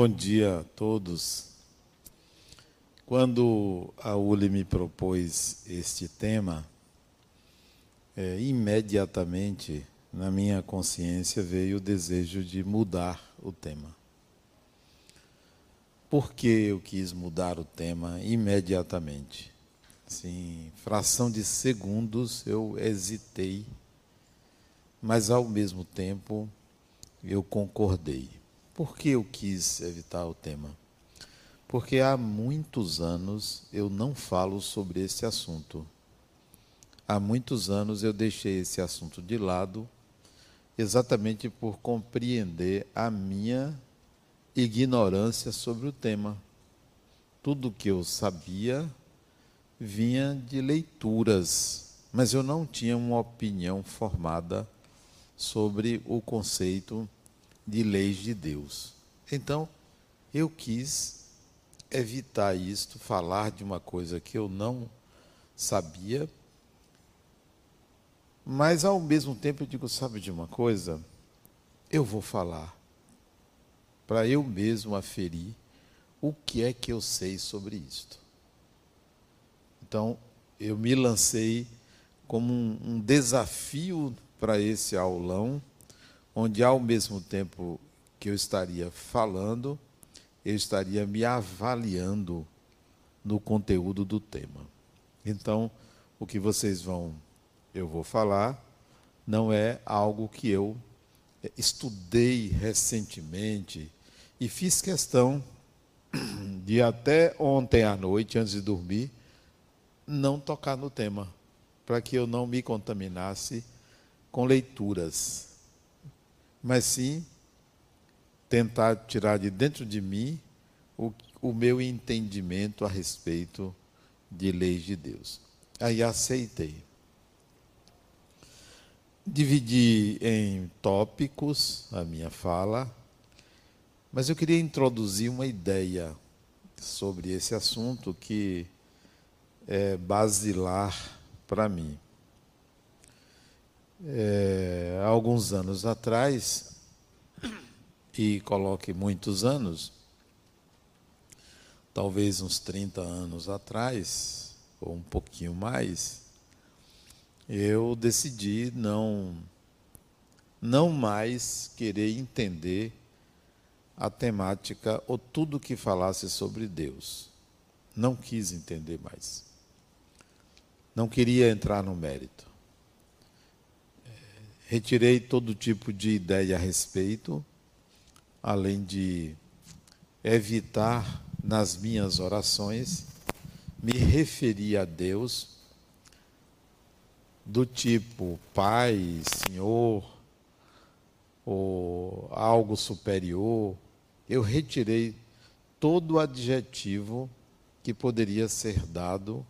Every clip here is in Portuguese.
Bom dia a todos. Quando a Uli me propôs este tema, é, imediatamente na minha consciência veio o desejo de mudar o tema. Por que eu quis mudar o tema imediatamente? Sim, fração de segundos eu hesitei, mas ao mesmo tempo eu concordei. Por que eu quis evitar o tema? Porque há muitos anos eu não falo sobre esse assunto. Há muitos anos eu deixei esse assunto de lado, exatamente por compreender a minha ignorância sobre o tema. Tudo que eu sabia vinha de leituras, mas eu não tinha uma opinião formada sobre o conceito de leis de Deus. Então, eu quis evitar isto, falar de uma coisa que eu não sabia, mas ao mesmo tempo eu digo, sabe de uma coisa? Eu vou falar para eu mesmo aferir o que é que eu sei sobre isto. Então, eu me lancei como um, um desafio para esse aulão onde ao mesmo tempo que eu estaria falando, eu estaria me avaliando no conteúdo do tema. Então, o que vocês vão, eu vou falar, não é algo que eu estudei recentemente e fiz questão de até ontem à noite, antes de dormir, não tocar no tema, para que eu não me contaminasse com leituras mas sim tentar tirar de dentro de mim o, o meu entendimento a respeito de leis de Deus. Aí aceitei. Dividi em tópicos a minha fala, mas eu queria introduzir uma ideia sobre esse assunto que é basilar para mim é, há alguns anos atrás, e coloque muitos anos, talvez uns 30 anos atrás, ou um pouquinho mais, eu decidi não não mais querer entender a temática ou tudo que falasse sobre Deus. Não quis entender mais. Não queria entrar no mérito. Retirei todo tipo de ideia a respeito, além de evitar nas minhas orações me referir a Deus do tipo Pai, Senhor, ou algo superior. Eu retirei todo adjetivo que poderia ser dado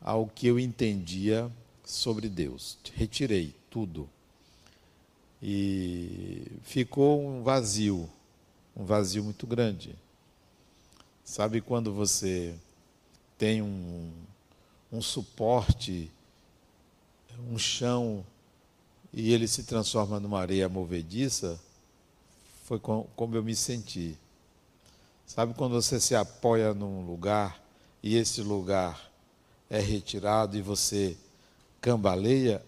ao que eu entendia sobre Deus. Retirei tudo. E ficou um vazio, um vazio muito grande. Sabe quando você tem um, um suporte, um chão, e ele se transforma numa areia movediça? Foi como eu me senti. Sabe quando você se apoia num lugar e esse lugar é retirado e você cambaleia?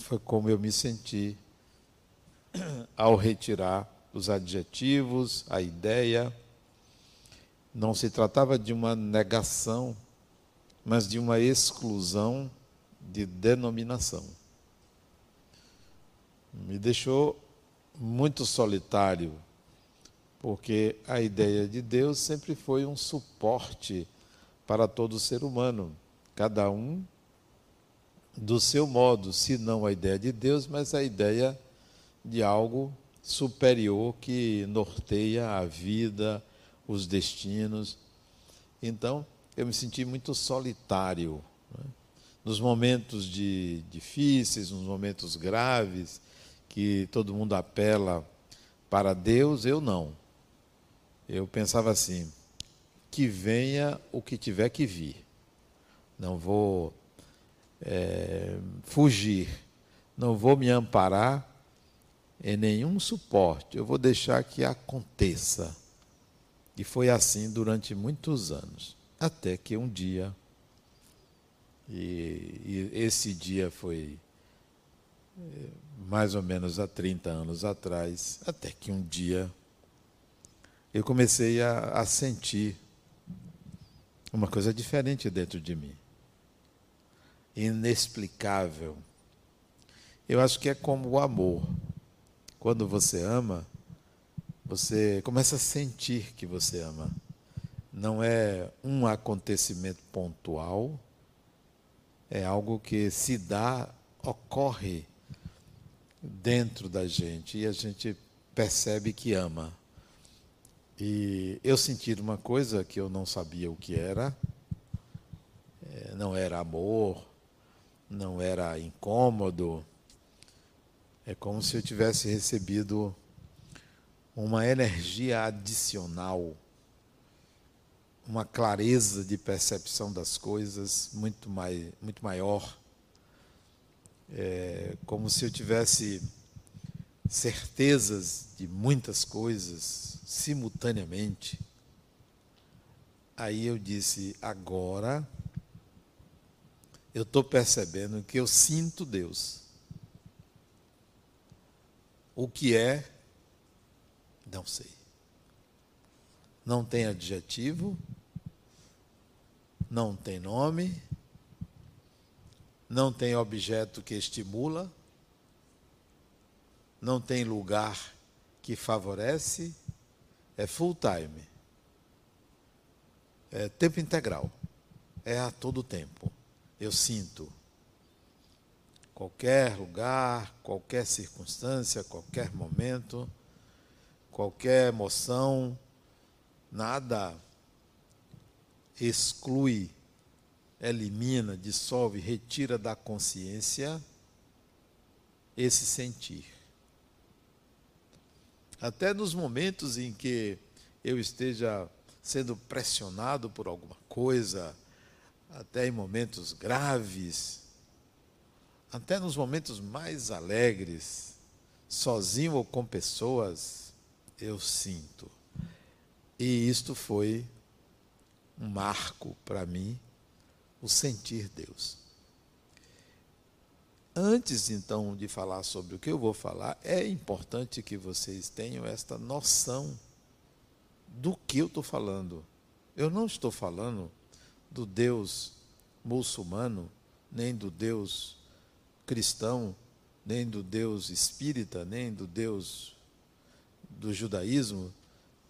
Foi como eu me senti ao retirar os adjetivos, a ideia. Não se tratava de uma negação, mas de uma exclusão de denominação. Me deixou muito solitário, porque a ideia de Deus sempre foi um suporte para todo ser humano, cada um do seu modo, se não a ideia de Deus, mas a ideia de algo superior que norteia a vida, os destinos. Então, eu me senti muito solitário. Né? Nos momentos de, difíceis, nos momentos graves, que todo mundo apela para Deus, eu não. Eu pensava assim: que venha o que tiver que vir. Não vou é, fugir, não vou me amparar em nenhum suporte, eu vou deixar que aconteça. E foi assim durante muitos anos, até que um dia, e, e esse dia foi eh, mais ou menos há 30 anos atrás, até que um dia eu comecei a, a sentir uma coisa diferente dentro de mim. Inexplicável. Eu acho que é como o amor. Quando você ama, você começa a sentir que você ama. Não é um acontecimento pontual, é algo que se dá, ocorre dentro da gente e a gente percebe que ama. E eu senti uma coisa que eu não sabia o que era, é, não era amor, não era incômodo, é como se eu tivesse recebido uma energia adicional, uma clareza de percepção das coisas muito, mai, muito maior, é, como se eu tivesse certezas de muitas coisas simultaneamente. Aí eu disse: agora eu estou percebendo que eu sinto Deus. O que é, não sei. Não tem adjetivo, não tem nome, não tem objeto que estimula, não tem lugar que favorece, é full time. É tempo integral. É a todo tempo. Eu sinto. Qualquer lugar, qualquer circunstância, qualquer momento, qualquer emoção, nada exclui, elimina, dissolve, retira da consciência esse sentir. Até nos momentos em que eu esteja sendo pressionado por alguma coisa, até em momentos graves, até nos momentos mais alegres, sozinho ou com pessoas, eu sinto. E isto foi um marco para mim, o sentir Deus. Antes então de falar sobre o que eu vou falar, é importante que vocês tenham esta noção do que eu estou falando. Eu não estou falando do Deus muçulmano, nem do Deus cristão, nem do Deus espírita, nem do Deus do judaísmo,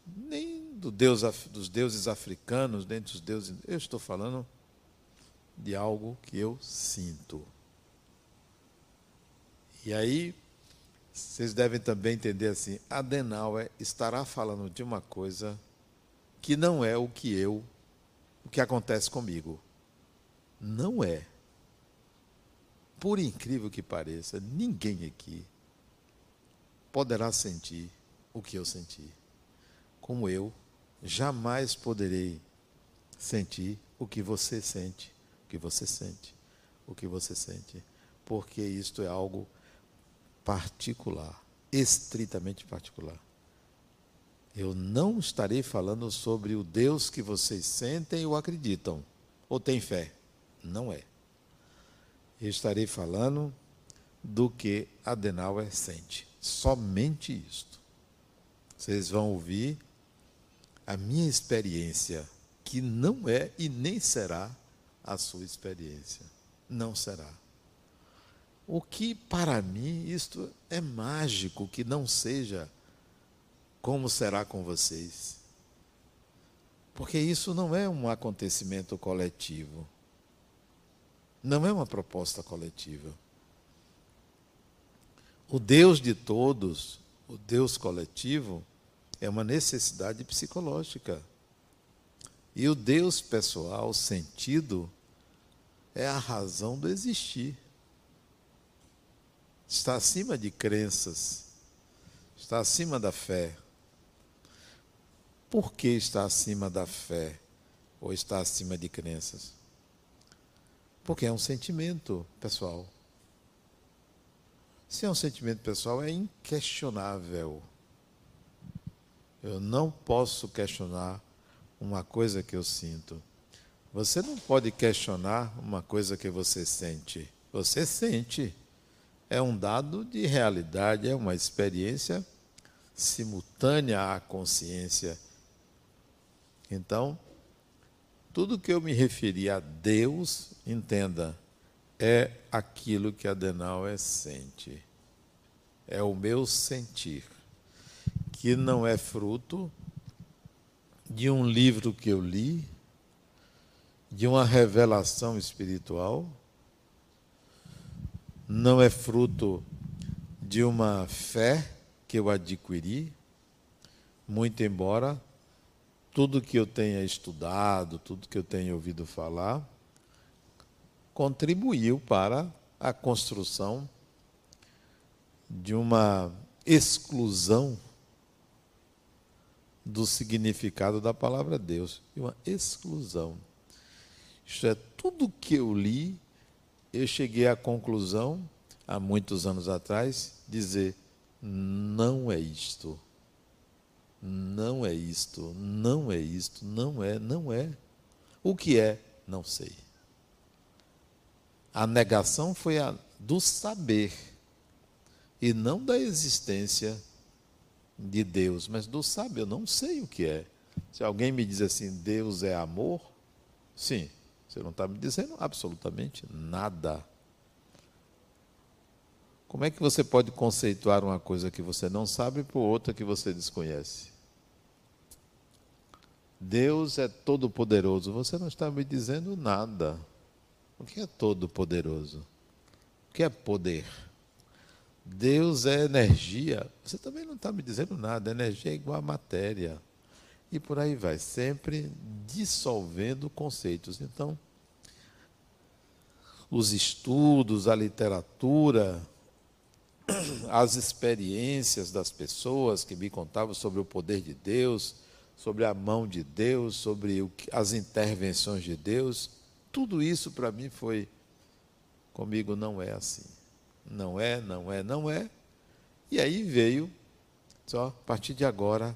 nem do Deus, dos deuses africanos, nem dos deuses. Eu estou falando de algo que eu sinto. E aí, vocês devem também entender assim: Adenauer estará falando de uma coisa que não é o que eu, o que acontece comigo. Não é. Por incrível que pareça, ninguém aqui poderá sentir o que eu senti. Como eu jamais poderei sentir o que você sente, o que você sente, o que você sente, porque isto é algo particular, estritamente particular. Eu não estarei falando sobre o Deus que vocês sentem ou acreditam, ou têm fé. Não é. Eu estarei falando do que Adenauer sente. Somente isto. Vocês vão ouvir a minha experiência, que não é e nem será a sua experiência. Não será. O que para mim isto é mágico que não seja como será com vocês. Porque isso não é um acontecimento coletivo. Não é uma proposta coletiva. O Deus de todos, o Deus coletivo, é uma necessidade psicológica. E o Deus pessoal, sentido, é a razão do existir está acima de crenças, está acima da fé. Por que está acima da fé ou está acima de crenças? Porque é um sentimento pessoal. Se é um sentimento pessoal, é inquestionável. Eu não posso questionar uma coisa que eu sinto. Você não pode questionar uma coisa que você sente. Você sente. É um dado de realidade, é uma experiência simultânea à consciência. Então, tudo que eu me referi a Deus, entenda, é aquilo que Adenauer sente. É o meu sentir, que não é fruto de um livro que eu li, de uma revelação espiritual, não é fruto de uma fé que eu adquiri, muito embora tudo que eu tenha estudado, tudo que eu tenha ouvido falar, contribuiu para a construção de uma exclusão do significado da palavra Deus, de uma exclusão. Isto é, tudo que eu li, eu cheguei à conclusão, há muitos anos atrás, dizer: não é isto. Não é isto, não é isto, não é, não é. O que é, não sei. A negação foi a do saber e não da existência de Deus, mas do saber. Eu não sei o que é. Se alguém me diz assim, Deus é amor, sim, você não está me dizendo absolutamente nada. Como é que você pode conceituar uma coisa que você não sabe por outra que você desconhece? Deus é todo-poderoso. Você não está me dizendo nada. O que é todo-poderoso? O que é poder? Deus é energia. Você também não está me dizendo nada. Energia é igual a matéria. E por aí vai, sempre dissolvendo conceitos. Então, os estudos, a literatura, as experiências das pessoas que me contavam sobre o poder de Deus, sobre a mão de Deus, sobre as intervenções de Deus, tudo isso para mim foi comigo não é assim. Não é, não é, não é. E aí veio, só a partir de agora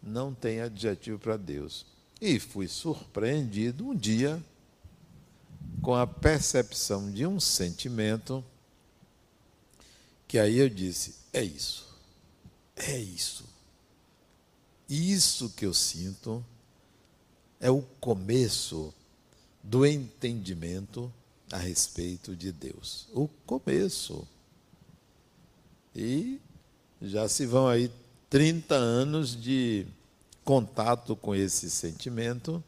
não tem adjetivo para Deus. E fui surpreendido um dia com a percepção de um sentimento que aí eu disse: é isso, é isso. Isso que eu sinto é o começo do entendimento a respeito de Deus. O começo. E já se vão aí 30 anos de contato com esse sentimento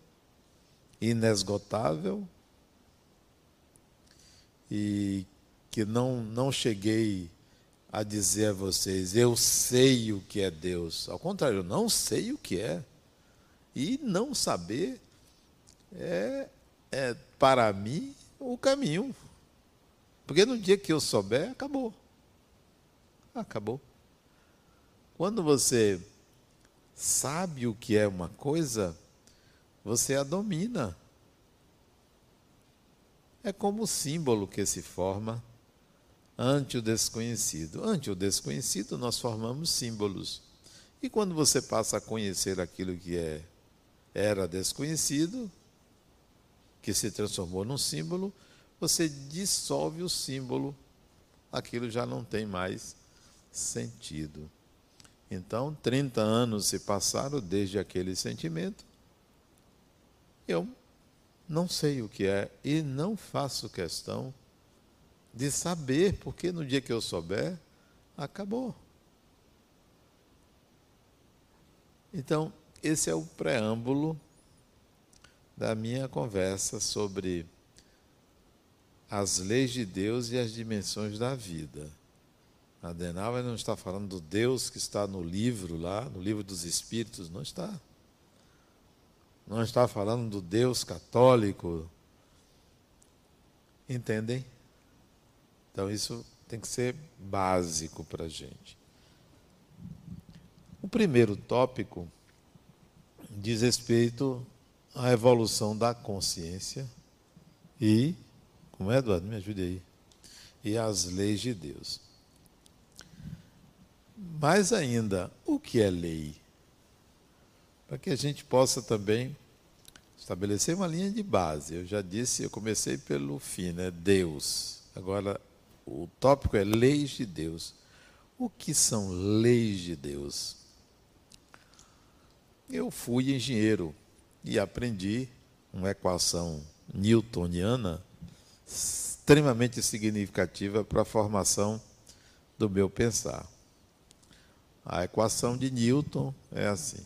inesgotável e que não, não cheguei a dizer a vocês, eu sei o que é Deus. Ao contrário, eu não sei o que é. E não saber é, é para mim, o caminho. Porque no dia que eu souber, acabou. Acabou. Quando você sabe o que é uma coisa, você a domina. É como o símbolo que se forma ante o desconhecido. Ante o desconhecido, nós formamos símbolos. E quando você passa a conhecer aquilo que é, era desconhecido, que se transformou num símbolo, você dissolve o símbolo, aquilo já não tem mais sentido. Então, 30 anos se passaram desde aquele sentimento. Eu não sei o que é e não faço questão de saber, porque no dia que eu souber, acabou. Então, esse é o preâmbulo da minha conversa sobre as leis de Deus e as dimensões da vida. Adenauer não está falando do Deus que está no livro lá, no livro dos Espíritos, não está. Não está falando do Deus católico. Entendem? Então, isso tem que ser básico para a gente. O primeiro tópico diz respeito à evolução da consciência e, como é, Eduardo? Me ajude aí. E às leis de Deus. Mais ainda, o que é lei? Para que a gente possa também estabelecer uma linha de base. Eu já disse, eu comecei pelo fim, né? Deus. Agora, o tópico é leis de Deus. O que são leis de Deus? Eu fui engenheiro e aprendi uma equação newtoniana extremamente significativa para a formação do meu pensar. A equação de Newton é assim: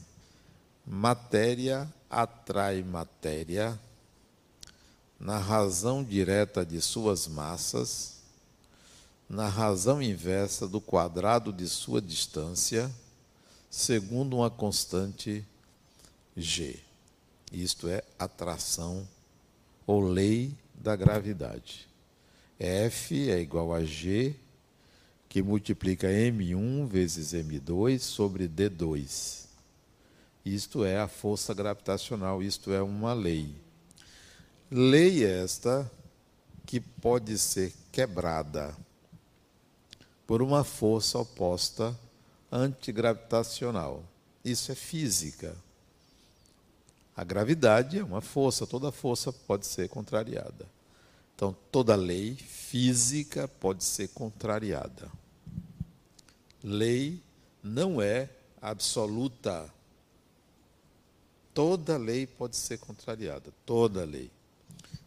matéria atrai matéria na razão direta de suas massas, na razão inversa do quadrado de sua distância, segundo uma constante g. Isto é atração ou lei da gravidade. F é igual a G, que multiplica M1 vezes M2 sobre D2. Isto é a força gravitacional, isto é uma lei. Lei esta que pode ser quebrada por uma força oposta antigravitacional. Isso é física. A gravidade é uma força, toda força pode ser contrariada. Então, toda lei física pode ser contrariada. Lei não é absoluta. Toda lei pode ser contrariada, toda lei.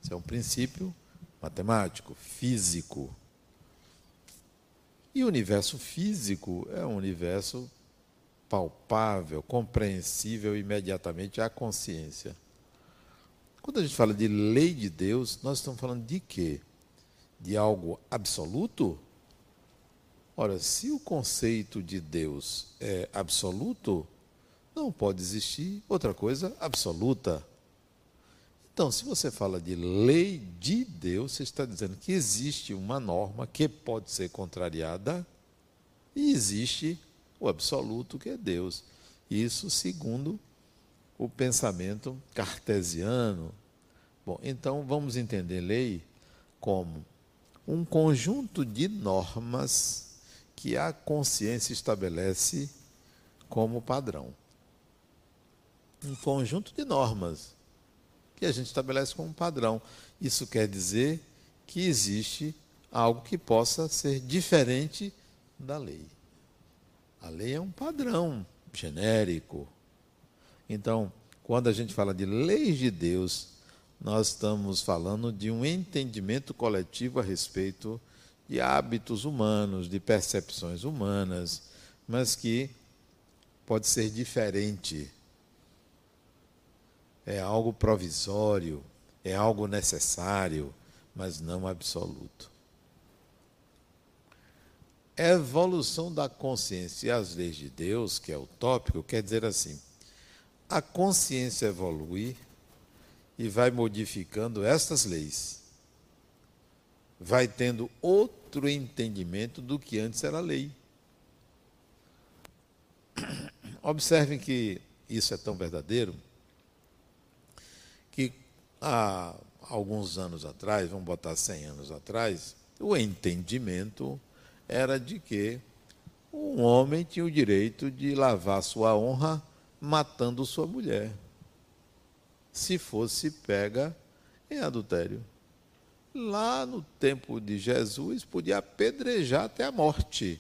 Isso é um princípio matemático, físico. E o universo físico é um universo palpável, compreensível imediatamente à consciência. Quando a gente fala de lei de Deus, nós estamos falando de quê? De algo absoluto? Ora, se o conceito de Deus é absoluto, não pode existir outra coisa absoluta. Então, se você fala de lei de Deus, você está dizendo que existe uma norma que pode ser contrariada e existe o absoluto que é Deus. Isso segundo o pensamento cartesiano. Bom, então vamos entender lei como um conjunto de normas que a consciência estabelece como padrão. Um conjunto de normas que a gente estabelece como padrão. Isso quer dizer que existe algo que possa ser diferente da lei. A lei é um padrão genérico. Então, quando a gente fala de leis de Deus, nós estamos falando de um entendimento coletivo a respeito de hábitos humanos, de percepções humanas, mas que pode ser diferente. É algo provisório, é algo necessário, mas não absoluto evolução da consciência e as leis de Deus, que é o tópico, quer dizer assim: a consciência evolui e vai modificando estas leis. Vai tendo outro entendimento do que antes era lei. Observem que isso é tão verdadeiro há alguns anos atrás, vamos botar 100 anos atrás, o entendimento era de que um homem tinha o direito de lavar sua honra matando sua mulher, se fosse pega em adultério. Lá no tempo de Jesus, podia apedrejar até a morte.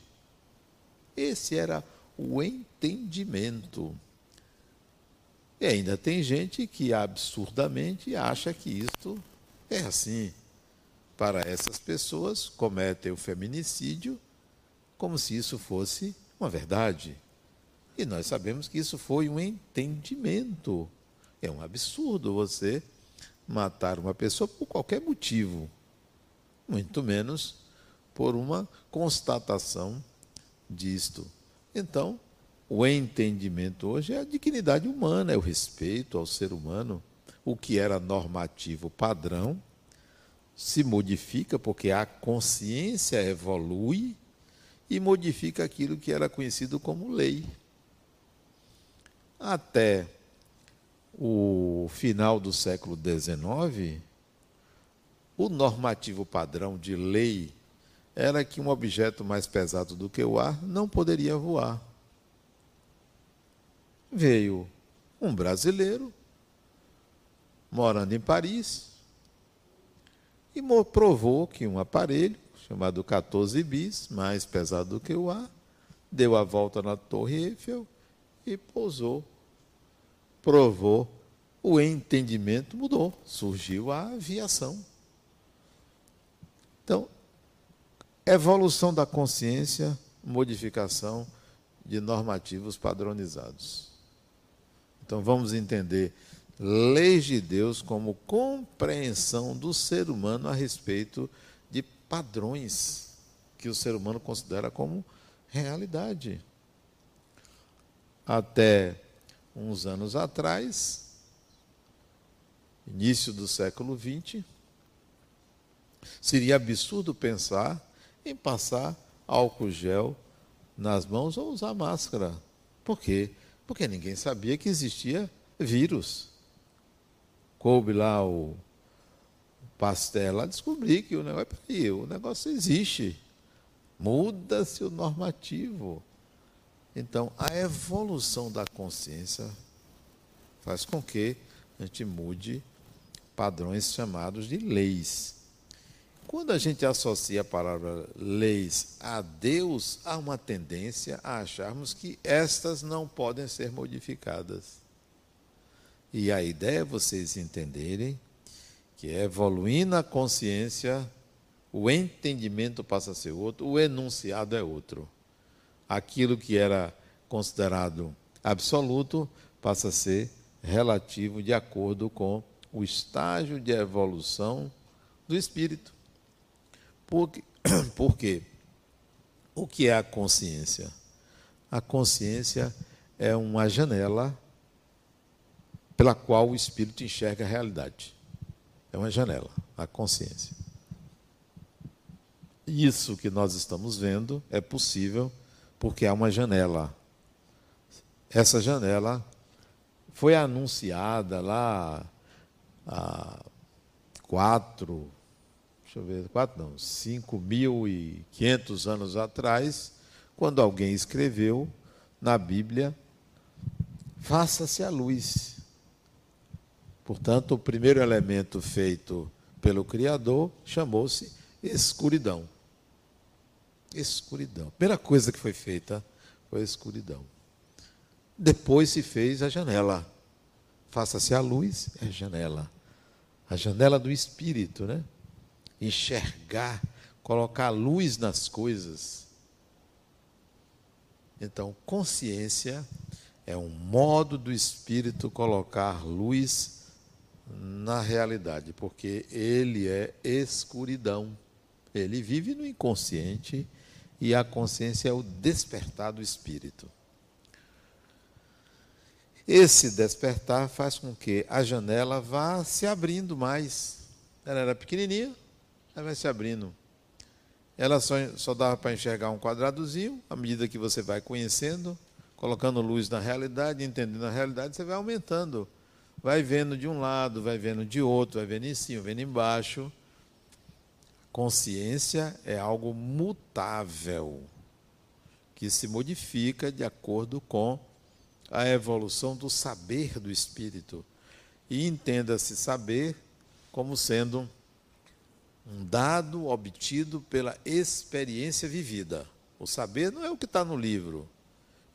Esse era o entendimento. E ainda tem gente que absurdamente acha que isto é assim para essas pessoas cometem o feminicídio como se isso fosse uma verdade. E nós sabemos que isso foi um entendimento. É um absurdo você matar uma pessoa por qualquer motivo, muito menos por uma constatação disto. Então, o entendimento hoje é a dignidade humana, é o respeito ao ser humano. O que era normativo padrão se modifica porque a consciência evolui e modifica aquilo que era conhecido como lei. Até o final do século XIX, o normativo padrão de lei era que um objeto mais pesado do que o ar não poderia voar. Veio um brasileiro morando em Paris, e provou que um aparelho chamado 14 bis, mais pesado do que o ar, deu a volta na Torre Eiffel e pousou. Provou, o entendimento mudou, surgiu a aviação. Então, evolução da consciência, modificação de normativos padronizados. Então, vamos entender leis de Deus como compreensão do ser humano a respeito de padrões que o ser humano considera como realidade. Até uns anos atrás, início do século XX, seria absurdo pensar em passar álcool gel nas mãos ou usar máscara. Por quê? Porque ninguém sabia que existia vírus coube lá o pastel lá, descobri que o negócio, peraí, o negócio existe. Muda-se o normativo. Então, a evolução da consciência faz com que a gente mude padrões chamados de leis. Quando a gente associa a palavra leis a Deus, há uma tendência a acharmos que estas não podem ser modificadas. E a ideia é vocês entenderem que evoluindo a consciência, o entendimento passa a ser outro, o enunciado é outro. Aquilo que era considerado absoluto passa a ser relativo de acordo com o estágio de evolução do espírito. Por, por quê? O que é a consciência? A consciência é uma janela pela qual o espírito enxerga a realidade. É uma janela, a consciência. Isso que nós estamos vendo é possível porque há uma janela. Essa janela foi anunciada lá há quatro, deixa eu ver, quatro não, cinco mil e quinhentos anos atrás, quando alguém escreveu na Bíblia, faça-se a luz. Portanto, o primeiro elemento feito pelo Criador chamou-se escuridão. Escuridão. A primeira coisa que foi feita foi a escuridão. Depois se fez a janela. Faça-se a luz, é a janela. A janela do espírito, né? Enxergar, colocar luz nas coisas. Então, consciência é um modo do espírito colocar luz na realidade, porque ele é escuridão. Ele vive no inconsciente e a consciência é o despertar do espírito. Esse despertar faz com que a janela vá se abrindo mais. Ela era pequenininha, ela vai se abrindo. Ela só, só dava para enxergar um quadradozinho, à medida que você vai conhecendo, colocando luz na realidade, entendendo a realidade, você vai aumentando vai vendo de um lado, vai vendo de outro, vai vendo em cima, vendo embaixo. Consciência é algo mutável, que se modifica de acordo com a evolução do saber do espírito. E entenda-se saber como sendo um dado obtido pela experiência vivida. O saber não é o que está no livro.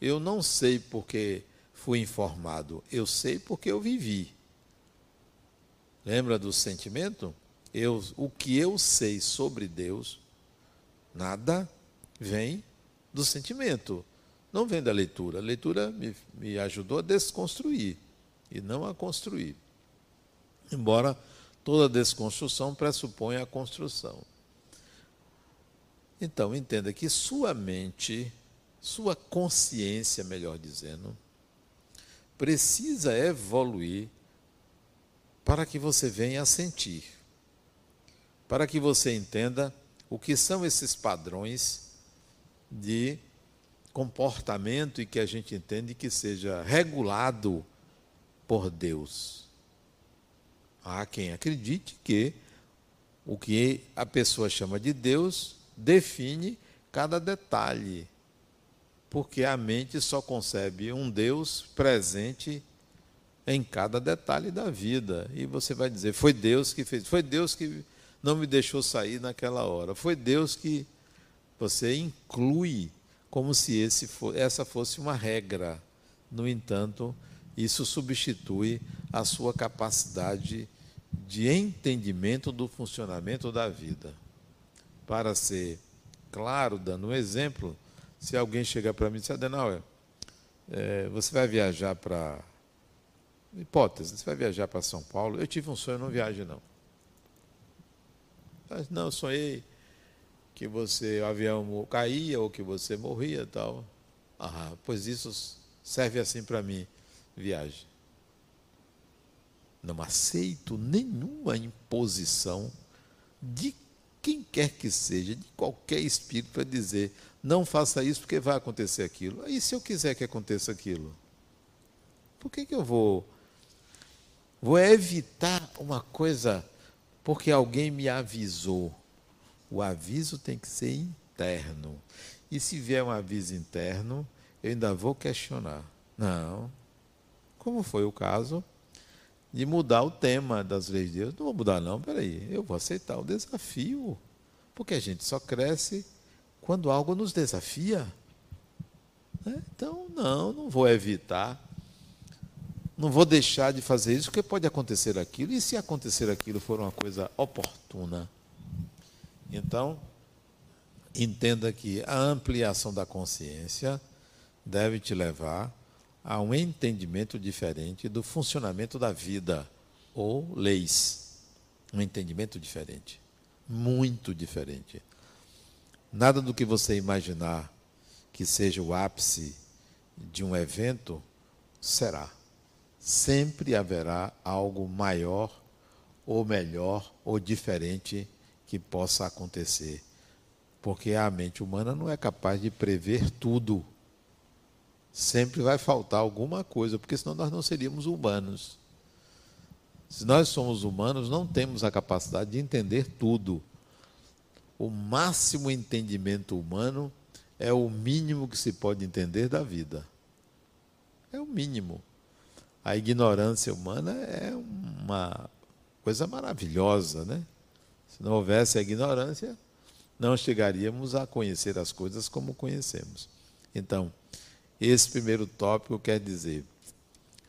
Eu não sei porque fui informado, eu sei porque eu vivi. Lembra do sentimento? Eu, o que eu sei sobre Deus, nada vem do sentimento, não vem da leitura. A leitura me, me ajudou a desconstruir e não a construir. Embora toda desconstrução pressuponha a construção. Então, entenda que sua mente, sua consciência, melhor dizendo, precisa evoluir para que você venha a sentir, para que você entenda o que são esses padrões de comportamento e que a gente entende que seja regulado por Deus. Há quem acredite que o que a pessoa chama de Deus define cada detalhe porque a mente só concebe um Deus presente em cada detalhe da vida. E você vai dizer: foi Deus que fez, foi Deus que não me deixou sair naquela hora, foi Deus que. Você inclui como se for, essa fosse uma regra. No entanto, isso substitui a sua capacidade de entendimento do funcionamento da vida. Para ser claro, dando um exemplo, se alguém chegar para mim e disser, Adenauer, é, você vai viajar para. Hipótese, você vai viajar para São Paulo. Eu tive um sonho, não viaje não. Mas, não, sonhei que você, o avião caía ou que você morria tal. Ah, pois isso serve assim para mim, viagem. Não aceito nenhuma imposição de quem quer que seja, de qualquer espírito, para dizer não faça isso porque vai acontecer aquilo. E se eu quiser que aconteça aquilo? Por que, que eu vou, vou evitar uma coisa porque alguém me avisou? O aviso tem que ser interno. E se vier um aviso interno, eu ainda vou questionar. Não. Como foi o caso de mudar o tema das leis de Deus? Não vou mudar, não, peraí. Eu vou aceitar o desafio. Porque a gente só cresce quando algo nos desafia. Né? Então, não, não vou evitar. Não vou deixar de fazer isso, porque pode acontecer aquilo. E se acontecer aquilo for uma coisa oportuna? Então, entenda que a ampliação da consciência deve te levar a um entendimento diferente do funcionamento da vida ou leis. Um entendimento diferente. Muito diferente. Nada do que você imaginar que seja o ápice de um evento será. Sempre haverá algo maior ou melhor ou diferente que possa acontecer. Porque a mente humana não é capaz de prever tudo. Sempre vai faltar alguma coisa, porque senão nós não seríamos humanos. Se nós somos humanos, não temos a capacidade de entender tudo o máximo entendimento humano é o mínimo que se pode entender da vida. É o mínimo. A ignorância humana é uma coisa maravilhosa, né? Se não houvesse a ignorância, não chegaríamos a conhecer as coisas como conhecemos. Então, esse primeiro tópico quer dizer: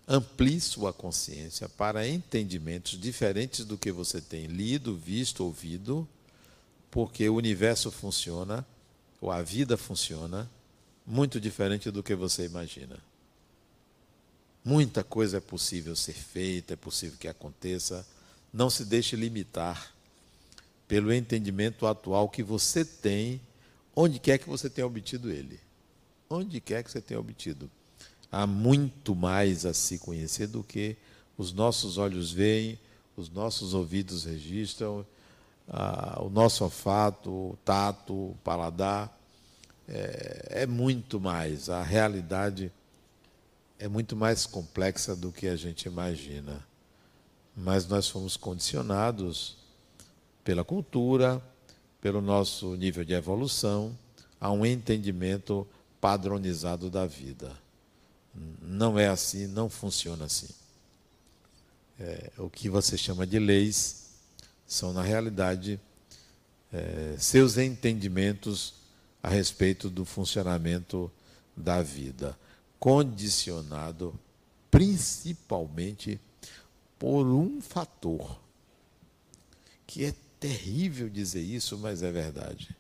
amplie sua consciência para entendimentos diferentes do que você tem lido, visto, ouvido porque o universo funciona, ou a vida funciona, muito diferente do que você imagina. Muita coisa é possível ser feita, é possível que aconteça. Não se deixe limitar pelo entendimento atual que você tem, onde quer que você tenha obtido ele. Onde quer que você tenha obtido. Há muito mais a se conhecer do que os nossos olhos veem, os nossos ouvidos registram ah, o nosso olfato, o tato, o paladar, é, é muito mais. A realidade é muito mais complexa do que a gente imagina. Mas nós fomos condicionados pela cultura, pelo nosso nível de evolução, a um entendimento padronizado da vida. Não é assim, não funciona assim. É, o que você chama de leis são, na realidade, é, seus entendimentos a respeito do funcionamento da vida, condicionado principalmente por um fator, que é terrível dizer isso, mas é verdade.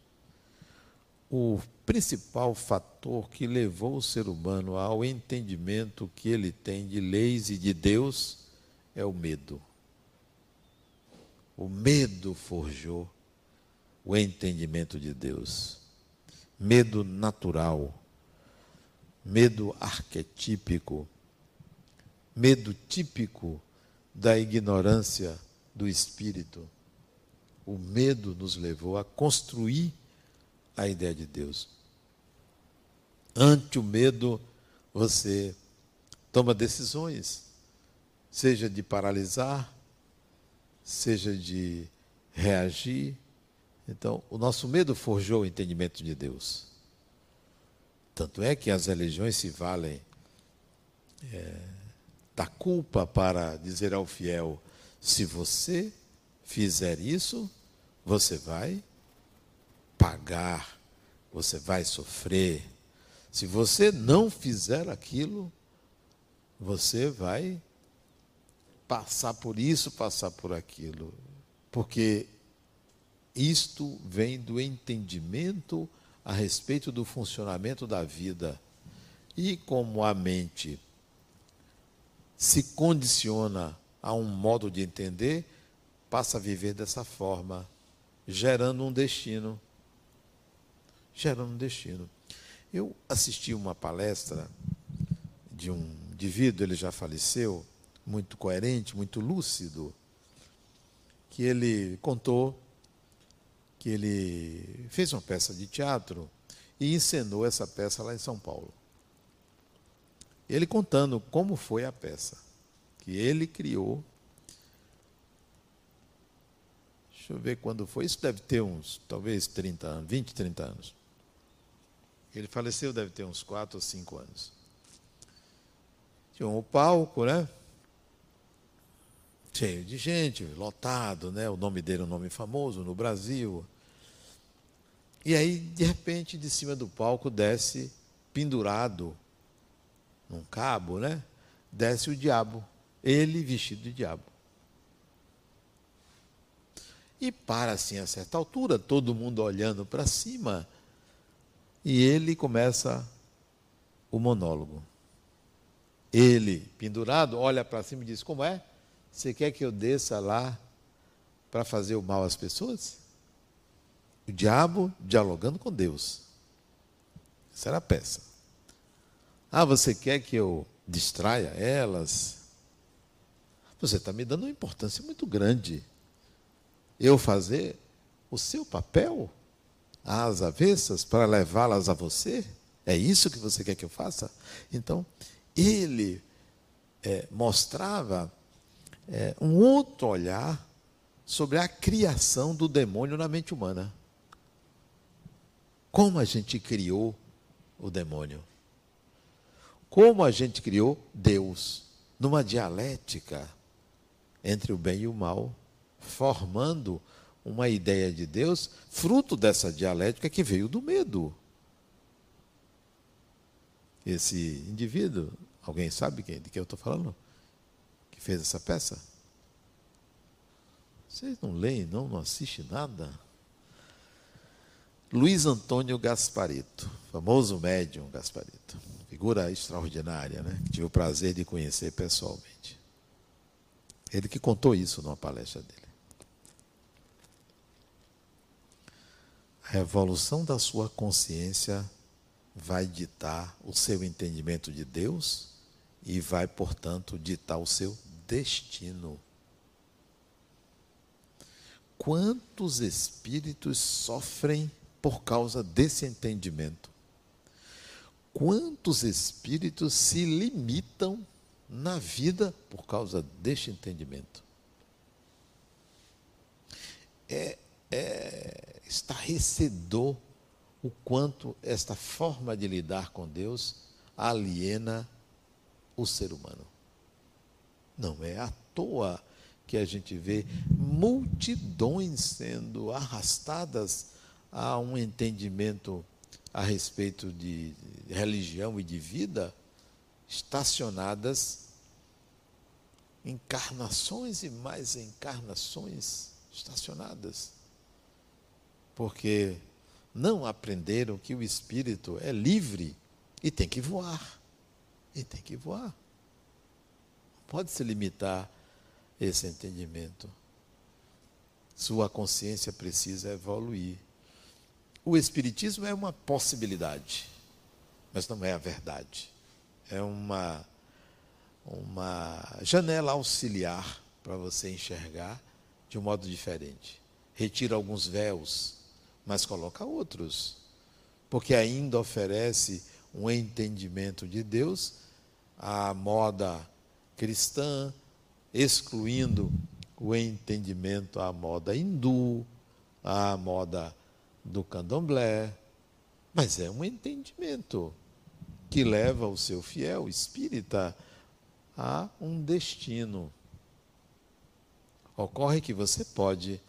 O principal fator que levou o ser humano ao entendimento que ele tem de leis e de Deus é o medo. O medo forjou o entendimento de Deus. Medo natural, medo arquetípico, medo típico da ignorância do espírito. O medo nos levou a construir a ideia de Deus. Ante o medo, você toma decisões, seja de paralisar, seja de reagir. Então, o nosso medo forjou o entendimento de Deus. Tanto é que as religiões se valem é, da culpa para dizer ao fiel: se você fizer isso, você vai pagar, você vai sofrer. Se você não fizer aquilo, você vai passar por isso, passar por aquilo. Porque isto vem do entendimento a respeito do funcionamento da vida. E como a mente se condiciona a um modo de entender, passa a viver dessa forma, gerando um destino. Gerando um destino. Eu assisti uma palestra de um indivíduo, ele já faleceu, muito coerente, muito lúcido, que ele contou que ele fez uma peça de teatro e encenou essa peça lá em São Paulo. Ele contando como foi a peça que ele criou. Deixa eu ver quando foi. Isso deve ter uns, talvez 30 anos, 20, 30 anos. Ele faleceu, deve ter uns 4 ou 5 anos. Tinha um palco, né? cheio de gente, lotado, né? O nome dele é um nome famoso no Brasil. E aí, de repente, de cima do palco desce, pendurado num cabo, né? Desce o diabo, ele vestido de diabo. E para assim a certa altura, todo mundo olhando para cima, e ele começa o monólogo. Ele, pendurado, olha para cima e diz: Como é? Você quer que eu desça lá para fazer o mal às pessoas? O diabo dialogando com Deus. Essa era a peça. Ah, você quer que eu distraia elas? Você está me dando uma importância muito grande. Eu fazer o seu papel às avessas para levá-las a você? É isso que você quer que eu faça? Então, ele é, mostrava é, um outro olhar sobre a criação do demônio na mente humana. Como a gente criou o demônio? Como a gente criou Deus? Numa dialética entre o bem e o mal, formando uma ideia de Deus, fruto dessa dialética que veio do medo. Esse indivíduo, alguém sabe de quem eu estou falando? que fez essa peça? Vocês não leem, não, não assistem nada? Luiz Antônio Gasparito, famoso médium Gasparito, figura extraordinária, né? Que tive o prazer de conhecer pessoalmente. Ele que contou isso numa palestra dele. A evolução da sua consciência vai ditar o seu entendimento de Deus e vai, portanto, ditar o seu destino. Quantos espíritos sofrem por causa desse entendimento? Quantos espíritos se limitam na vida por causa deste entendimento? É, é estarrecedor o quanto esta forma de lidar com Deus aliena o ser humano. Não é à toa que a gente vê multidões sendo arrastadas a um entendimento a respeito de religião e de vida, estacionadas, encarnações e mais encarnações estacionadas, porque não aprenderam que o espírito é livre e tem que voar, e tem que voar pode se limitar esse entendimento. Sua consciência precisa evoluir. O Espiritismo é uma possibilidade, mas não é a verdade. É uma, uma janela auxiliar para você enxergar de um modo diferente. Retira alguns véus, mas coloca outros, porque ainda oferece um entendimento de Deus à moda cristã, excluindo o entendimento à moda hindu, à moda do candomblé, mas é um entendimento que leva o seu fiel espírita a um destino. Ocorre que você pode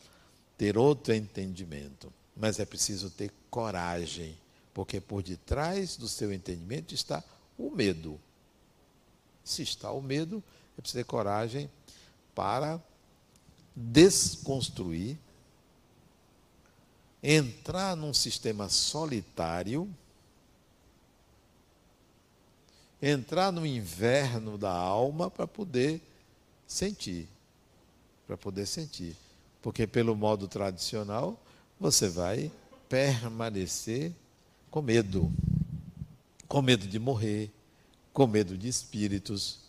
ter outro entendimento, mas é preciso ter coragem, porque por detrás do seu entendimento está o medo. Se está o medo, é preciso ter coragem para desconstruir, entrar num sistema solitário, entrar no inverno da alma para poder sentir. Para poder sentir. Porque, pelo modo tradicional, você vai permanecer com medo. Com medo de morrer, com medo de espíritos,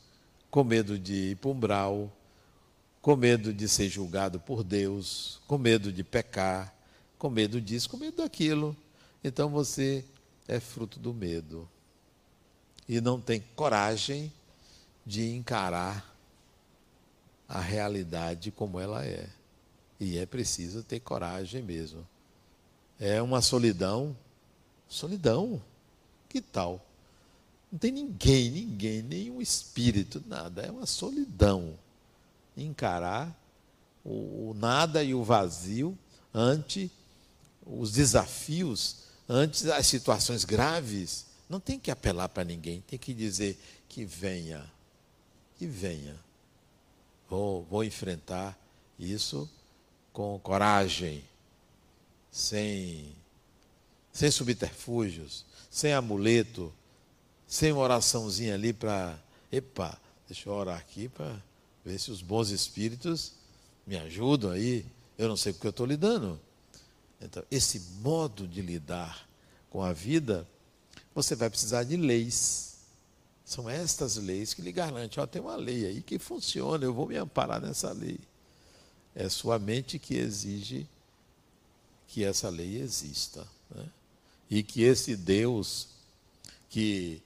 com medo de ir para umbral, com medo de ser julgado por Deus, com medo de pecar, com medo disso, com medo daquilo. Então você é fruto do medo. E não tem coragem de encarar a realidade como ela é. E é preciso ter coragem mesmo. É uma solidão. Solidão. Que tal? Não tem ninguém, ninguém, nenhum espírito, nada. É uma solidão encarar o, o nada e o vazio ante os desafios, ante as situações graves. Não tem que apelar para ninguém, tem que dizer que venha, que venha. Vou, vou enfrentar isso com coragem, sem, sem subterfúgios, sem amuleto, sem uma oraçãozinha ali para. Epa, deixa eu orar aqui para Ver se os bons espíritos me ajudam aí. Eu não sei porque eu estou lidando. Então, esse modo de lidar com a vida, você vai precisar de leis. São estas leis que lhe garantem. Ó, tem uma lei aí que funciona, eu vou me amparar nessa lei. É sua mente que exige que essa lei exista. Né? E que esse Deus que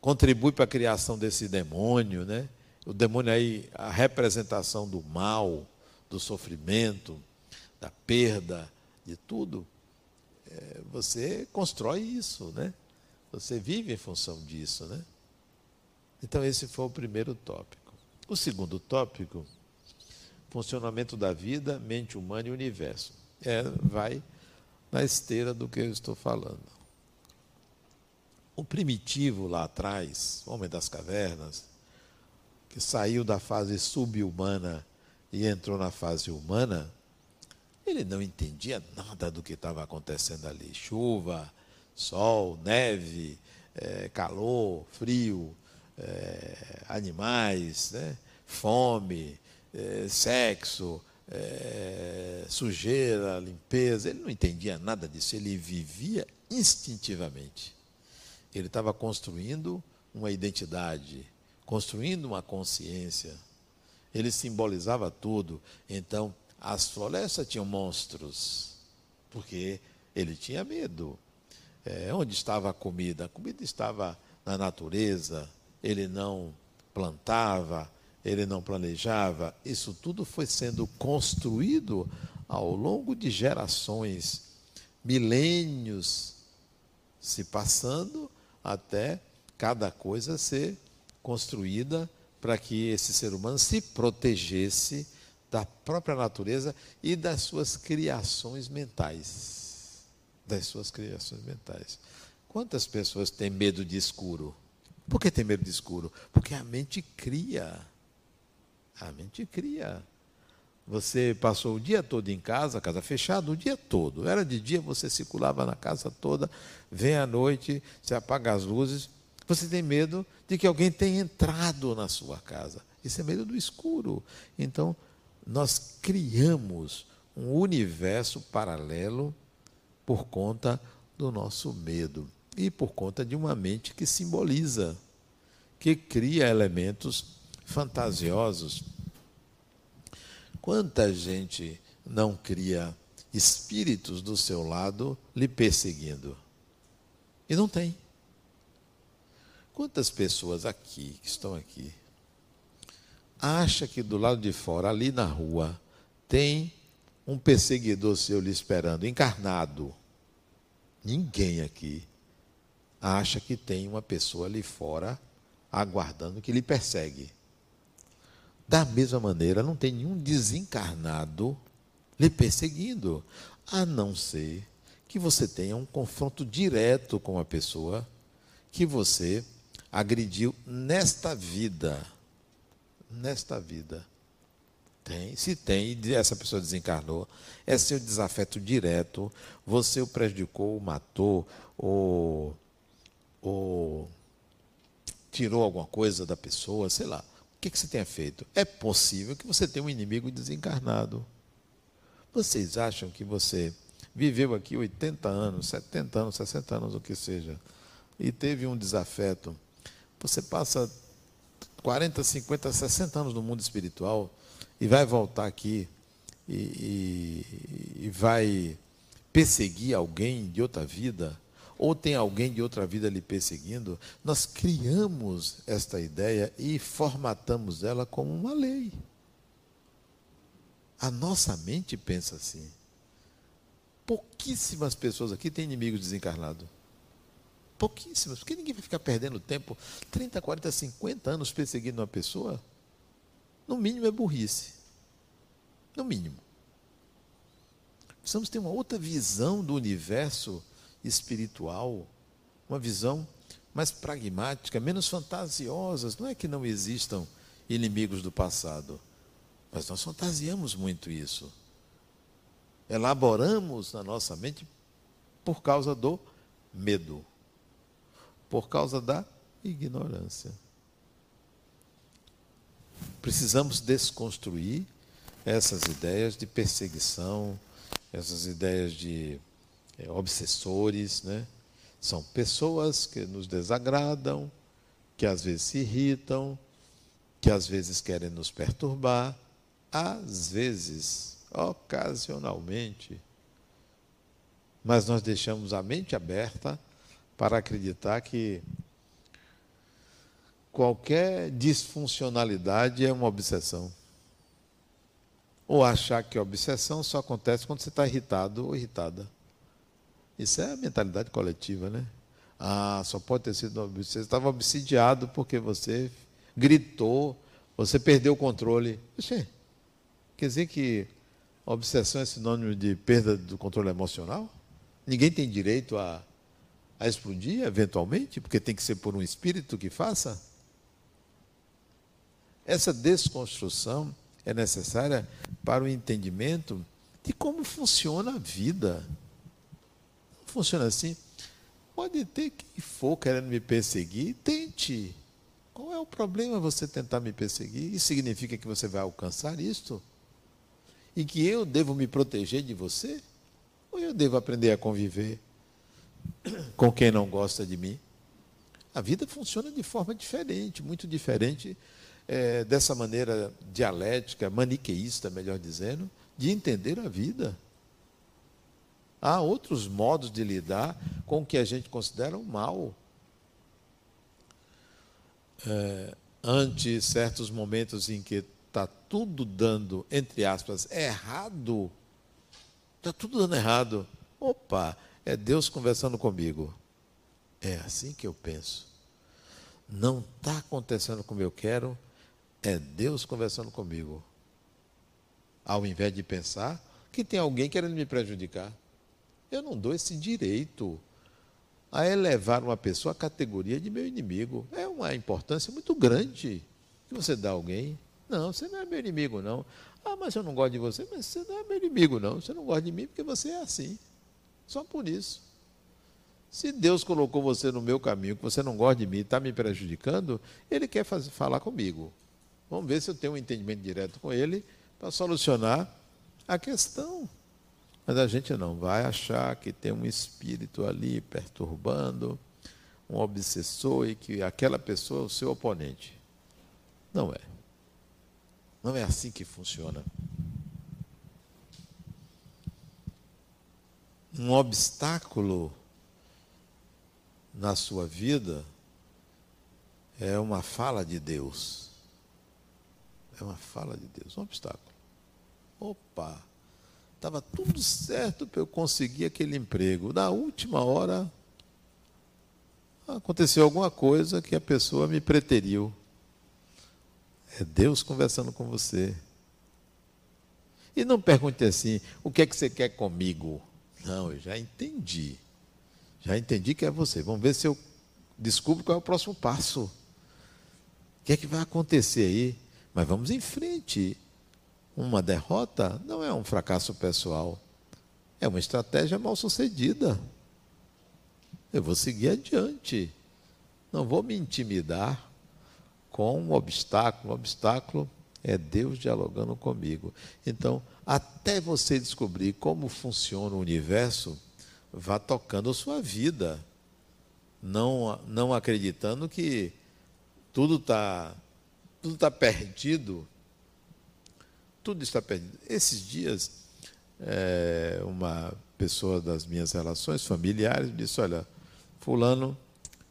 contribui para a criação desse demônio, né? O demônio aí, a representação do mal, do sofrimento, da perda, de tudo. É, você constrói isso, né? Você vive em função disso, né? Então esse foi o primeiro tópico. O segundo tópico, funcionamento da vida, mente humana e universo. É, vai na esteira do que eu estou falando. O primitivo lá atrás, homem das cavernas, que saiu da fase subhumana e entrou na fase humana, ele não entendia nada do que estava acontecendo ali. Chuva, sol, neve, é, calor, frio, é, animais, né? fome, é, sexo, é, sujeira, limpeza. Ele não entendia nada disso, ele vivia instintivamente. Ele estava construindo uma identidade, construindo uma consciência. Ele simbolizava tudo. Então, as florestas tinham monstros, porque ele tinha medo. É, onde estava a comida? A comida estava na natureza, ele não plantava, ele não planejava. Isso tudo foi sendo construído ao longo de gerações, milênios se passando até cada coisa ser construída para que esse ser humano se protegesse da própria natureza e das suas criações mentais. Das suas criações mentais. Quantas pessoas têm medo de escuro? Por que tem medo de escuro? Porque a mente cria. A mente cria. Você passou o dia todo em casa, casa fechada, o dia todo. Era de dia, você circulava na casa toda, vem à noite, você apaga as luzes, você tem medo de que alguém tenha entrado na sua casa. Isso é medo do escuro. Então, nós criamos um universo paralelo por conta do nosso medo e por conta de uma mente que simboliza, que cria elementos fantasiosos. Quanta gente não cria espíritos do seu lado lhe perseguindo? E não tem. Quantas pessoas aqui, que estão aqui, acha que do lado de fora, ali na rua, tem um perseguidor seu lhe esperando, encarnado? Ninguém aqui acha que tem uma pessoa ali fora aguardando, que lhe persegue. Da mesma maneira, não tem nenhum desencarnado lhe perseguindo, a não ser que você tenha um confronto direto com a pessoa que você agrediu nesta vida. Nesta vida. Tem, se tem, essa pessoa desencarnou, é seu desafeto direto, você o prejudicou, o matou, ou, ou tirou alguma coisa da pessoa, sei lá. Que, que você tenha feito? É possível que você tenha um inimigo desencarnado. Vocês acham que você viveu aqui 80 anos, 70 anos, 60 anos, o que seja, e teve um desafeto? Você passa 40, 50, 60 anos no mundo espiritual e vai voltar aqui e, e, e vai perseguir alguém de outra vida, ou tem alguém de outra vida lhe perseguindo, nós criamos esta ideia e formatamos ela como uma lei. A nossa mente pensa assim. Pouquíssimas pessoas aqui têm inimigos desencarnados. Pouquíssimas, porque ninguém vai ficar perdendo tempo 30, 40, 50 anos perseguindo uma pessoa. No mínimo é burrice. No mínimo. Precisamos ter uma outra visão do universo espiritual, uma visão mais pragmática, menos fantasiosas. Não é que não existam inimigos do passado, mas nós fantasiamos muito isso. Elaboramos na nossa mente por causa do medo por causa da ignorância. Precisamos desconstruir essas ideias de perseguição, essas ideias de é, obsessores, né? São pessoas que nos desagradam, que às vezes se irritam, que às vezes querem nos perturbar, às vezes, ocasionalmente. Mas nós deixamos a mente aberta para acreditar que qualquer disfuncionalidade é uma obsessão. Ou achar que obsessão só acontece quando você está irritado ou irritada. Isso é a mentalidade coletiva, né? Ah, só pode ter sido você estava obsidiado porque você gritou, você perdeu o controle. Oxê, quer dizer que obsessão é sinônimo de perda do controle emocional? Ninguém tem direito a a explodir eventualmente, porque tem que ser por um espírito que faça? Essa desconstrução é necessária para o entendimento de como funciona a vida. Funciona assim. Pode ter quem for querendo me perseguir, tente. Qual é o problema você tentar me perseguir? Isso significa que você vai alcançar isto? E que eu devo me proteger de você? Ou eu devo aprender a conviver? com quem não gosta de mim. A vida funciona de forma diferente, muito diferente é, dessa maneira dialética, maniqueísta, melhor dizendo, de entender a vida. Há outros modos de lidar com o que a gente considera um mal. É, ante certos momentos em que está tudo dando, entre aspas, errado, está tudo dando errado. Opa, é Deus conversando comigo. É assim que eu penso. Não está acontecendo como eu quero, é Deus conversando comigo. Ao invés de pensar que tem alguém querendo me prejudicar. Eu não dou esse direito a elevar uma pessoa à categoria de meu inimigo. É uma importância muito grande que você dá a alguém. Não, você não é meu inimigo, não. Ah, mas eu não gosto de você. Mas você não é meu inimigo, não. Você não gosta de mim porque você é assim. Só por isso. Se Deus colocou você no meu caminho, que você não gosta de mim, está me prejudicando, Ele quer fazer, falar comigo. Vamos ver se eu tenho um entendimento direto com Ele para solucionar a questão. Mas a gente não vai achar que tem um espírito ali perturbando, um obsessor e que aquela pessoa é o seu oponente. Não é. Não é assim que funciona. um obstáculo na sua vida é uma fala de Deus. É uma fala de Deus, um obstáculo. Opa, estava tudo certo para eu conseguir aquele emprego. Na última hora, aconteceu alguma coisa que a pessoa me preteriu. É Deus conversando com você. E não pergunte assim: o que é que você quer comigo? Não, eu já entendi. Já entendi que é você. Vamos ver se eu descubro qual é o próximo passo. O que é que vai acontecer aí? Mas vamos em frente. Uma derrota não é um fracasso pessoal, é uma estratégia mal sucedida. Eu vou seguir adiante. Não vou me intimidar com um obstáculo. Um obstáculo é Deus dialogando comigo. Então, até você descobrir como funciona o universo, vá tocando a sua vida. Não, não acreditando que tudo está tudo tá perdido tudo está perdido. Esses dias, é, uma pessoa das minhas relações familiares disse: Olha, Fulano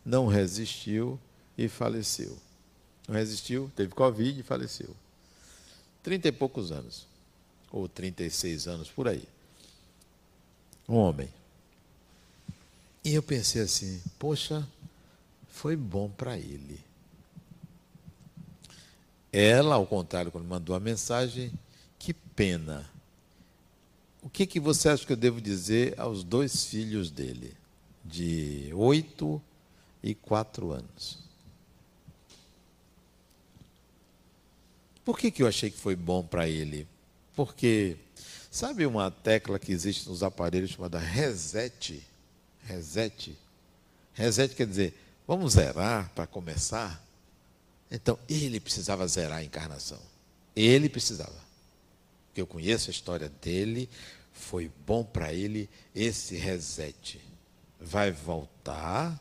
não resistiu e faleceu. Não resistiu, teve Covid e faleceu. Trinta e poucos anos, ou trinta e seis anos, por aí. Um homem. E eu pensei assim: Poxa, foi bom para ele. Ela, ao contrário, quando mandou a mensagem, que pena. O que, que você acha que eu devo dizer aos dois filhos dele, de oito e quatro anos? Por que, que eu achei que foi bom para ele? Porque, sabe uma tecla que existe nos aparelhos chamada reset? Reset. Reset quer dizer, vamos zerar para começar? Então, ele precisava zerar a encarnação. Ele precisava que eu conheço a história dele, foi bom para ele esse reset. Vai voltar,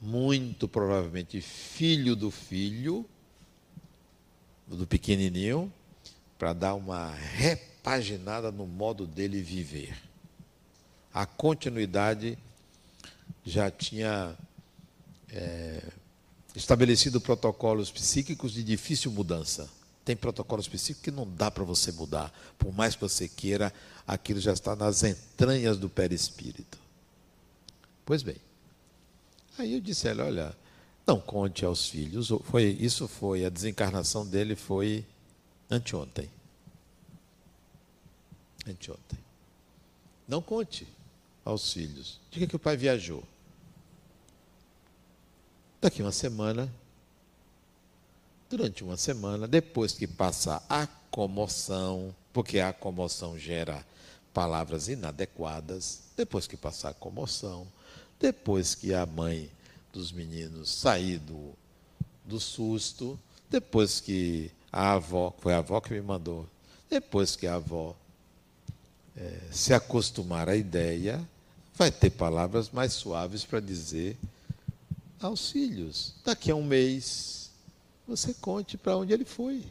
muito provavelmente filho do filho, do pequenininho, para dar uma repaginada no modo dele viver. A continuidade já tinha é, estabelecido protocolos psíquicos de difícil mudança tem protocolo específico que não dá para você mudar. Por mais que você queira, aquilo já está nas entranhas do perispírito. Pois bem. Aí eu disse a ela, olha, não conte aos filhos. Foi, isso foi, a desencarnação dele foi anteontem. Anteontem. Não conte aos filhos. Diga que o pai viajou. Daqui uma semana, durante uma semana, depois que passar a comoção, porque a comoção gera palavras inadequadas, depois que passar a comoção, depois que a mãe dos meninos sair do, do susto, depois que a avó, foi a avó que me mandou, depois que a avó é, se acostumar à ideia, vai ter palavras mais suaves para dizer aos filhos. Daqui a um mês, você conte para onde ele foi.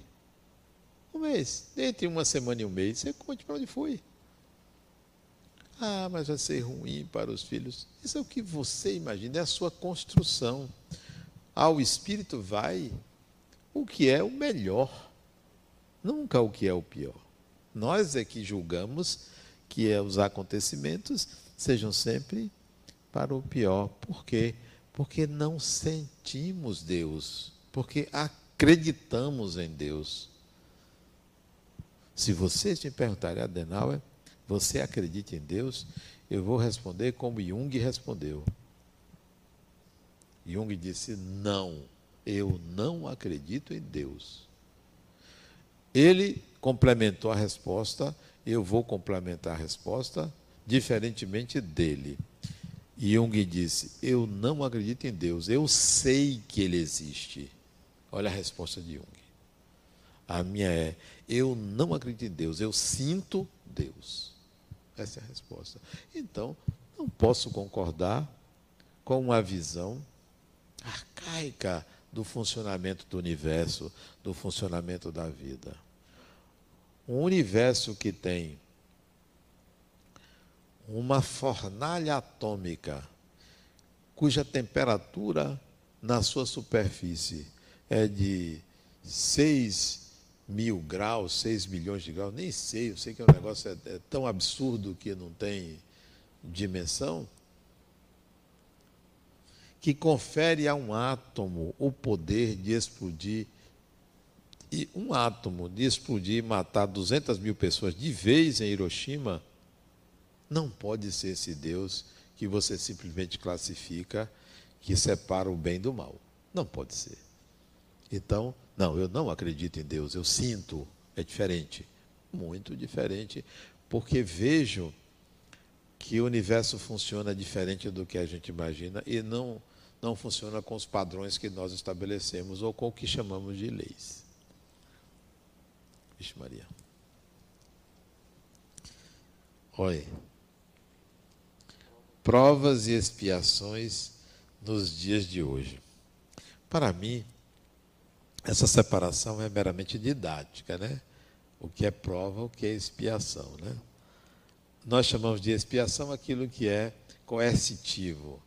Um mês. Entre uma semana e um mês, você conte para onde foi. Ah, mas vai ser ruim para os filhos. Isso é o que você imagina, é a sua construção. Ao espírito vai o que é o melhor, nunca o que é o pior. Nós é que julgamos que é os acontecimentos sejam sempre para o pior. Por quê? Porque não sentimos Deus porque acreditamos em Deus. Se vocês me perguntarem, Adenauer, você acredita em Deus? Eu vou responder como Jung respondeu. Jung disse: Não, eu não acredito em Deus. Ele complementou a resposta, eu vou complementar a resposta, diferentemente dele. Jung disse: Eu não acredito em Deus, eu sei que ele existe. Olha a resposta de Jung. A minha é: eu não acredito em Deus, eu sinto Deus. Essa é a resposta. Então, não posso concordar com uma visão arcaica do funcionamento do universo, do funcionamento da vida. Um universo que tem uma fornalha atômica cuja temperatura na sua superfície é de 6 mil graus, 6 milhões de graus, nem sei, eu sei que o negócio é, é tão absurdo que não tem dimensão, que confere a um átomo o poder de explodir e um átomo de explodir e matar 200 mil pessoas de vez em Hiroshima, não pode ser esse Deus que você simplesmente classifica que separa o bem do mal. Não pode ser. Então, não, eu não acredito em Deus, eu sinto, é diferente. Muito diferente, porque vejo que o universo funciona diferente do que a gente imagina e não, não funciona com os padrões que nós estabelecemos ou com o que chamamos de leis. Vixe Maria. Olha. Provas e expiações nos dias de hoje. Para mim, essa separação é meramente didática, né? O que é prova, o que é expiação, né? Nós chamamos de expiação aquilo que é coercitivo,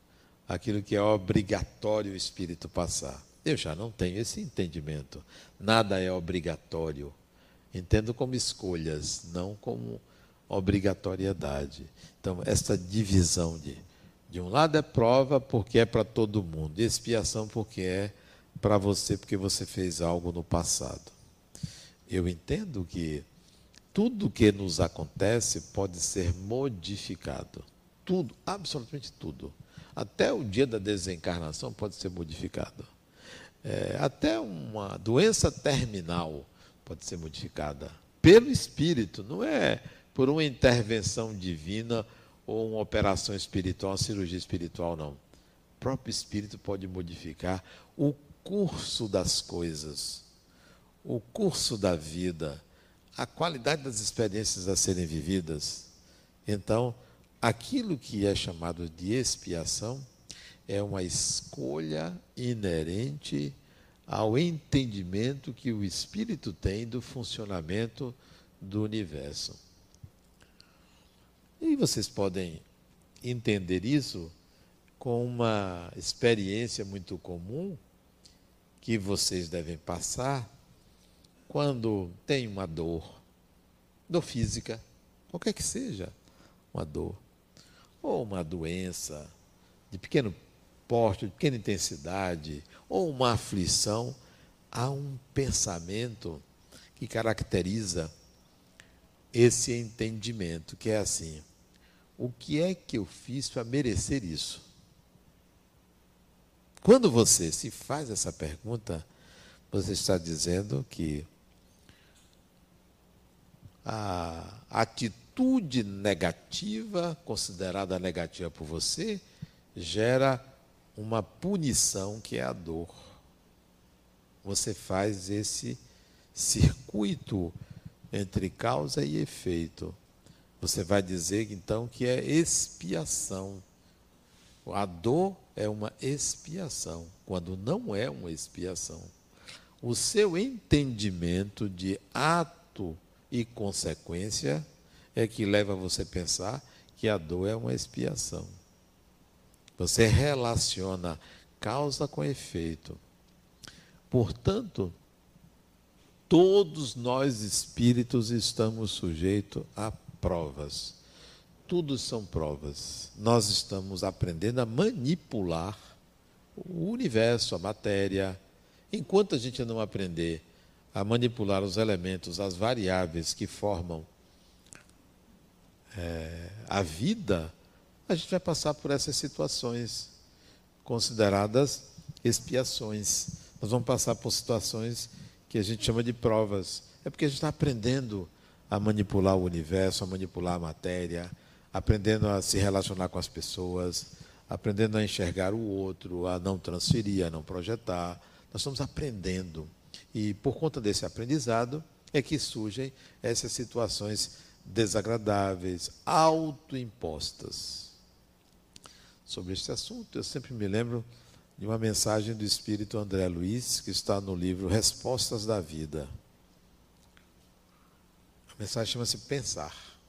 aquilo que é obrigatório o espírito passar. Eu já não tenho esse entendimento. Nada é obrigatório. Entendo como escolhas, não como obrigatoriedade. Então, essa divisão de de um lado é prova porque é para todo mundo, expiação porque é para você porque você fez algo no passado. Eu entendo que tudo que nos acontece pode ser modificado. Tudo, absolutamente tudo. Até o dia da desencarnação pode ser modificado. É, até uma doença terminal pode ser modificada pelo Espírito, não é por uma intervenção divina ou uma operação espiritual, uma cirurgia espiritual, não. O próprio Espírito pode modificar o curso das coisas, o curso da vida, a qualidade das experiências a serem vividas. Então, aquilo que é chamado de expiação é uma escolha inerente ao entendimento que o espírito tem do funcionamento do universo. E vocês podem entender isso com uma experiência muito comum que vocês devem passar quando tem uma dor, dor física, qualquer que seja, uma dor, ou uma doença de pequeno porte, de pequena intensidade, ou uma aflição, há um pensamento que caracteriza esse entendimento, que é assim: o que é que eu fiz para merecer isso? Quando você se faz essa pergunta, você está dizendo que a atitude negativa, considerada negativa por você, gera uma punição que é a dor. Você faz esse circuito entre causa e efeito. Você vai dizer então que é expiação. A dor é uma expiação, quando não é uma expiação. O seu entendimento de ato e consequência é que leva você a pensar que a dor é uma expiação. Você relaciona causa com efeito. Portanto, todos nós espíritos estamos sujeitos a provas. Tudo são provas. Nós estamos aprendendo a manipular o universo, a matéria. Enquanto a gente não aprender a manipular os elementos, as variáveis que formam é, a vida, a gente vai passar por essas situações consideradas expiações. Nós vamos passar por situações que a gente chama de provas. É porque a gente está aprendendo a manipular o universo, a manipular a matéria, aprendendo a se relacionar com as pessoas, aprendendo a enxergar o outro, a não transferir, a não projetar. Nós estamos aprendendo. E por conta desse aprendizado é que surgem essas situações desagradáveis, autoimpostas. Sobre este assunto, eu sempre me lembro de uma mensagem do espírito André Luiz, que está no livro Respostas da Vida. A mensagem chama-se Pensar.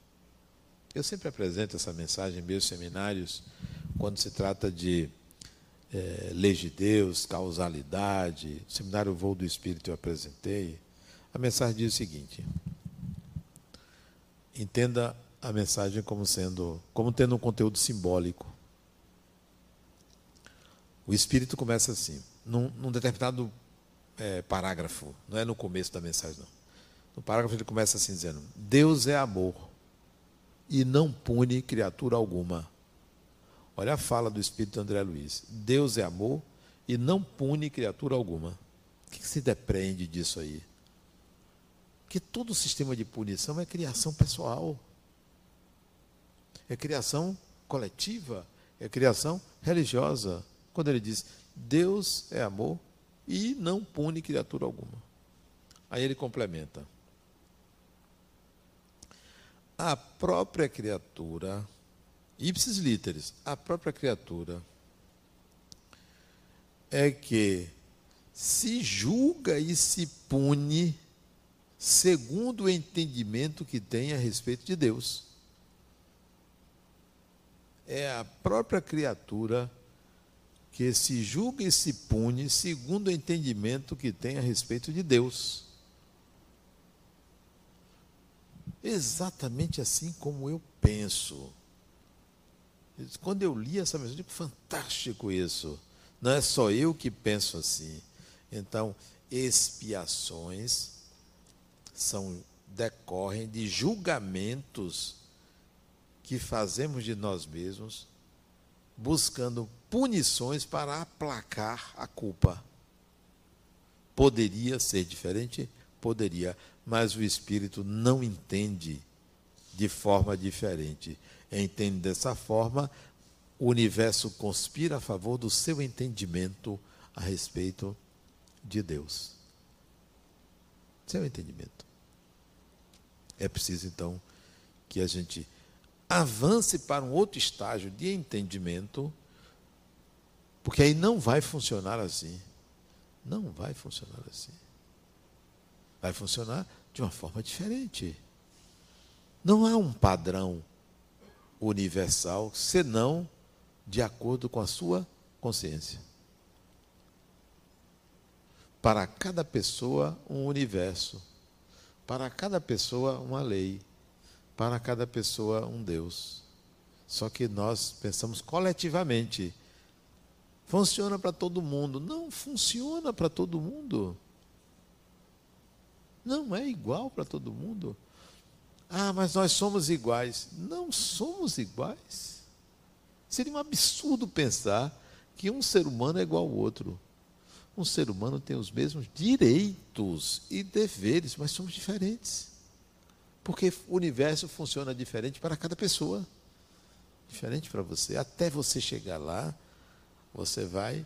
Eu sempre apresento essa mensagem em meus seminários, quando se trata de é, lei de Deus, causalidade. No seminário Voo do Espírito eu apresentei. A mensagem diz o seguinte: entenda a mensagem como sendo, como tendo um conteúdo simbólico. O O Espírito começa assim, num, num determinado é, parágrafo, não é no começo da mensagem, não. No parágrafo ele começa assim dizendo: Deus é amor e não pune criatura alguma. Olha a fala do Espírito André Luiz: Deus é amor e não pune criatura alguma. O que se depreende disso aí? Que todo o sistema de punição é criação pessoal, é criação coletiva, é criação religiosa. Quando ele diz Deus é amor e não pune criatura alguma. Aí ele complementa. A própria criatura, ipsis literis, a própria criatura é que se julga e se pune segundo o entendimento que tem a respeito de Deus. É a própria criatura que se julga e se pune segundo o entendimento que tem a respeito de Deus. Exatamente assim como eu penso. Quando eu li essa mensagem, eu digo, fantástico isso. Não é só eu que penso assim. Então, expiações são decorrem de julgamentos que fazemos de nós mesmos, buscando punições para aplacar a culpa. Poderia ser diferente? Poderia, mas o espírito não entende de forma diferente. Entende dessa forma o universo conspira a favor do seu entendimento a respeito de Deus. Seu entendimento. É preciso, então, que a gente avance para um outro estágio de entendimento, porque aí não vai funcionar assim. Não vai funcionar assim. Vai funcionar de uma forma diferente. Não há um padrão universal, senão de acordo com a sua consciência. Para cada pessoa, um universo. Para cada pessoa, uma lei. Para cada pessoa, um Deus. Só que nós pensamos coletivamente. Funciona para todo mundo. Não funciona para todo mundo. Não é igual para todo mundo. Ah, mas nós somos iguais. Não somos iguais. Seria um absurdo pensar que um ser humano é igual ao outro. Um ser humano tem os mesmos direitos e deveres, mas somos diferentes. Porque o universo funciona diferente para cada pessoa. Diferente para você. Até você chegar lá, você vai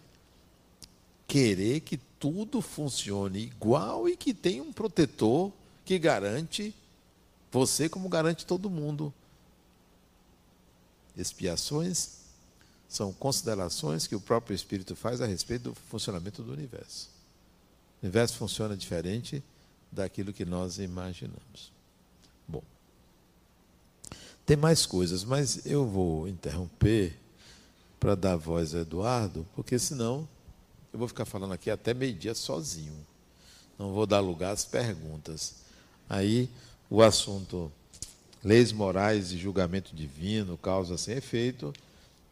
querer que tudo funcione igual e que tenha um protetor que garante você como garante todo mundo. Expiações são considerações que o próprio Espírito faz a respeito do funcionamento do universo. O universo funciona diferente daquilo que nós imaginamos. Bom, tem mais coisas, mas eu vou interromper para dar voz a Eduardo, porque senão eu vou ficar falando aqui até meio-dia sozinho. Não vou dar lugar às perguntas. Aí o assunto leis morais e julgamento divino, causa sem efeito,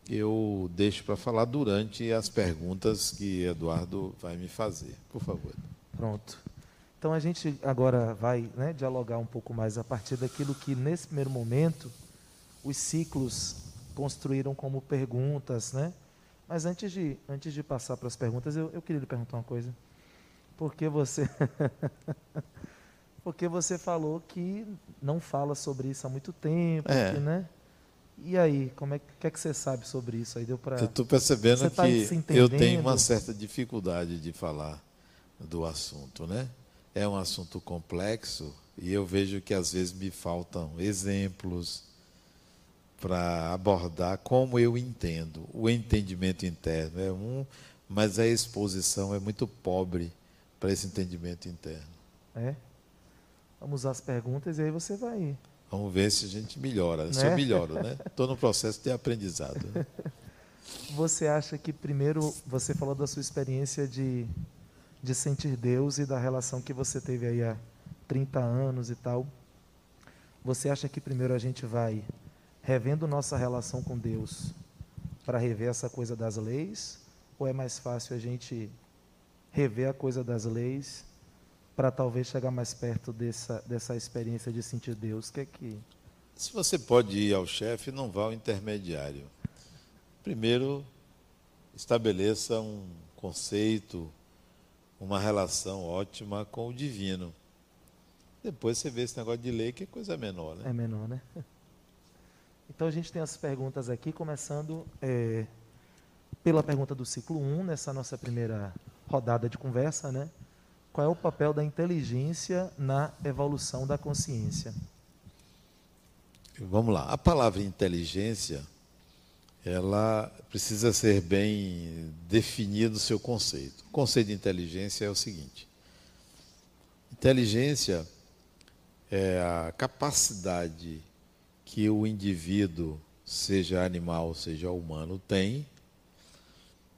eu deixo para falar durante as perguntas que Eduardo vai me fazer. Por favor. Pronto. Então a gente agora vai né, dialogar um pouco mais a partir daquilo que nesse primeiro momento os ciclos construíram como perguntas, né? Mas antes de, antes de passar para as perguntas, eu, eu queria lhe perguntar uma coisa. Porque você Porque você falou que não fala sobre isso há muito tempo, é. que, né? E aí, como é que, é que você sabe sobre isso? Aí deu para. Eu estou percebendo tá que eu tenho uma certa dificuldade de falar do assunto, né? É um assunto complexo e eu vejo que às vezes me faltam exemplos para abordar como eu entendo. O entendimento interno é um, mas a exposição é muito pobre para esse entendimento interno. É? Vamos usar as perguntas e aí você vai. Vamos ver se a gente melhora. Né? Se eu melhoro, né? Estou no processo de aprendizado. Né? Você acha que primeiro você falou da sua experiência de, de sentir Deus e da relação que você teve aí há 30 anos e tal. Você acha que primeiro a gente vai revendo nossa relação com Deus para rever essa coisa das leis? Ou é mais fácil a gente rever a coisa das leis para talvez chegar mais perto dessa, dessa experiência de sentir Deus? que é que. Se você pode ir ao chefe, não vá ao intermediário. Primeiro, estabeleça um conceito, uma relação ótima com o divino. Depois você vê esse negócio de lei, que é coisa menor, né? É menor, né? Então a gente tem as perguntas aqui, começando é, pela pergunta do ciclo 1, nessa nossa primeira rodada de conversa, né? Qual é o papel da inteligência na evolução da consciência? Vamos lá. A palavra inteligência, ela precisa ser bem definido o seu conceito. O conceito de inteligência é o seguinte: inteligência é a capacidade que o indivíduo, seja animal, seja humano, tem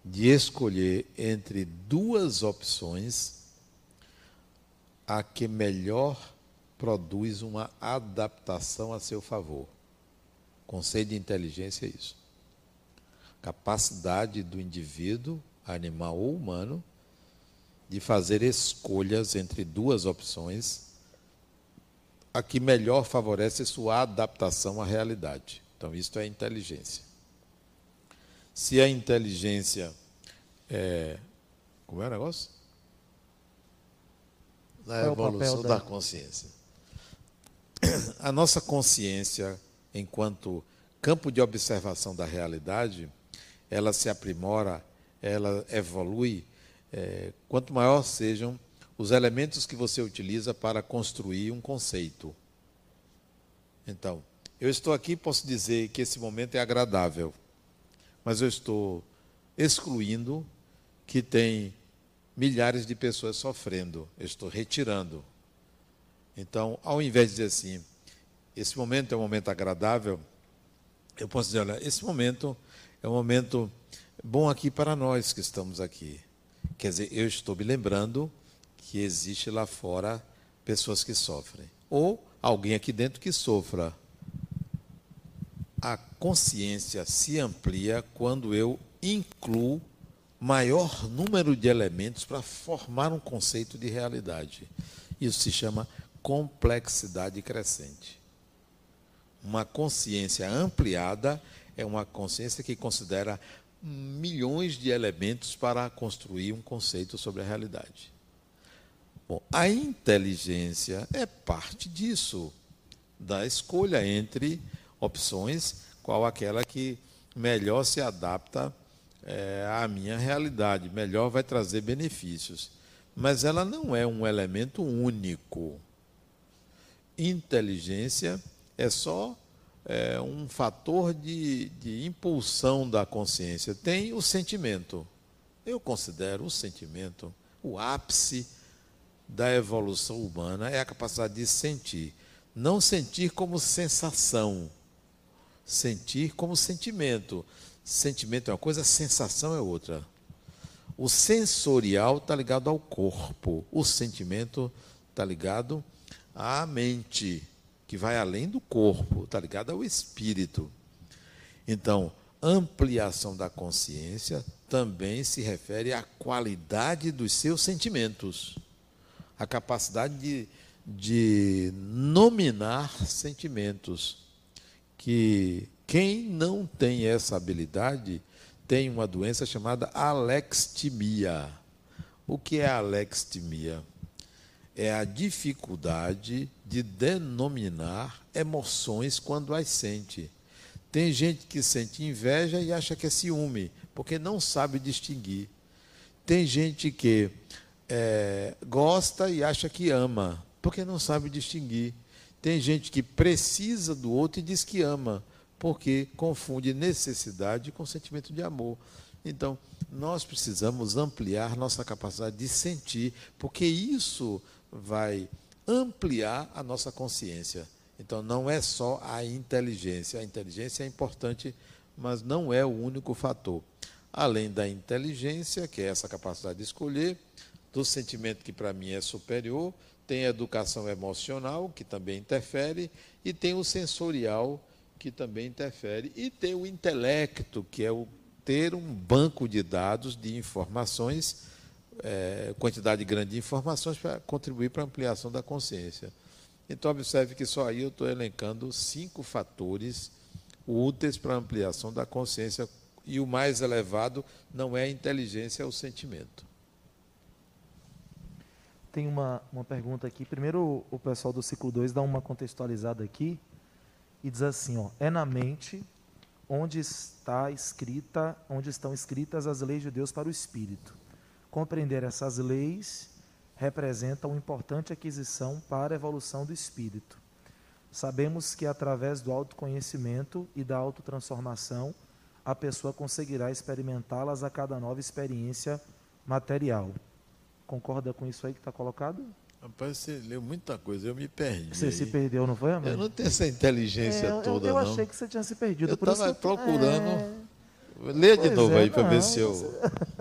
de escolher entre duas opções a que melhor produz uma adaptação a seu favor. Conceito de inteligência é isso. Capacidade do indivíduo, animal ou humano, de fazer escolhas entre duas opções, a que melhor favorece sua adaptação à realidade. Então, isto é inteligência. Se a inteligência é. Como é o negócio? na é evolução da... consciência. A nossa consciência, enquanto campo de observação da realidade, ela se aprimora, ela evolui, é, quanto maior sejam os elementos que você utiliza para construir um conceito. Então, eu estou aqui e posso dizer que esse momento é agradável, mas eu estou excluindo que tem milhares de pessoas sofrendo. Eu estou retirando. Então, ao invés de dizer assim, esse momento é um momento agradável, eu posso dizer, olha, esse momento é um momento bom aqui para nós que estamos aqui. Quer dizer, eu estou me lembrando que existe lá fora pessoas que sofrem. Ou alguém aqui dentro que sofra. A consciência se amplia quando eu incluo maior número de elementos para formar um conceito de realidade. Isso se chama complexidade crescente. Uma consciência ampliada é uma consciência que considera milhões de elementos para construir um conceito sobre a realidade. Bom, a inteligência é parte disso, da escolha entre opções, qual aquela que melhor se adapta é, à minha realidade, melhor vai trazer benefícios. Mas ela não é um elemento único. Inteligência é só é, um fator de, de impulsão da consciência. Tem o sentimento. Eu considero o sentimento o ápice da evolução humana é a capacidade de sentir. Não sentir como sensação, sentir como sentimento. Sentimento é uma coisa, sensação é outra. O sensorial está ligado ao corpo, o sentimento está ligado à mente, que vai além do corpo, está ligado ao espírito. Então, ampliação da consciência também se refere à qualidade dos seus sentimentos, a capacidade de, de nominar sentimentos que quem não tem essa habilidade tem uma doença chamada alextimia. O que é alextimia? É a dificuldade de denominar emoções quando as sente. Tem gente que sente inveja e acha que é ciúme, porque não sabe distinguir. Tem gente que é, gosta e acha que ama, porque não sabe distinguir. Tem gente que precisa do outro e diz que ama, porque confunde necessidade com sentimento de amor. Então, nós precisamos ampliar nossa capacidade de sentir, porque isso vai ampliar a nossa consciência. Então, não é só a inteligência. A inteligência é importante, mas não é o único fator. Além da inteligência, que é essa capacidade de escolher, do sentimento que para mim é superior, tem a educação emocional, que também interfere, e tem o sensorial, que também interfere, e tem o intelecto, que é o ter um banco de dados de informações, é, quantidade grande de informações para contribuir para a ampliação da consciência. Então, observe que só aí eu estou elencando cinco fatores úteis para a ampliação da consciência, e o mais elevado não é a inteligência, é o sentimento. Tem uma, uma pergunta aqui. Primeiro, o pessoal do ciclo 2 dá uma contextualizada aqui e diz assim: ó, é na mente onde está escrita, onde estão escritas as leis de Deus para o espírito. Compreender essas leis representa uma importante aquisição para a evolução do espírito. Sabemos que através do autoconhecimento e da autotransformação, a pessoa conseguirá experimentá-las a cada nova experiência material. Concorda com isso aí que está colocado? Rapaz, você leu muita coisa, eu me perdi. Você se perdeu, não foi, amor? Eu não tenho essa inteligência é, toda, eu, eu não. achei que você tinha se perdido. Eu estava procurando. É... Lê de novo é, aí para ver se eu.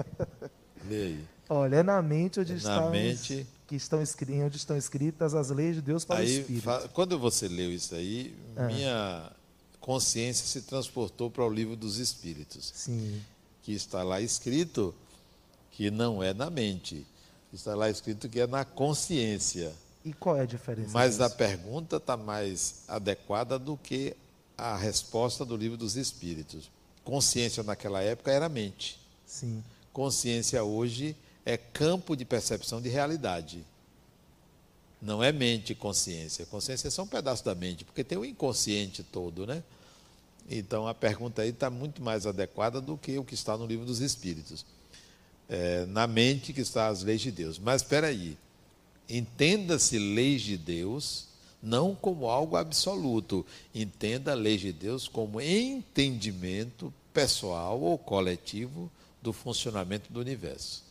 Lê aí. Olha, é na mente onde é está. Na mente que estão, onde estão escritas as leis de Deus para aí, o Espírito. Quando você leu isso aí, é. minha consciência se transportou para o livro dos Espíritos. Sim. Que está lá escrito que não é na mente, está lá escrito que é na consciência. E qual é a diferença? Mas disso? a pergunta está mais adequada do que a resposta do livro dos Espíritos. Consciência naquela época era mente. Sim. Consciência hoje é campo de percepção de realidade. Não é mente e consciência. Consciência é só um pedaço da mente, porque tem o inconsciente todo, né? Então a pergunta aí está muito mais adequada do que o que está no livro dos Espíritos. É, na mente que está as leis de Deus. Mas espera aí, entenda-se leis de Deus não como algo absoluto. Entenda a lei de Deus como entendimento pessoal ou coletivo do funcionamento do universo.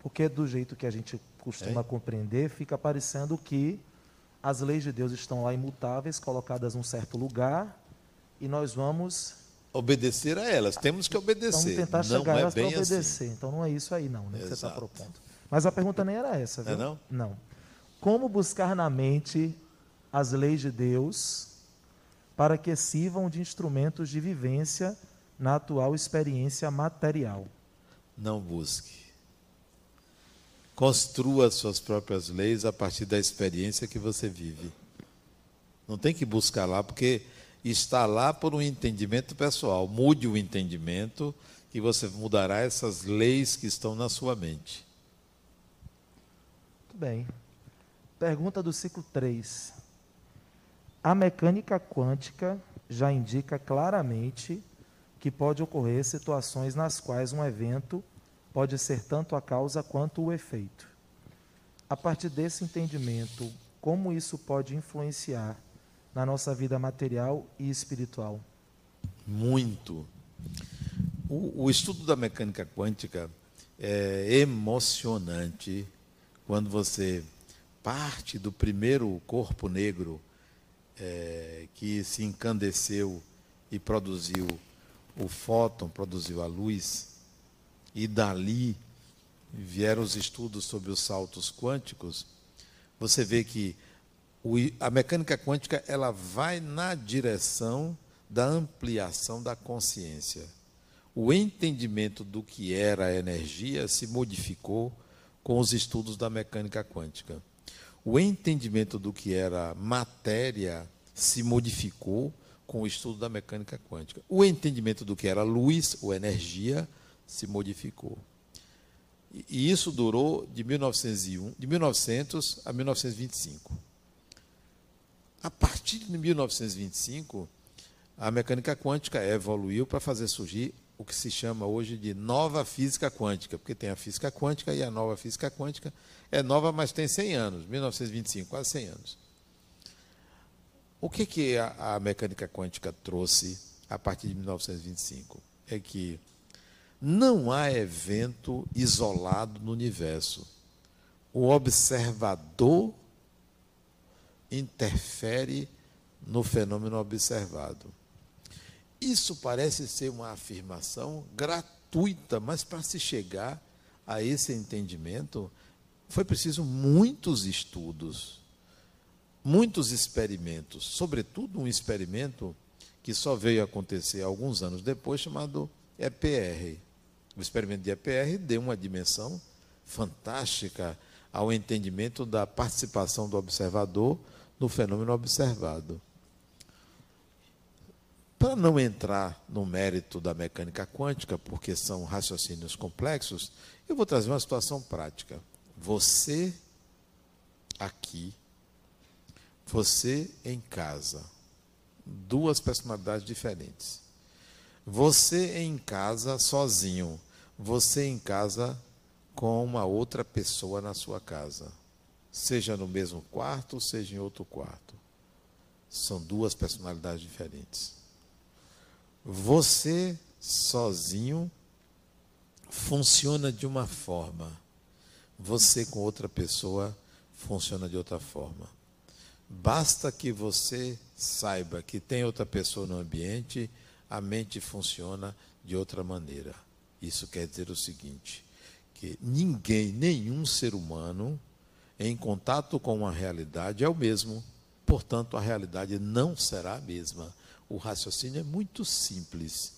Porque do jeito que a gente costuma é? compreender, fica parecendo que as leis de Deus estão lá imutáveis, colocadas num certo lugar, e nós vamos obedecer a elas. Temos que obedecer. Vamos tentar chegar não é para obedecer. Assim. Então não é isso aí não, né, que você está propondo. Mas a pergunta nem era essa, viu? É não? Não. Como buscar na mente as leis de Deus para que sirvam de instrumentos de vivência na atual experiência material? Não busque. Construa suas próprias leis a partir da experiência que você vive. Não tem que buscar lá, porque está lá por um entendimento pessoal. Mude o entendimento e você mudará essas leis que estão na sua mente. Muito bem. Pergunta do ciclo 3. A mecânica quântica já indica claramente que pode ocorrer situações nas quais um evento pode ser tanto a causa quanto o efeito. A partir desse entendimento, como isso pode influenciar na nossa vida material e espiritual? Muito. O, o estudo da mecânica quântica é emocionante quando você parte do primeiro corpo negro é, que se encandeceu e produziu o fóton, produziu a luz e dali vieram os estudos sobre os saltos quânticos, você vê que a mecânica quântica ela vai na direção da ampliação da consciência. O entendimento do que era a energia se modificou com os estudos da mecânica quântica. O entendimento do que era matéria se modificou com o estudo da mecânica quântica. O entendimento do que era luz ou energia se modificou. E isso durou de 1901, de 1900 a 1925. A partir de 1925, a mecânica quântica evoluiu para fazer surgir o que se chama hoje de nova física quântica, porque tem a física quântica e a nova física quântica é nova, mas tem 100 anos, 1925, quase 100 anos. O que, que a, a mecânica quântica trouxe a partir de 1925? É que não há evento isolado no universo. O observador interfere no fenômeno observado. Isso parece ser uma afirmação gratuita, mas para se chegar a esse entendimento foi preciso muitos estudos, muitos experimentos, sobretudo um experimento que só veio acontecer alguns anos depois, chamado EPR. O experimento de EPR deu uma dimensão fantástica ao entendimento da participação do observador no fenômeno observado. Para não entrar no mérito da mecânica quântica, porque são raciocínios complexos, eu vou trazer uma situação prática. Você aqui, você em casa, duas personalidades diferentes. Você em casa sozinho, você em casa com uma outra pessoa na sua casa, seja no mesmo quarto, seja em outro quarto. São duas personalidades diferentes. Você sozinho funciona de uma forma, você com outra pessoa funciona de outra forma. Basta que você saiba que tem outra pessoa no ambiente, a mente funciona de outra maneira. Isso quer dizer o seguinte: que ninguém, nenhum ser humano, em contato com uma realidade é o mesmo, portanto, a realidade não será a mesma. O raciocínio é muito simples.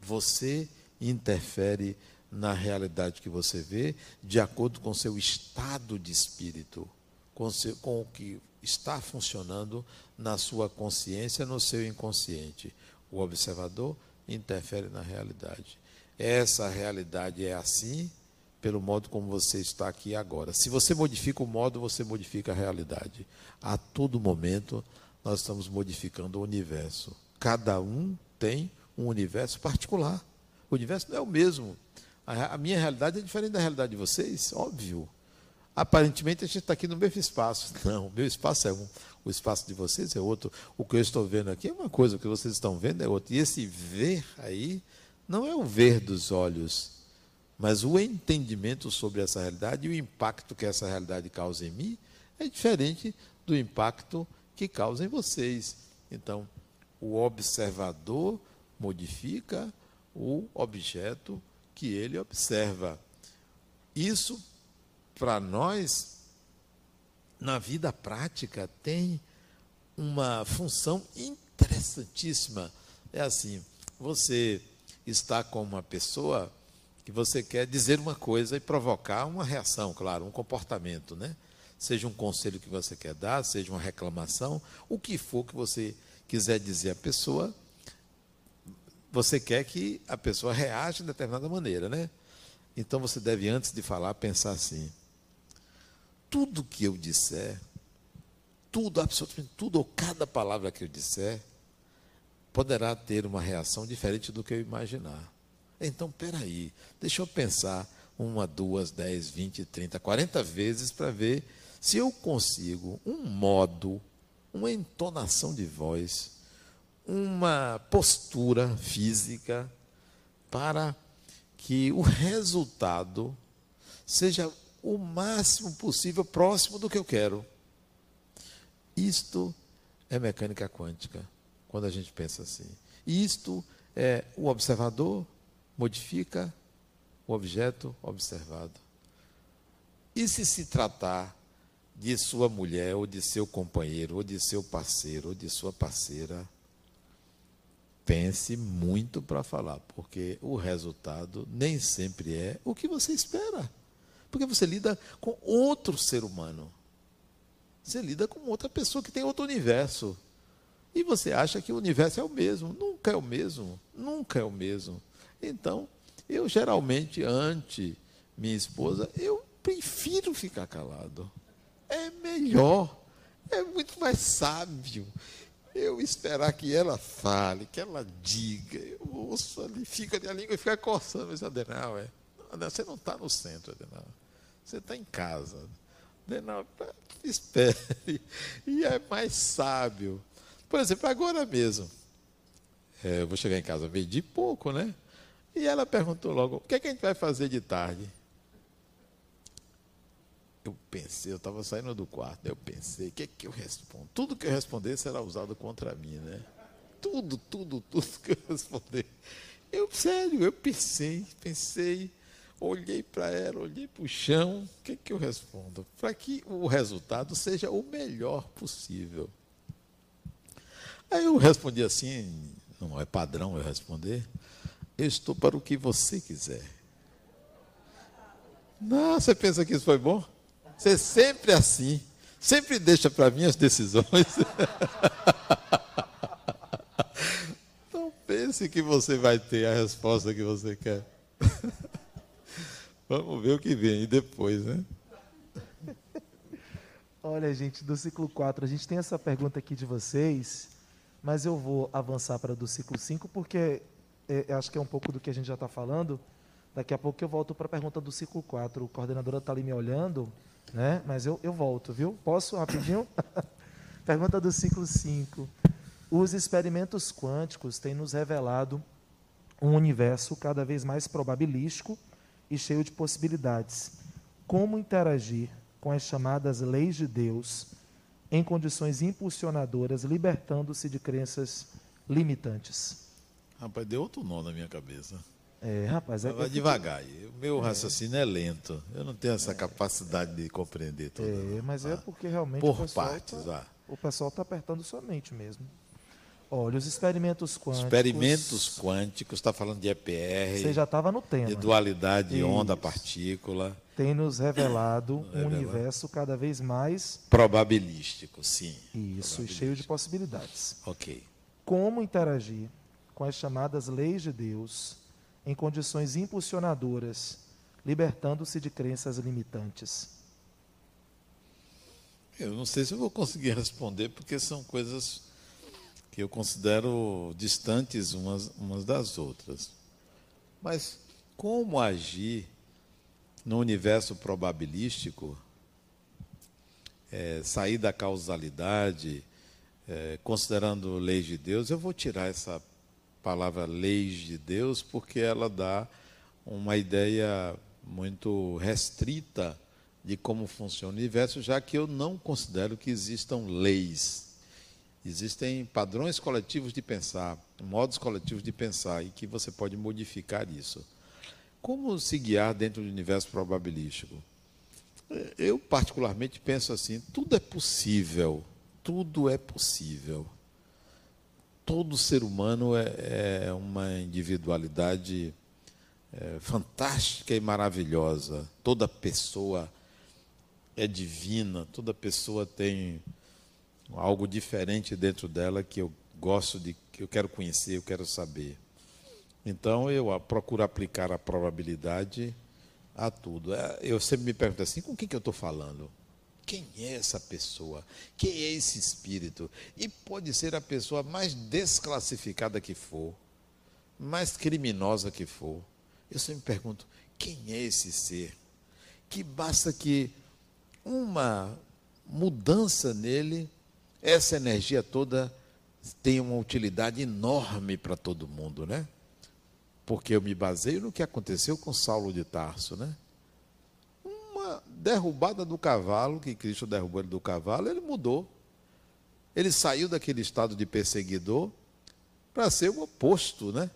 Você interfere na realidade que você vê de acordo com seu estado de espírito, com, seu, com o que está funcionando na sua consciência, no seu inconsciente. O observador interfere na realidade. Essa realidade é assim pelo modo como você está aqui agora. Se você modifica o modo, você modifica a realidade. A todo momento, nós estamos modificando o universo. Cada um tem um universo particular. O universo não é o mesmo. A, minha realidade é diferente da realidade de vocês, óbvio. Aparentemente a gente está aqui no mesmo espaço. Não, o meu espaço é um, o espaço de vocês é outro. O que eu estou vendo aqui é uma coisa, o que vocês estão vendo é outro. E esse ver aí não é o ver dos olhos, mas o entendimento sobre essa realidade e o impacto que essa realidade causa em mim é diferente do impacto que causa em vocês. Então, o observador modifica o objeto que ele observa. Isso para nós, na vida prática, tem uma função interessantíssima. É assim: você está com uma pessoa que você quer dizer uma coisa e provocar uma reação, claro, um comportamento, né? Seja um conselho que você quer dar, seja uma reclamação, o que for que você quiser dizer à pessoa, você quer que a pessoa reaja de determinada maneira, né? Então você deve, antes de falar, pensar assim: tudo que eu disser, tudo, absolutamente tudo, ou cada palavra que eu disser, poderá ter uma reação diferente do que eu imaginar. Então, peraí, deixa eu pensar uma, duas, dez, vinte, trinta, quarenta vezes para ver se eu consigo um modo, uma entonação de voz, uma postura física para que o resultado seja o máximo possível próximo do que eu quero. Isto é mecânica quântica, quando a gente pensa assim. Isto é o observador modifica o objeto observado. E se se tratar de sua mulher, ou de seu companheiro, ou de seu parceiro, ou de sua parceira, pense muito para falar, porque o resultado nem sempre é o que você espera. Porque você lida com outro ser humano. Você lida com outra pessoa que tem outro universo. E você acha que o universo é o mesmo. Nunca é o mesmo. Nunca é o mesmo. Então, eu geralmente, ante minha esposa, eu prefiro ficar calado. É melhor. É muito mais sábio. Eu esperar que ela fale, que ela diga. Eu ouço ali, fica a língua fica coçando. Mas, Adenal, você não está no centro, Adenal. Você está em casa. Não, espere. E é mais sábio. Por exemplo, agora mesmo. É, eu vou chegar em casa meio de pouco, né? E ela perguntou logo: o que, é que a gente vai fazer de tarde? Eu pensei, eu estava saindo do quarto, eu pensei, o que é que eu respondo? Tudo que eu responder será usado contra mim, né? Tudo, tudo, tudo que eu responder. Eu, sério, eu pensei, pensei. Olhei para ela, olhei para o chão, o que, que eu respondo? Para que o resultado seja o melhor possível. Aí eu respondi assim, não é padrão eu responder. Eu estou para o que você quiser. Não, você pensa que isso foi bom? Você é sempre assim. Sempre deixa para mim as decisões. Não pense que você vai ter a resposta que você quer. Vamos ver o que vem depois, né? Olha, gente, do ciclo 4, a gente tem essa pergunta aqui de vocês, mas eu vou avançar para do ciclo 5, porque é, acho que é um pouco do que a gente já está falando. Daqui a pouco eu volto para a pergunta do ciclo 4. O coordenador está ali me olhando, né? mas eu, eu volto, viu? Posso rapidinho? pergunta do ciclo 5. Os experimentos quânticos têm nos revelado um universo cada vez mais probabilístico e cheio de possibilidades. Como interagir com as chamadas leis de Deus em condições impulsionadoras, libertando-se de crenças limitantes. Rapaz, deu outro nó na minha cabeça. É, rapaz, é Vai devagar. O meu raciocínio é lento. Eu não tenho essa capacidade de compreender tudo. É, mas é porque realmente Por partes, tá, ah. o pessoal está apertando sua mente mesmo. Olha, os experimentos quânticos. Experimentos quânticos, está falando de EPR, Você já estava no tema. de dualidade Isso. onda-partícula, Tem nos revelado um Revelado. universo cada vez mais probabilístico, sim. isso e cheio de possibilidades. Ok. como interagir com as chamadas leis de Deus em condições impulsionadoras, libertando-se de crenças limitantes. Eu não sei se eu vou conseguir responder, porque são coisas que eu considero distantes umas, umas das outras. Mas como agir no universo probabilístico, é, sair da causalidade, é, considerando leis de Deus, eu vou tirar essa palavra leis de Deus, porque ela dá uma ideia muito restrita de como funciona o universo, já que eu não considero que existam leis. Existem padrões coletivos de pensar, modos coletivos de pensar, e que você pode modificar isso. Como se guiar dentro do universo probabilístico? Eu, particularmente, penso assim: tudo é possível, tudo é possível. Todo ser humano é, é uma individualidade é, fantástica e maravilhosa. Toda pessoa é divina, toda pessoa tem algo diferente dentro dela que eu gosto de, que eu quero conhecer, eu quero saber. Então eu procuro aplicar a probabilidade a tudo. É, eu sempre me pergunto assim: com quem que eu estou falando? Quem é essa pessoa? Quem é esse espírito? E pode ser a pessoa mais desclassificada que for, mais criminosa que for. Eu sempre pergunto: quem é esse ser? Que basta que uma mudança nele, essa energia toda tenha uma utilidade enorme para todo mundo, né? Porque eu me baseio no que aconteceu com Saulo de Tarso, né? Uma derrubada do cavalo, que Cristo derrubou ele do cavalo, ele mudou. Ele saiu daquele estado de perseguidor para ser o oposto, né?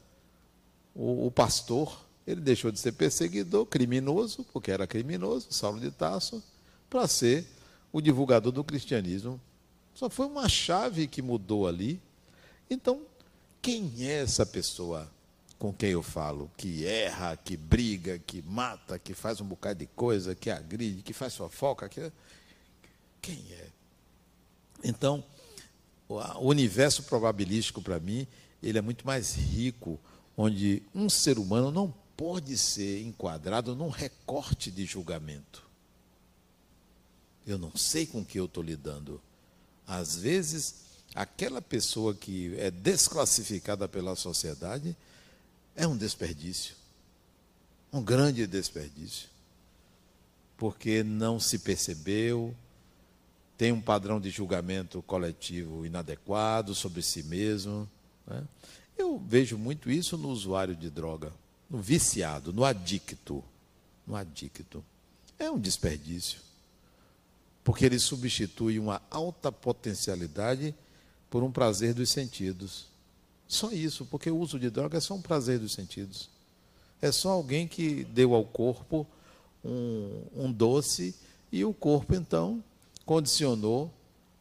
O, o, pastor, ele deixou de ser perseguidor, criminoso, porque era criminoso, Saulo de Tarso, para ser o divulgador do cristianismo. Só foi uma chave que mudou ali. Então, quem é essa pessoa? Com quem eu falo, que erra, que briga, que mata, que faz um bocado de coisa, que agride, que faz fofoca, que... quem é? Então, o universo probabilístico para mim, ele é muito mais rico, onde um ser humano não pode ser enquadrado num recorte de julgamento. Eu não sei com que eu estou lidando. Às vezes, aquela pessoa que é desclassificada pela sociedade, é um desperdício. Um grande desperdício. Porque não se percebeu, tem um padrão de julgamento coletivo inadequado sobre si mesmo. Né? Eu vejo muito isso no usuário de droga, no viciado, no adicto. No adicto. É um desperdício. Porque ele substitui uma alta potencialidade por um prazer dos sentidos. Só isso, porque o uso de droga é só um prazer dos sentidos. É só alguém que deu ao corpo um, um doce e o corpo, então, condicionou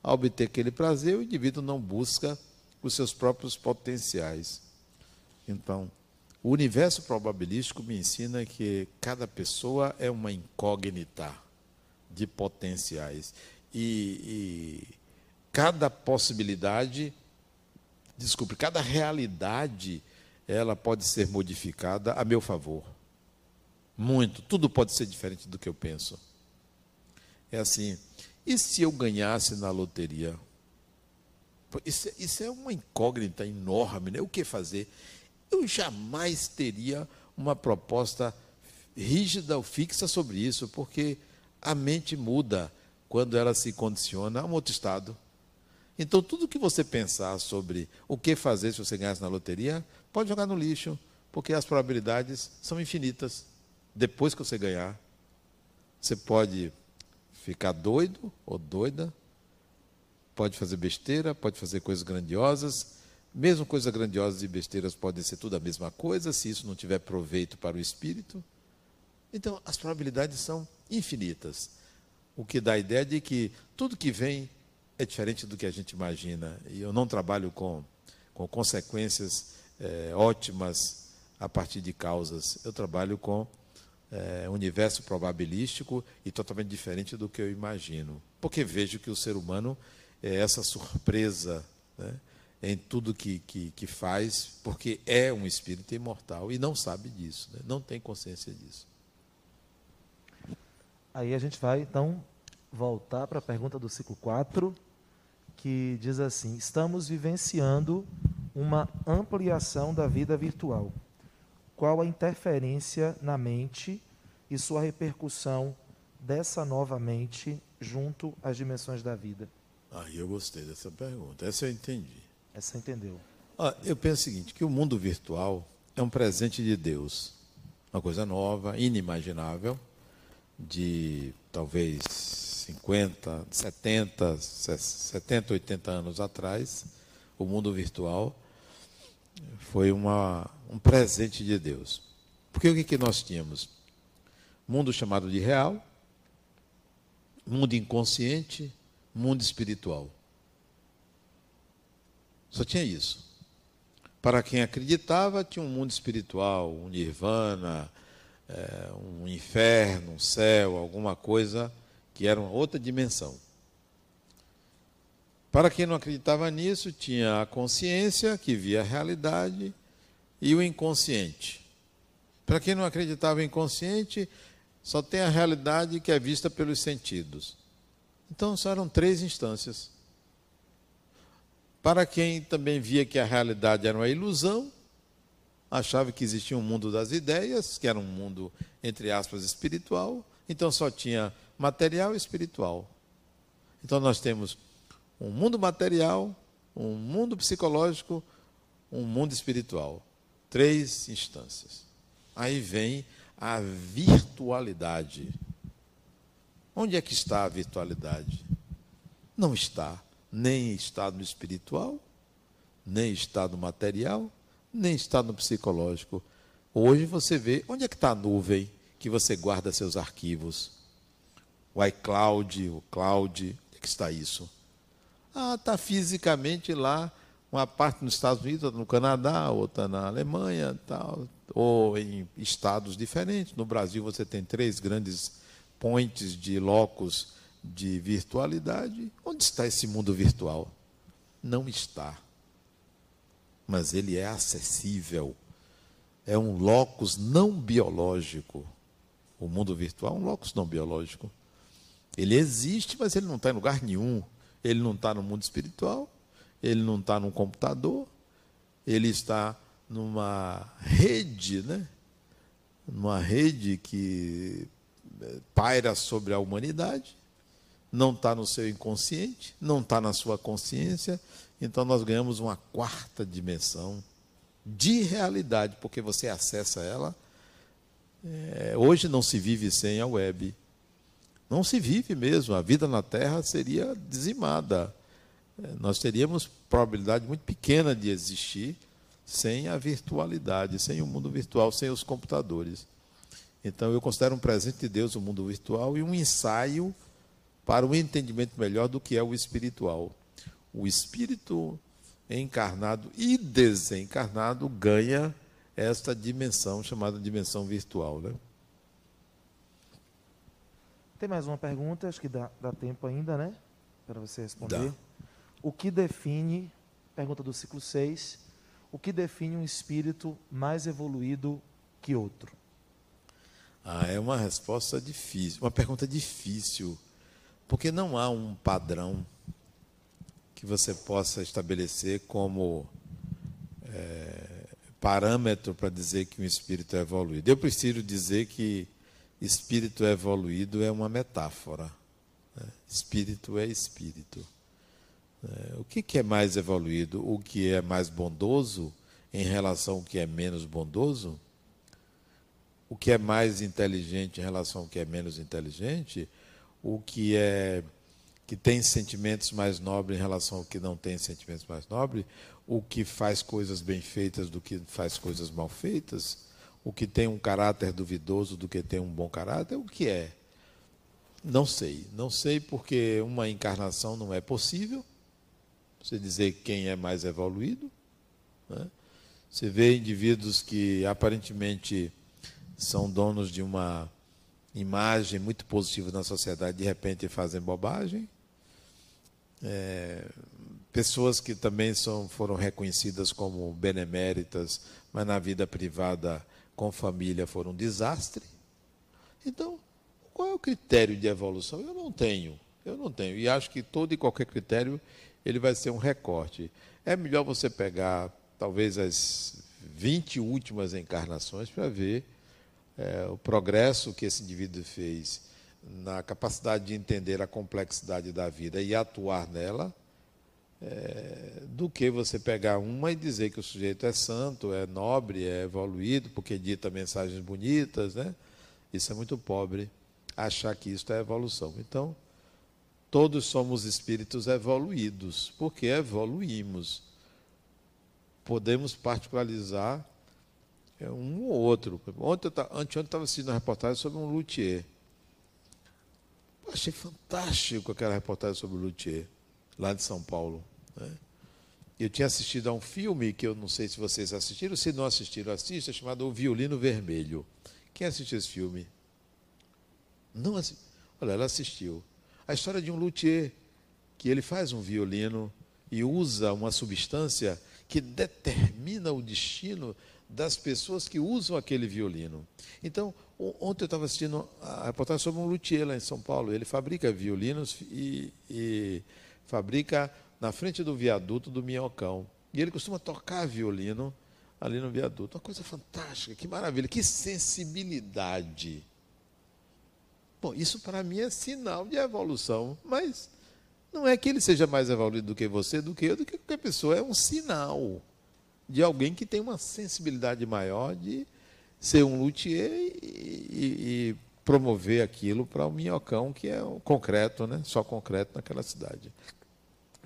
a obter aquele prazer, o indivíduo não busca os seus próprios potenciais. Então, O universo probabilístico me ensina que cada pessoa é uma incógnita de potenciais. E, e cada possibilidade, desculpe, cada realidade, ela pode ser modificada a meu favor. Muito. Tudo pode ser diferente do que eu penso. É assim. E se eu ganhasse na loteria? Isso, isso é uma incógnita enorme, né? O que fazer? Eu jamais teria uma proposta rígida ou fixa sobre isso, porque a mente muda quando ela se condiciona a um outro estado. Então, tudo que você pensar sobre o que fazer se você ganhasse na loteria, pode jogar no lixo, porque as probabilidades são infinitas. Depois que você ganhar, você pode ficar doido ou doida, pode fazer besteira, pode fazer coisas grandiosas. Mesmo coisas grandiosas e besteiras podem ser tudo a mesma coisa, se isso não tiver proveito para o espírito. Então, as probabilidades são infinitas. O que dá a ideia de que tudo que vem é diferente do que a gente imagina. E eu não trabalho com, com consequências é, ótimas a partir de causas. Eu trabalho com é, universo probabilístico e totalmente diferente do que eu imagino. Porque vejo que o ser humano é essa surpresa né, em tudo que, que, que, faz, porque é um espírito imortal e não sabe disso, né, não tem consciência disso. Aí a gente vai, então, voltar para a pergunta do ciclo 4, que diz assim: Estamos vivenciando uma ampliação da vida virtual. Qual a interferência na mente e sua repercussão dessa nova mente junto às dimensões da vida? Ah, eu gostei dessa pergunta. Essa eu entendi. Essa entendeu. Ah, eu penso o seguinte, que o mundo virtual é um presente de Deus. Uma coisa nova, inimaginável, de talvez 50, 70, 70, 80 anos atrás, o mundo virtual foi uma, um presente de Deus. Porque o que, que nós tínhamos? Mundo chamado de real, mundo inconsciente, mundo espiritual. Só tinha isso. Para quem acreditava, tinha um mundo espiritual, um nirvana, é, um inferno, um céu, alguma coisa que era uma outra dimensão. Para quem não acreditava nisso, tinha a consciência, que via a realidade, e o inconsciente. Para quem não acreditava em inconsciente, só tem a realidade que é vista pelos sentidos. Então, só eram três instâncias. Para quem também via que a realidade era uma ilusão, achava que existia um mundo das ideias, que era um mundo, entre aspas, espiritual, então só tinha material e espiritual. Então nós temos um mundo material, um mundo psicológico, um mundo espiritual. Três instâncias. Aí vem a virtualidade. Onde é que está a virtualidade? Não está. Nem está no espiritual, nem está no material, nem está no psicológico. Hoje você vê onde é que está a nuvem que você guarda seus arquivos o iCloud, o Cloud, onde é que está isso? Ah, está fisicamente lá, uma parte nos Estados Unidos, outra no Canadá, outra na Alemanha, tal, ou em estados diferentes. No Brasil você tem três grandes points de locos de virtualidade. Onde está esse mundo virtual? Não está. Mas ele é acessível. É um locus não biológico. O mundo virtual é um locus não biológico. Ele existe, mas ele não está em lugar nenhum. Ele não está no mundo espiritual, ele não está num computador, ele está numa rede, né? numa rede que eh, paira sobre a humanidade, não está no seu inconsciente, não está na sua consciência, então nós ganhamos uma quarta dimensão de realidade, porque você acessa ela. É, hoje não se vive sem a web. Não se vive mesmo, a vida na Terra seria dizimada. É, nós teríamos probabilidade muito pequena de existir sem a virtualidade, sem o mundo virtual, sem os computadores. Então, eu considero um presente de Deus o mundo virtual e um ensaio para um entendimento melhor do que é o espiritual. O espírito encarnado e desencarnado ganha esta dimensão chamada dimensão virtual. Né? Tem mais uma pergunta, acho que dá, dá tempo ainda, né? Para você responder. Dá. O que define, pergunta do ciclo 6, o que define um espírito mais evoluído que outro? Ah, é uma resposta difícil, uma pergunta difícil, porque não há um padrão que você possa estabelecer como é, parâmetro para dizer que um espírito é evoluído. Eu prefiro dizer que espírito evoluído é uma metáfora. Né? Espírito é espírito. É, o que, que é mais evoluído? O que é mais bondoso em relação ao que é menos bondoso? O que é mais inteligente em relação ao que é menos inteligente? O que é que tem sentimentos mais nobres em relação ao que não tem sentimentos mais nobres? O que faz coisas bem feitas do que faz coisas mal feitas? O que tem um caráter duvidoso do que tem um bom caráter? O que é? Não sei. Não sei porque uma encarnação não é possível você dizer quem é mais evoluído. Né? Você vê indivíduos que aparentemente são donos de uma imagem muito positiva na sociedade, de repente fazem bobagem. É, pessoas que também são, foram reconhecidas como beneméritas, mas na vida privada, com família, foram um desastre. Então, qual é o critério de evolução? Eu não tenho. Eu não tenho. E acho que todo e qualquer critério ele vai ser um recorte. É melhor você pegar talvez as 20 últimas encarnações para ver é, o progresso que esse indivíduo fez na capacidade de entender a complexidade da vida e atuar nela, é, do que você pegar uma e dizer que o sujeito é santo, é nobre, é evoluído, porque dita mensagens bonitas, né? Isso é muito pobre achar que isso é evolução. Então, todos somos espíritos evoluídos, porque evoluímos. Podemos particularizar é, um ou outro. Ontem, anteontem, eu estava assistindo uma reportagem sobre um luthier. Achei fantástico aquela reportagem sobre o luthier, lá de São Paulo. Né? Eu tinha assistido a um filme que eu não sei se vocês assistiram, se não assistiram, assista, chamado O Violino Vermelho. Quem assistiu esse filme? Não assisti. Olha, ela assistiu a história de um luthier, que ele faz um violino e usa uma substância que determina o destino das pessoas que usam aquele violino. Então, ontem eu estava assistindo a reportagem sobre um luthier lá em São Paulo. Ele fabrica violinos e, e fabrica na frente do viaduto do Minhocão. E ele costuma tocar violino ali no viaduto. Uma coisa fantástica, que maravilha, que sensibilidade. Bom, isso para mim é sinal de evolução, mas não é que ele seja mais evoluído do que você, do que eu, do que qualquer pessoa. É um sinal de alguém que tem uma sensibilidade maior de ser um luthier e, e, e promover aquilo para o minhocão, que é o concreto, né? só concreto naquela cidade.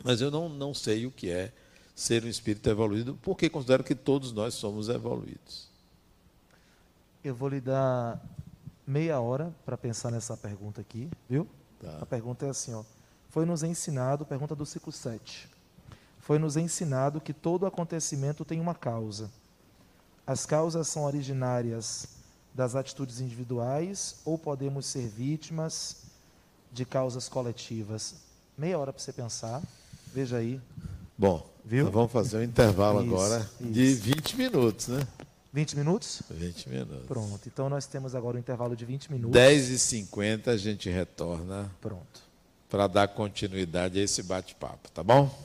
Mas eu não, não sei o que é ser um espírito evoluído, porque considero que todos nós somos evoluídos. Eu vou lhe dar meia hora para pensar nessa pergunta aqui, viu? Tá. A pergunta é assim, ó. Foi nos ensinado, pergunta do ciclo 7. Foi nos ensinado que todo acontecimento tem uma causa. As causas são originárias das atitudes individuais ou podemos ser vítimas de causas coletivas? Meia hora para você pensar. Veja aí. Bom, Viu? vamos fazer um intervalo isso, agora isso. de 20 minutos, né? 20 minutos? 20 minutos. Pronto. Então nós temos agora um intervalo de 20 minutos. 10 e 50 a gente retorna. Pronto. Para dar continuidade a esse bate-papo, tá bom?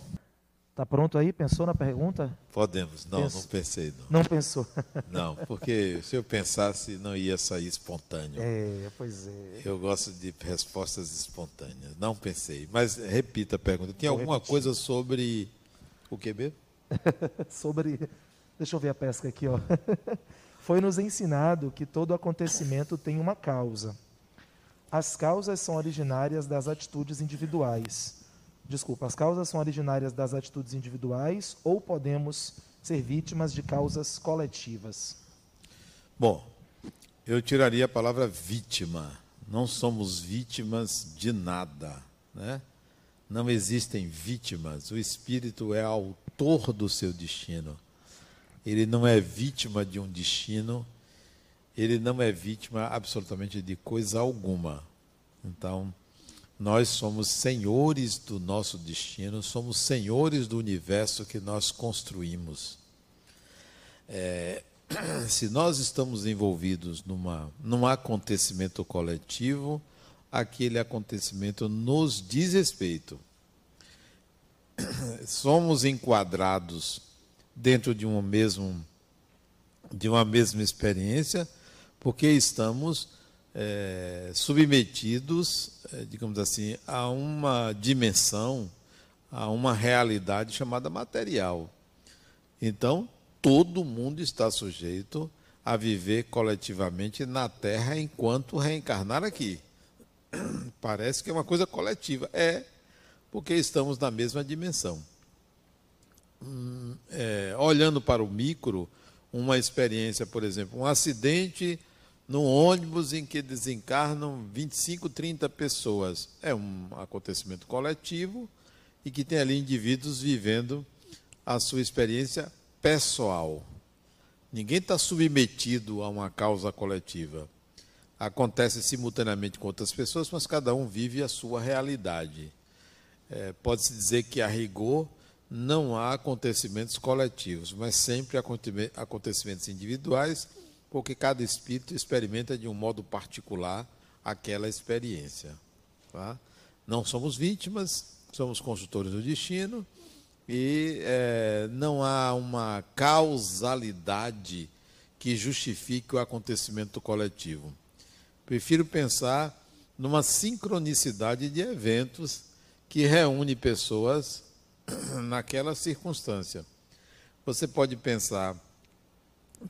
Tá pronto aí? Pensou na pergunta? Podemos. Não, Penso... não pensei. Não, não pensou. não, porque se eu pensasse, não ia sair espontâneo. É, pois é. Eu gosto de respostas espontâneas. Não pensei. Mas repita a pergunta. Tem Vou alguma repetir. coisa sobre o QB? sobre Deixa eu ver a pesca aqui, ó. Foi nos ensinado que todo acontecimento tem uma causa. As causas são originárias das atitudes individuais. Desculpa, as causas são originárias das atitudes individuais ou podemos ser vítimas de causas coletivas? Bom, eu tiraria a palavra vítima. Não somos vítimas de nada, né? Não existem vítimas. O espírito é autor do seu destino. ele não é vítima de um destino, ele não é vítima absolutamente de coisa alguma. Então, nós somos senhores do nosso destino, somos senhores do universo que nós construímos. É, se nós estamos envolvidos numa, num acontecimento coletivo, aquele acontecimento nos diz respeito. Somos enquadrados dentro de um mesmo de uma mesma experiência, porque estamos é, submetidos, é, digamos assim, a uma dimensão, a uma realidade chamada material. Então, todo mundo está sujeito a viver coletivamente na Terra enquanto reencarnar aqui. Parece que é uma coisa coletiva. É, porque estamos na mesma dimensão. Hum, é, olhando para o micro, uma experiência, por exemplo, um acidente num ônibus em que desencarnam 25, 30 pessoas. É um acontecimento coletivo e que tem ali indivíduos vivendo a sua experiência pessoal. Ninguém está submetido a uma causa coletiva. Acontece simultaneamente com outras pessoas, mas cada um vive a sua realidade. É, Pode-se dizer que, a rigor, não há acontecimentos coletivos, mas sempre acontecimentos individuais porque cada espírito experimenta de um modo particular aquela experiência. Tá? Não somos vítimas, somos consultores do destino e é, não há uma causalidade que justifique o acontecimento coletivo. Prefiro pensar numa sincronicidade de eventos que reúne pessoas naquela circunstância. Você pode pensar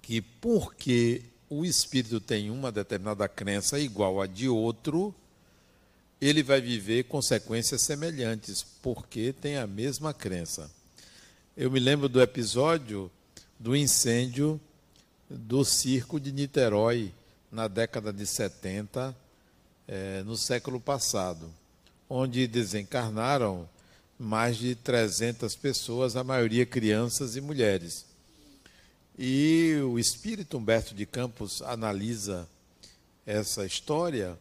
que porque o espírito tem uma determinada crença igual a de outro, ele vai viver consequências semelhantes, porque tem a mesma crença. Eu me lembro do episódio do incêndio do circo de Niterói, na década de 70, é, no século passado, onde desencarnaram mais de 300 pessoas, a maioria crianças e mulheres. E o espírito Humberto de Campos analisa essa história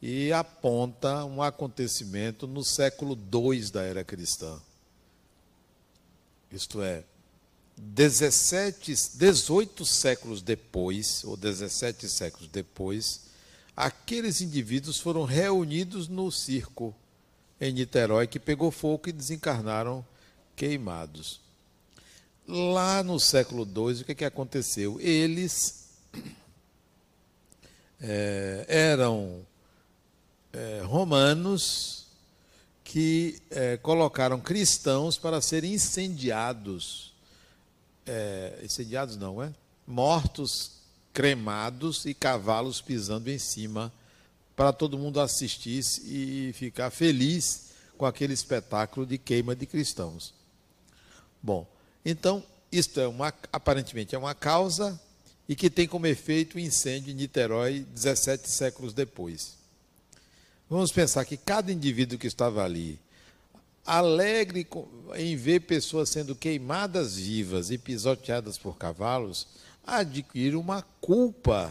e aponta um acontecimento no século II da era cristã. Isto é, 17, 18 séculos depois, ou 17 séculos depois, aqueles indivíduos foram reunidos no circo em Niterói que pegou fogo e desencarnaram queimados. Lá no século II, o que, é que aconteceu? Eles é, eram é, romanos que é, colocaram cristãos para serem incendiados. Incendiados não, é? Mortos, cremados e cavalos pisando em cima para todo mundo assistir e ficar feliz com aquele espetáculo de queima de cristãos. Bom, então, isto é uma, aparentemente é uma causa e que tem como efeito o incêndio em Niterói 17 séculos depois. Vamos pensar que cada indivíduo que estava ali, alegre em ver pessoas sendo queimadas vivas e pisoteadas por cavalos, adquire uma culpa.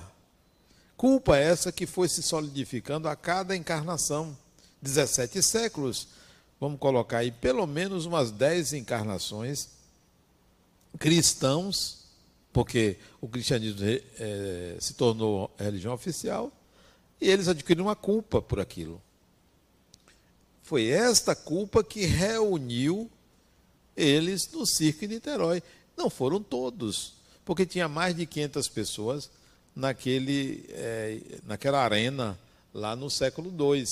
Culpa essa que foi se solidificando a cada encarnação. 17 séculos. Vamos colocar aí pelo menos umas 10 encarnações cristãos, porque o cristianismo é, se tornou religião oficial, e eles adquiriram uma culpa por aquilo. Foi esta culpa que reuniu eles no circo em Niterói. Não foram todos, porque tinha mais de 500 pessoas naquele, é, naquela arena lá no século II.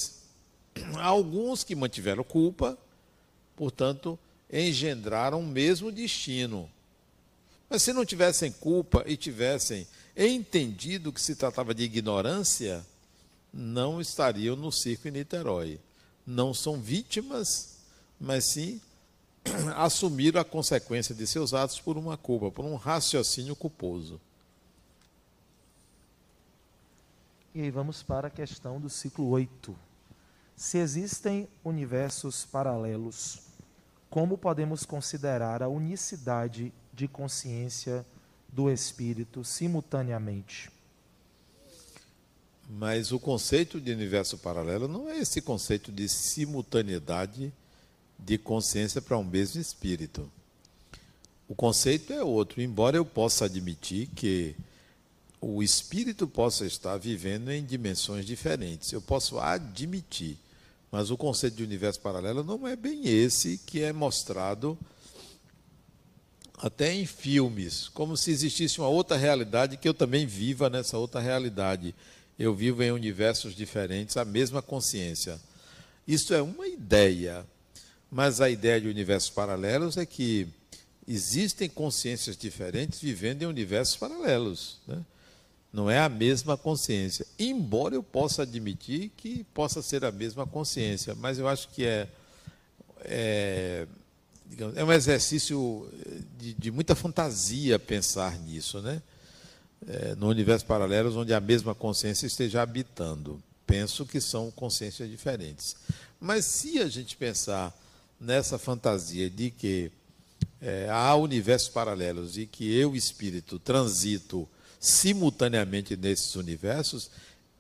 Alguns que mantiveram culpa, portanto, engendraram o mesmo destino. Mas se não tivessem culpa e tivessem entendido que se tratava de ignorância, não estariam no circo em Niterói. Não são vítimas, mas sim assumiram a consequência de seus atos por uma culpa, por um raciocínio culposo. E aí vamos para a questão do ciclo 8. Se existem universos paralelos, como podemos considerar a unicidade de consciência do Espírito simultaneamente. Mas o conceito de universo paralelo não é esse conceito de simultaneidade de consciência para um mesmo espírito. O conceito é outro, embora eu possa admitir que o espírito possa estar vivendo em dimensões diferentes. Eu posso admitir, mas o conceito de universo paralelo não é bem esse que é mostrado até em filmes, como se existisse uma outra realidade que eu também viva nessa outra realidade. Eu vivo em universos diferentes, a mesma consciência. Isso é uma ideia, mas a ideia de universos paralelos é que existem consciências diferentes vivendo em universos paralelos. Né? Não é a mesma consciência. Embora eu possa admitir que possa ser a mesma consciência, mas eu acho que é, é, digamos, é um exercício de, de, muita fantasia pensar nisso, né? É, no universo paralelo onde a mesma consciência esteja habitando. Penso que são consciências diferentes. Mas se a gente pensar nessa fantasia de que é, há universos paralelos e que eu, espírito, transito simultaneamente nesses universos,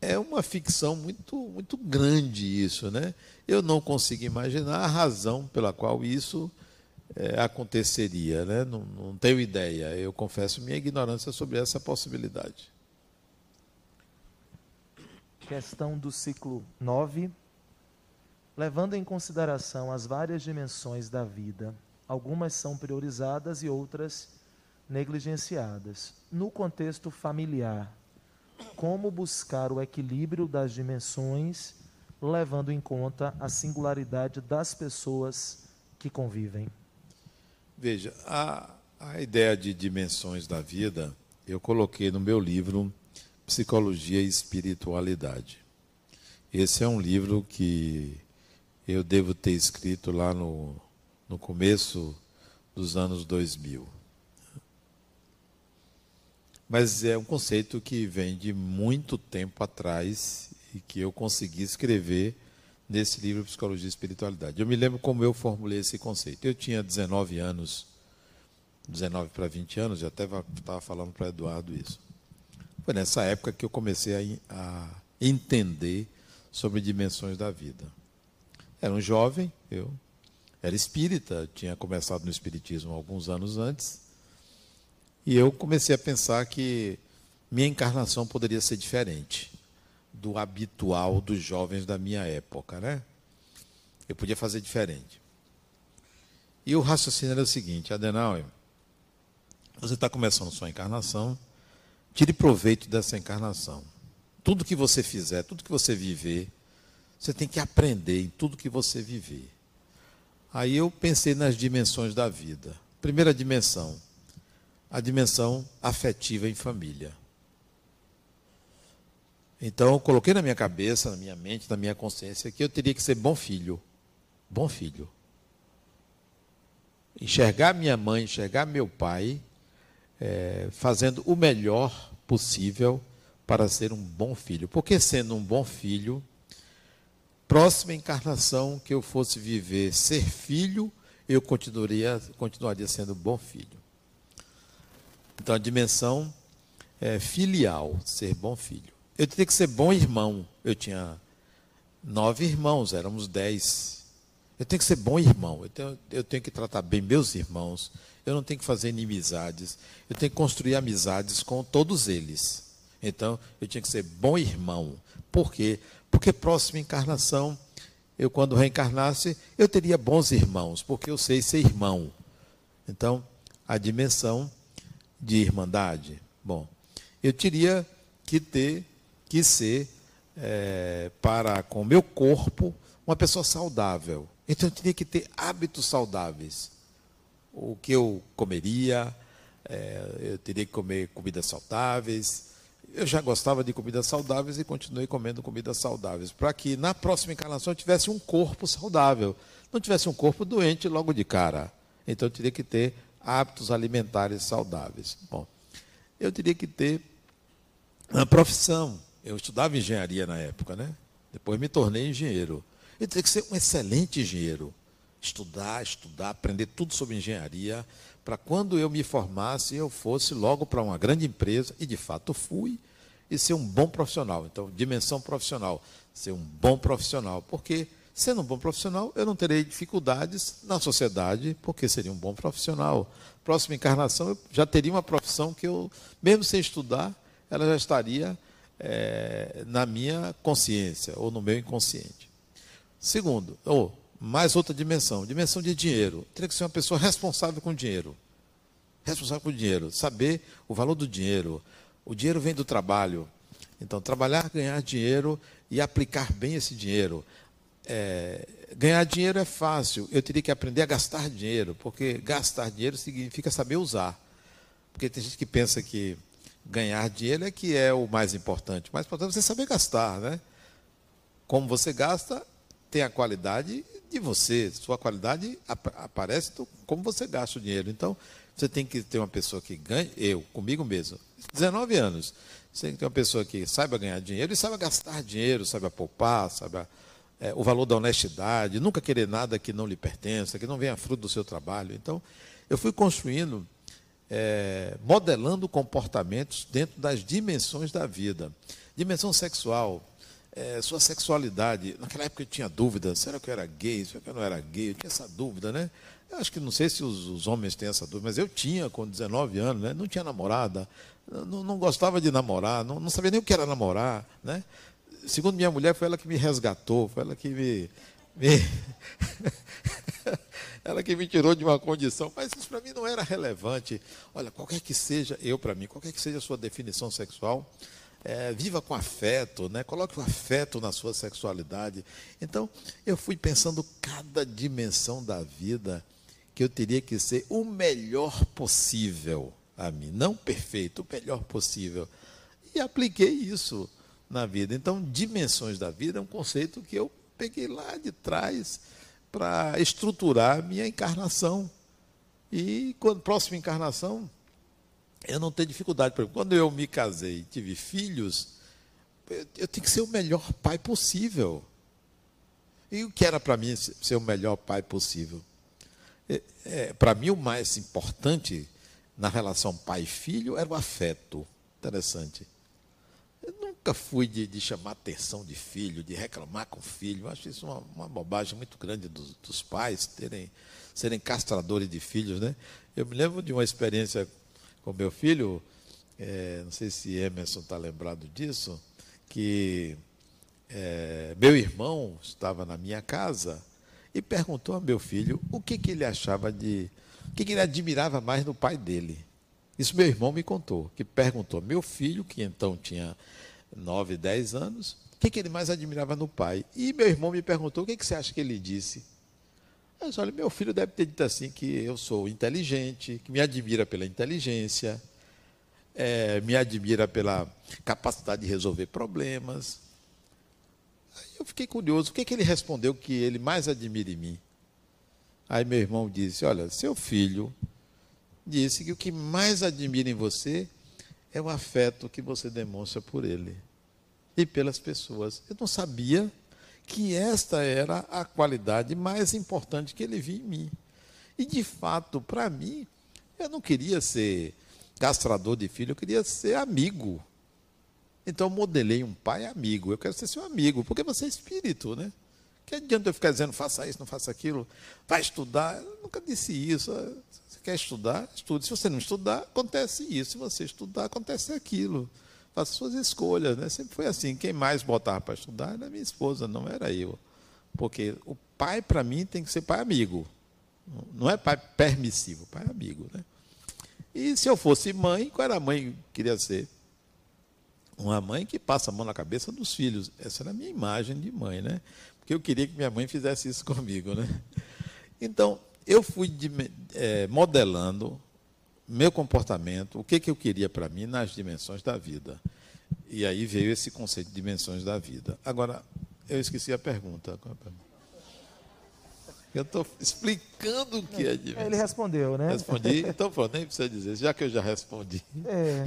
é uma ficção muito, muito grande isso, né? Eu não consigo imaginar a razão pela qual isso é, aconteceria, né? Não, não tenho ideia. Eu confesso minha ignorância sobre essa possibilidade. Questão do ciclo 9. Levando em consideração as várias dimensões da vida, algumas são priorizadas e outras negligenciadas. No contexto familiar, como buscar o equilíbrio das dimensões, levando em conta a singularidade das pessoas que convivem? Veja, a, a ideia de dimensões da vida, eu coloquei no meu livro Psicologia e Espiritualidade. Esse é um livro que eu devo ter escrito lá no, no começo dos anos 2000. Mas é um conceito que vem de muito tempo atrás e que eu consegui escrever nesse livro Psicologia e Espiritualidade. Eu me lembro como eu formulei esse conceito. Eu tinha 19 anos, 19 para 20 anos, já até estava falando para Eduardo isso. Foi nessa época que eu comecei a, a entender sobre dimensões da vida. Era um jovem, eu era espírita, tinha começado no espiritismo alguns anos antes, e eu comecei a pensar que minha encarnação poderia ser diferente do habitual dos jovens da minha época, né? Eu podia fazer diferente. E o raciocínio era o seguinte, Adenauer, você está começando sua encarnação, tire proveito dessa encarnação. Tudo que você fizer, tudo que você viver, você tem que aprender em tudo que você viver. Aí eu pensei nas dimensões da vida. Primeira dimensão, a dimensão afetiva em família. Então, eu coloquei na minha cabeça, na minha mente, na minha consciência, que eu teria que ser bom filho. Bom filho. Enxergar minha mãe, enxergar meu pai, é, fazendo o melhor possível para ser um bom filho. Porque, sendo um bom filho, próxima encarnação que eu fosse viver, ser filho, eu continuaria, continuaria sendo bom filho. Então a dimensão é, filial, ser bom filho. Eu teria que ser bom irmão. Eu tinha nove irmãos, éramos dez. Eu tenho que ser bom irmão. Eu tenho, eu tenho que tratar bem meus irmãos. Eu não tenho que fazer inimizades. Eu tenho que construir amizades com todos eles. Então, eu tinha que ser bom irmão. Por quê? Porque próxima encarnação, eu quando reencarnasse, eu teria bons irmãos, porque eu sei ser irmão. Então, a dimensão de irmandade? Bom, eu teria que ter, que ser, é, para com o meu corpo, uma pessoa saudável. Então eu teria que ter hábitos saudáveis. O que eu comeria, é, eu teria que comer comidas saudáveis. Eu já gostava de comidas saudáveis e continuei comendo comidas saudáveis, para que na próxima encarnação eu tivesse um corpo saudável, não tivesse um corpo doente logo de cara. Então eu teria que ter hábitos alimentares saudáveis. Bom, eu teria que ter uma profissão. Eu estudava engenharia na época, né? Depois me tornei engenheiro. Eu teria que ser um excelente engenheiro. Estudar, estudar, aprender tudo sobre engenharia, para quando eu me formasse, eu fosse logo para uma grande empresa, e de fato fui, e ser um bom profissional. Então, dimensão profissional, ser um bom profissional, porque sendo um bom profissional, eu não terei dificuldades na sociedade, porque seria um bom profissional. Próxima encarnação, eu já teria uma profissão que eu, mesmo sem estudar, ela já estaria é, na minha consciência ou no meu inconsciente. Segundo, ou mais outra dimensão, dimensão de dinheiro. Teria que ser uma pessoa responsável com dinheiro. Responsável com dinheiro, saber o valor do dinheiro. O dinheiro vem do trabalho. Então, trabalhar, ganhar dinheiro e aplicar bem esse dinheiro. É, ganhar dinheiro é fácil, eu teria que aprender a gastar dinheiro, porque gastar dinheiro significa saber usar. Porque tem gente que pensa que ganhar dinheiro é que é o mais importante. O mais importante é você saber gastar, né? Como você gasta, tem a qualidade de você. Sua qualidade aparece como você gasta o dinheiro. Então, você tem que ter uma pessoa que ganhe, eu, comigo mesmo, 19 anos. Você tem que ter uma pessoa que saiba ganhar dinheiro e saiba gastar dinheiro, saiba poupar, saiba é, o valor da honestidade, nunca querer nada que não lhe pertença, que não venha fruto do seu trabalho. Então, eu fui construindo é, modelando comportamentos dentro das dimensões da vida. Dimensão sexual, é, sua sexualidade. Naquela época eu tinha dúvida, será que eu era gay, será que eu não era gay? Eu tinha essa dúvida, né? Eu acho que não sei se os, os homens têm essa dúvida, mas eu tinha com 19 anos, né? não tinha namorada, não, não gostava de namorar, não, não sabia nem o que era namorar. Né? Segundo minha mulher, foi ela que me resgatou, foi ela que me, me ela que me tirou de uma condição, mas isso para mim não era relevante. Olha, qualquer que seja, eu para mim, qualquer que seja a sua definição sexual, é, viva com afeto, né? coloque o afeto na sua sexualidade. Então, eu fui pensando cada dimensão da vida que eu teria que ser o melhor possível a mim, não perfeito, o melhor possível. E apliquei isso na vida. Então, dimensões da vida é um conceito que eu peguei lá de trás para estruturar a minha encarnação. E quando próxima encarnação, eu não tenho dificuldade. Por quando eu me casei e tive filhos, eu tenho que ser o melhor pai possível. E o que era para mim ser o melhor pai possível? É, é, para mim, o mais importante na relação pai-filho era o afeto. Interessante. Eu nunca fui de, de, chamar atenção de filho, de reclamar com filho. Eu acho isso uma, uma bobagem muito grande dos, dos, pais terem, serem castradores de filhos. Né? Eu me lembro de uma experiência com meu filho, é, não sei se Emerson está lembrado disso, que é, meu irmão estava na minha casa e perguntou a meu filho o que, que ele achava de. o que, que ele admirava mais no pai dele. Isso meu irmão me contou, que perguntou meu filho, que então tinha 9, 10 anos, o que, que ele mais admirava no pai. E meu irmão me perguntou, o que, que você acha que ele disse? Eu disse, olha, meu filho deve ter dito assim que eu sou inteligente, que me admira pela inteligência, é, me admira pela capacidade de resolver problemas. Aí eu fiquei curioso, o que, que ele respondeu que ele mais admira em mim? Aí meu irmão disse, olha, seu filho disse que o que mais admira em você é o afeto que você demonstra por ele e pelas pessoas. Eu não sabia que esta era a qualidade mais importante que ele via em mim. E de fato, para mim, eu não queria ser castrador de filho, eu queria ser amigo. Então eu modelei um pai amigo. Eu quero ser seu amigo, porque você é espírito, né? Que adianta eu ficar dizendo, faça isso, não faça aquilo, vai estudar. Eu nunca disse isso. Quer estudar? Estude. Se você não estudar, acontece isso. Se você estudar, acontece aquilo. Faça suas escolhas. Né? Sempre foi assim. Quem mais botava para estudar era minha esposa, não era eu. Porque o pai, para mim, tem que ser pai amigo. Não é pai permissivo, pai amigo. Né? E se eu fosse mãe, qual era a mãe que queria ser? Uma mãe que passa a mão na cabeça dos filhos. Essa era a minha imagem de mãe, né? porque eu queria que minha mãe fizesse isso comigo. Né? Então, eu fui de, é, modelando meu comportamento, o que, que eu queria para mim nas dimensões da vida. E aí veio esse conceito de dimensões da vida. Agora, eu esqueci a pergunta. Eu estou explicando o que é dimensão. Ele respondeu, né? Respondi, então pronto, nem precisa dizer, já que eu já respondi. É,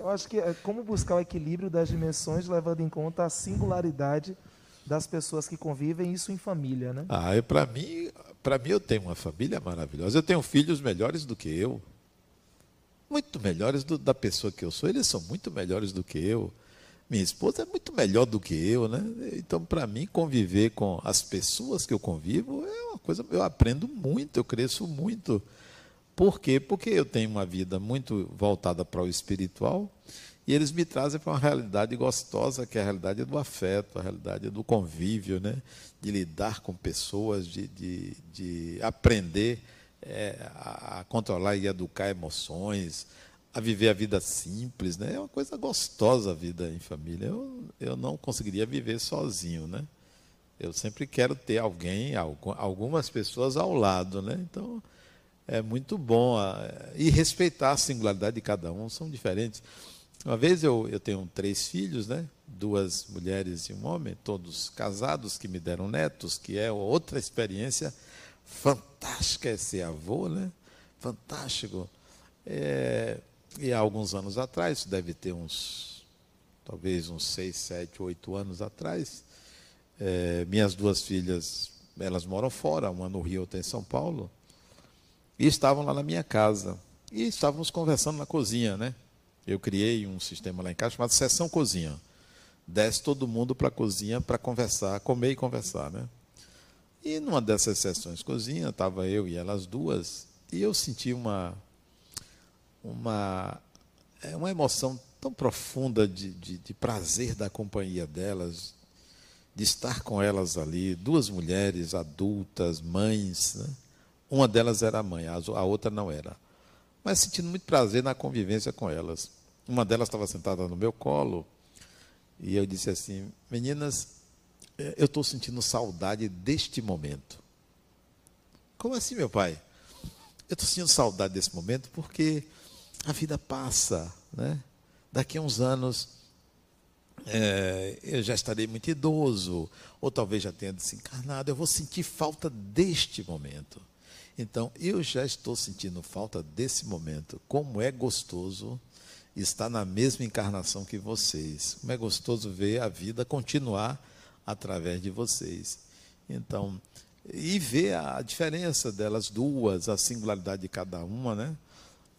eu acho que é como buscar o equilíbrio das dimensões, levando em conta a singularidade das pessoas que convivem, isso em família, né? Ah, para mim, para mim eu tenho uma família maravilhosa. Eu tenho filhos melhores do que eu. Muito melhores do, da pessoa que eu sou. Eles são muito melhores do que eu. Minha esposa é muito melhor do que eu, né? Então, para mim, conviver com as pessoas que eu convivo é uma coisa. Eu aprendo muito, eu cresço muito. Por quê? Porque eu tenho uma vida muito voltada para o espiritual e eles me trazem para uma realidade gostosa, que é a realidade do afeto, a realidade do convívio, né? de lidar com pessoas, de, de, de aprender é, a controlar e educar emoções, a viver a vida simples. Né? É uma coisa gostosa a vida em família. Eu, eu não conseguiria viver sozinho. Né? Eu sempre quero ter alguém, algumas pessoas ao lado. Né? Então, é muito bom. E respeitar a singularidade de cada um, são diferentes. Uma vez eu, eu tenho três filhos, né? duas mulheres e um homem, todos casados, que me deram netos, que é outra experiência fantástica é ser avô, né? Fantástico. É, e há alguns anos atrás, isso deve ter uns, talvez uns seis, sete, oito anos atrás, é, minhas duas filhas, elas moram fora, uma no Rio, outra em São Paulo, e estavam lá na minha casa. E estávamos conversando na cozinha, né? Eu criei um sistema lá em casa chamado Sessão Cozinha. Desce todo mundo para a cozinha para conversar, comer e conversar, né? E numa dessas sessões cozinha, estava eu e elas duas, e eu senti uma uma é, uma emoção tão profunda de, de, de prazer da companhia delas, de estar com elas ali, duas mulheres adultas, mães, né? Uma delas era mãe, a outra não era mas sentindo muito prazer na convivência com elas. Uma delas estava sentada no meu colo e eu disse assim: Meninas, eh, eu estou sentindo saudade deste momento. Como assim, meu pai? Eu estou sentindo saudade desse momento porque a vida passa, né? Daqui a uns anos é, eu já estarei muito idoso, ou talvez já tenha desencarnado. Eu vou sentir falta deste momento. Então, eu já estou sentindo falta desse momento. Como é gostoso estar na mesma encarnação que vocês. Como é gostoso ver a vida continuar através de vocês. Então, e ver a diferença delas duas, a singularidade de cada uma, né?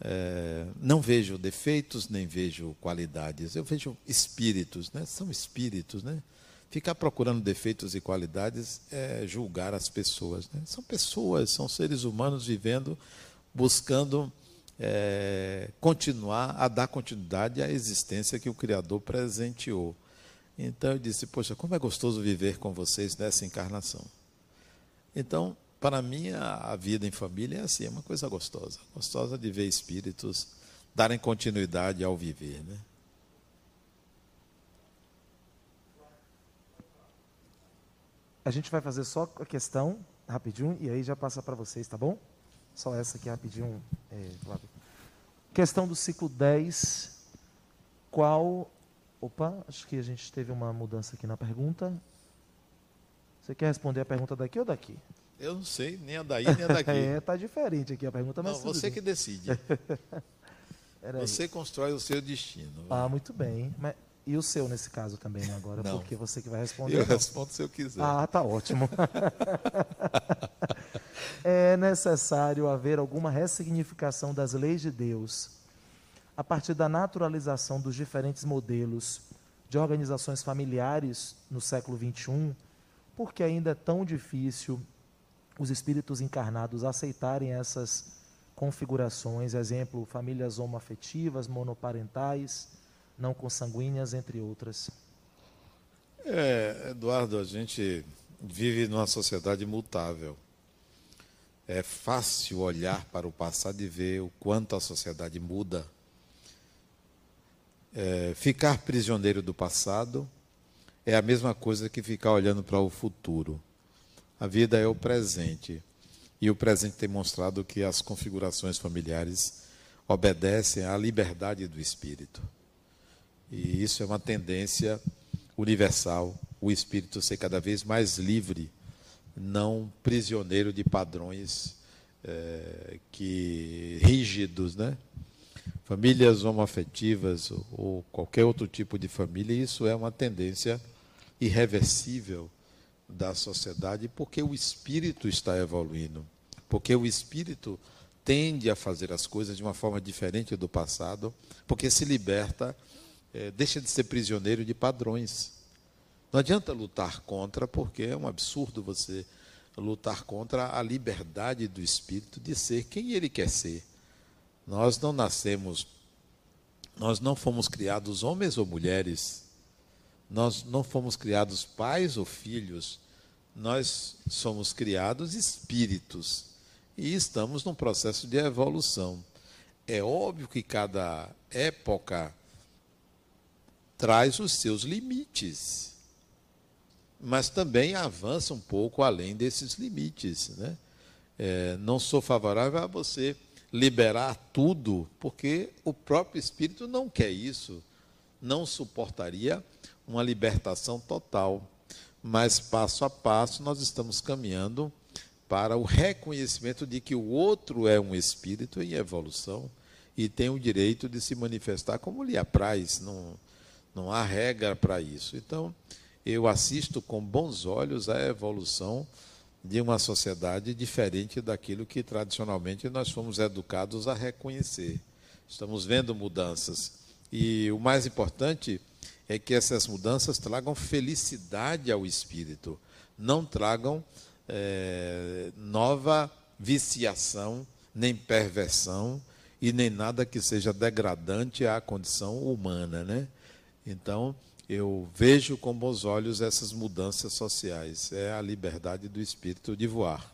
É, não vejo defeitos nem vejo qualidades, eu vejo espíritos, né? São espíritos, né? Ficar procurando defeitos e qualidades é julgar as pessoas. Né? São pessoas, são seres humanos vivendo, buscando é, continuar a dar continuidade à existência que o Criador presenteou. Então eu disse: Poxa, como é gostoso viver com vocês nessa encarnação. Então, para mim, a vida em família é assim, é uma coisa gostosa. Gostosa de ver espíritos darem continuidade ao viver. Né? A gente vai fazer só a questão rapidinho e aí já passa para vocês, tá bom? Só essa aqui rapidinho, é, Questão do ciclo 10. Qual. Opa, acho que a gente teve uma mudança aqui na pergunta. Você quer responder a pergunta daqui ou daqui? Eu não sei, nem a daí, nem a daqui. é, tá diferente aqui a pergunta, mas. Não, você que decide. você constrói o seu destino. Ah, muito bem. Mas e o seu nesse caso também, né, agora? Não. Porque você que vai responder. Eu não. respondo se eu quiser. Ah, tá ótimo. é necessário haver alguma ressignificação das leis de Deus a partir da naturalização dos diferentes modelos de organizações familiares no século XXI, porque ainda é tão difícil os espíritos encarnados aceitarem essas configurações, exemplo, famílias homoafetivas, monoparentais não consanguíneas, entre outras. É, Eduardo, a gente vive numa sociedade mutável. É fácil olhar para o passado e ver o quanto a sociedade muda. É, ficar prisioneiro do passado é a mesma coisa que ficar olhando para o futuro. A vida é o presente. E o presente tem mostrado que as configurações familiares obedecem à liberdade do espírito. E isso é uma tendência universal, o espírito ser cada vez mais livre, não prisioneiro de padrões é, que rígidos, né? Famílias homoafetivas ou qualquer outro tipo de família, isso é uma tendência irreversível da sociedade, porque o espírito está evoluindo, porque o espírito tende a fazer as coisas de uma forma diferente do passado, porque se liberta, é, deixa de ser prisioneiro de padrões. Não adianta lutar contra, porque é um absurdo você lutar contra a liberdade do espírito de ser quem ele quer ser. Nós não nascemos, nós não fomos criados homens ou mulheres, nós não fomos criados pais ou filhos, nós somos criados espíritos e estamos num processo de evolução. É óbvio que cada época traz os seus limites, mas também avança um pouco além desses limites. Né? É, não sou favorável a você liberar tudo, porque o próprio Espírito não quer isso, não suportaria uma libertação total. Mas passo a passo nós estamos caminhando para o reconhecimento de que o outro é um espírito em evolução e tem o direito de se manifestar como lhe apraz, não, não há regra para isso. Então, eu assisto com bons olhos a evolução de uma sociedade diferente daquilo que tradicionalmente nós fomos educados a reconhecer. Estamos vendo mudanças. E o mais importante é que essas mudanças tragam felicidade ao espírito, não tragam é, nova viciação, nem perversão e nem nada que seja degradante à condição humana, né? Então, eu vejo com bons olhos essas mudanças sociais. É a liberdade do espírito de voar.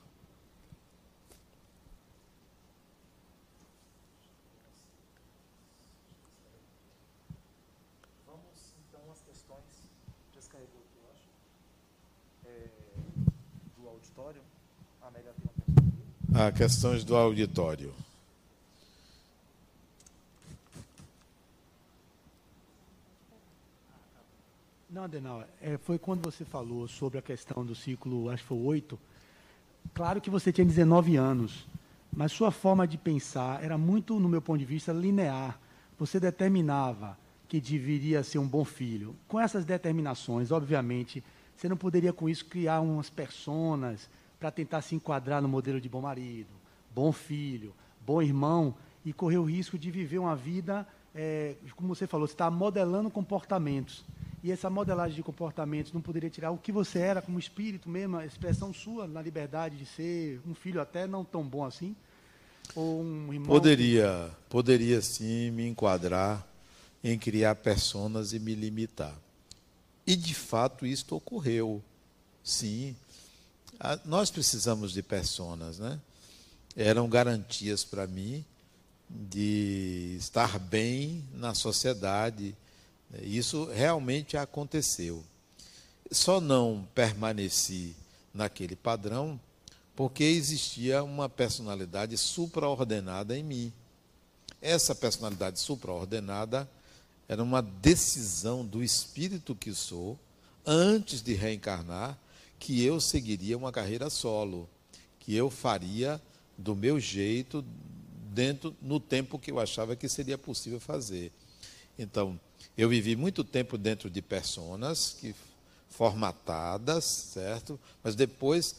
Ah, questões do auditório. Não, Adenal, é, foi quando você falou sobre a questão do ciclo, acho que foi oito. Claro que você tinha 19 anos, mas sua forma de pensar era muito, no meu ponto de vista, linear. Você determinava que deveria ser um bom filho. Com essas determinações, obviamente, você não poderia com isso criar umas personas para tentar se enquadrar no modelo de bom marido, bom filho, bom irmão e correr o risco de viver uma vida, é, como você falou, você está modelando comportamentos. E essa modelagem de comportamentos não poderia tirar o que você era como espírito mesmo, a expressão sua na liberdade de ser um filho até não tão bom assim? Ou um irmão? Poderia, poderia sim me enquadrar em criar personas e me limitar. E de fato isto ocorreu. Sim, nós precisamos de personas, né? Eram garantias para mim de estar bem na sociedade. Isso realmente aconteceu. Só não permaneci naquele padrão porque existia uma personalidade supraordenada em mim. Essa personalidade supraordenada era uma decisão do espírito que sou antes de reencarnar que eu seguiria uma carreira solo, que eu faria do meu jeito, dentro no tempo que eu achava que seria possível fazer. Então, eu vivi muito tempo dentro de personas que formatadas, certo? Mas depois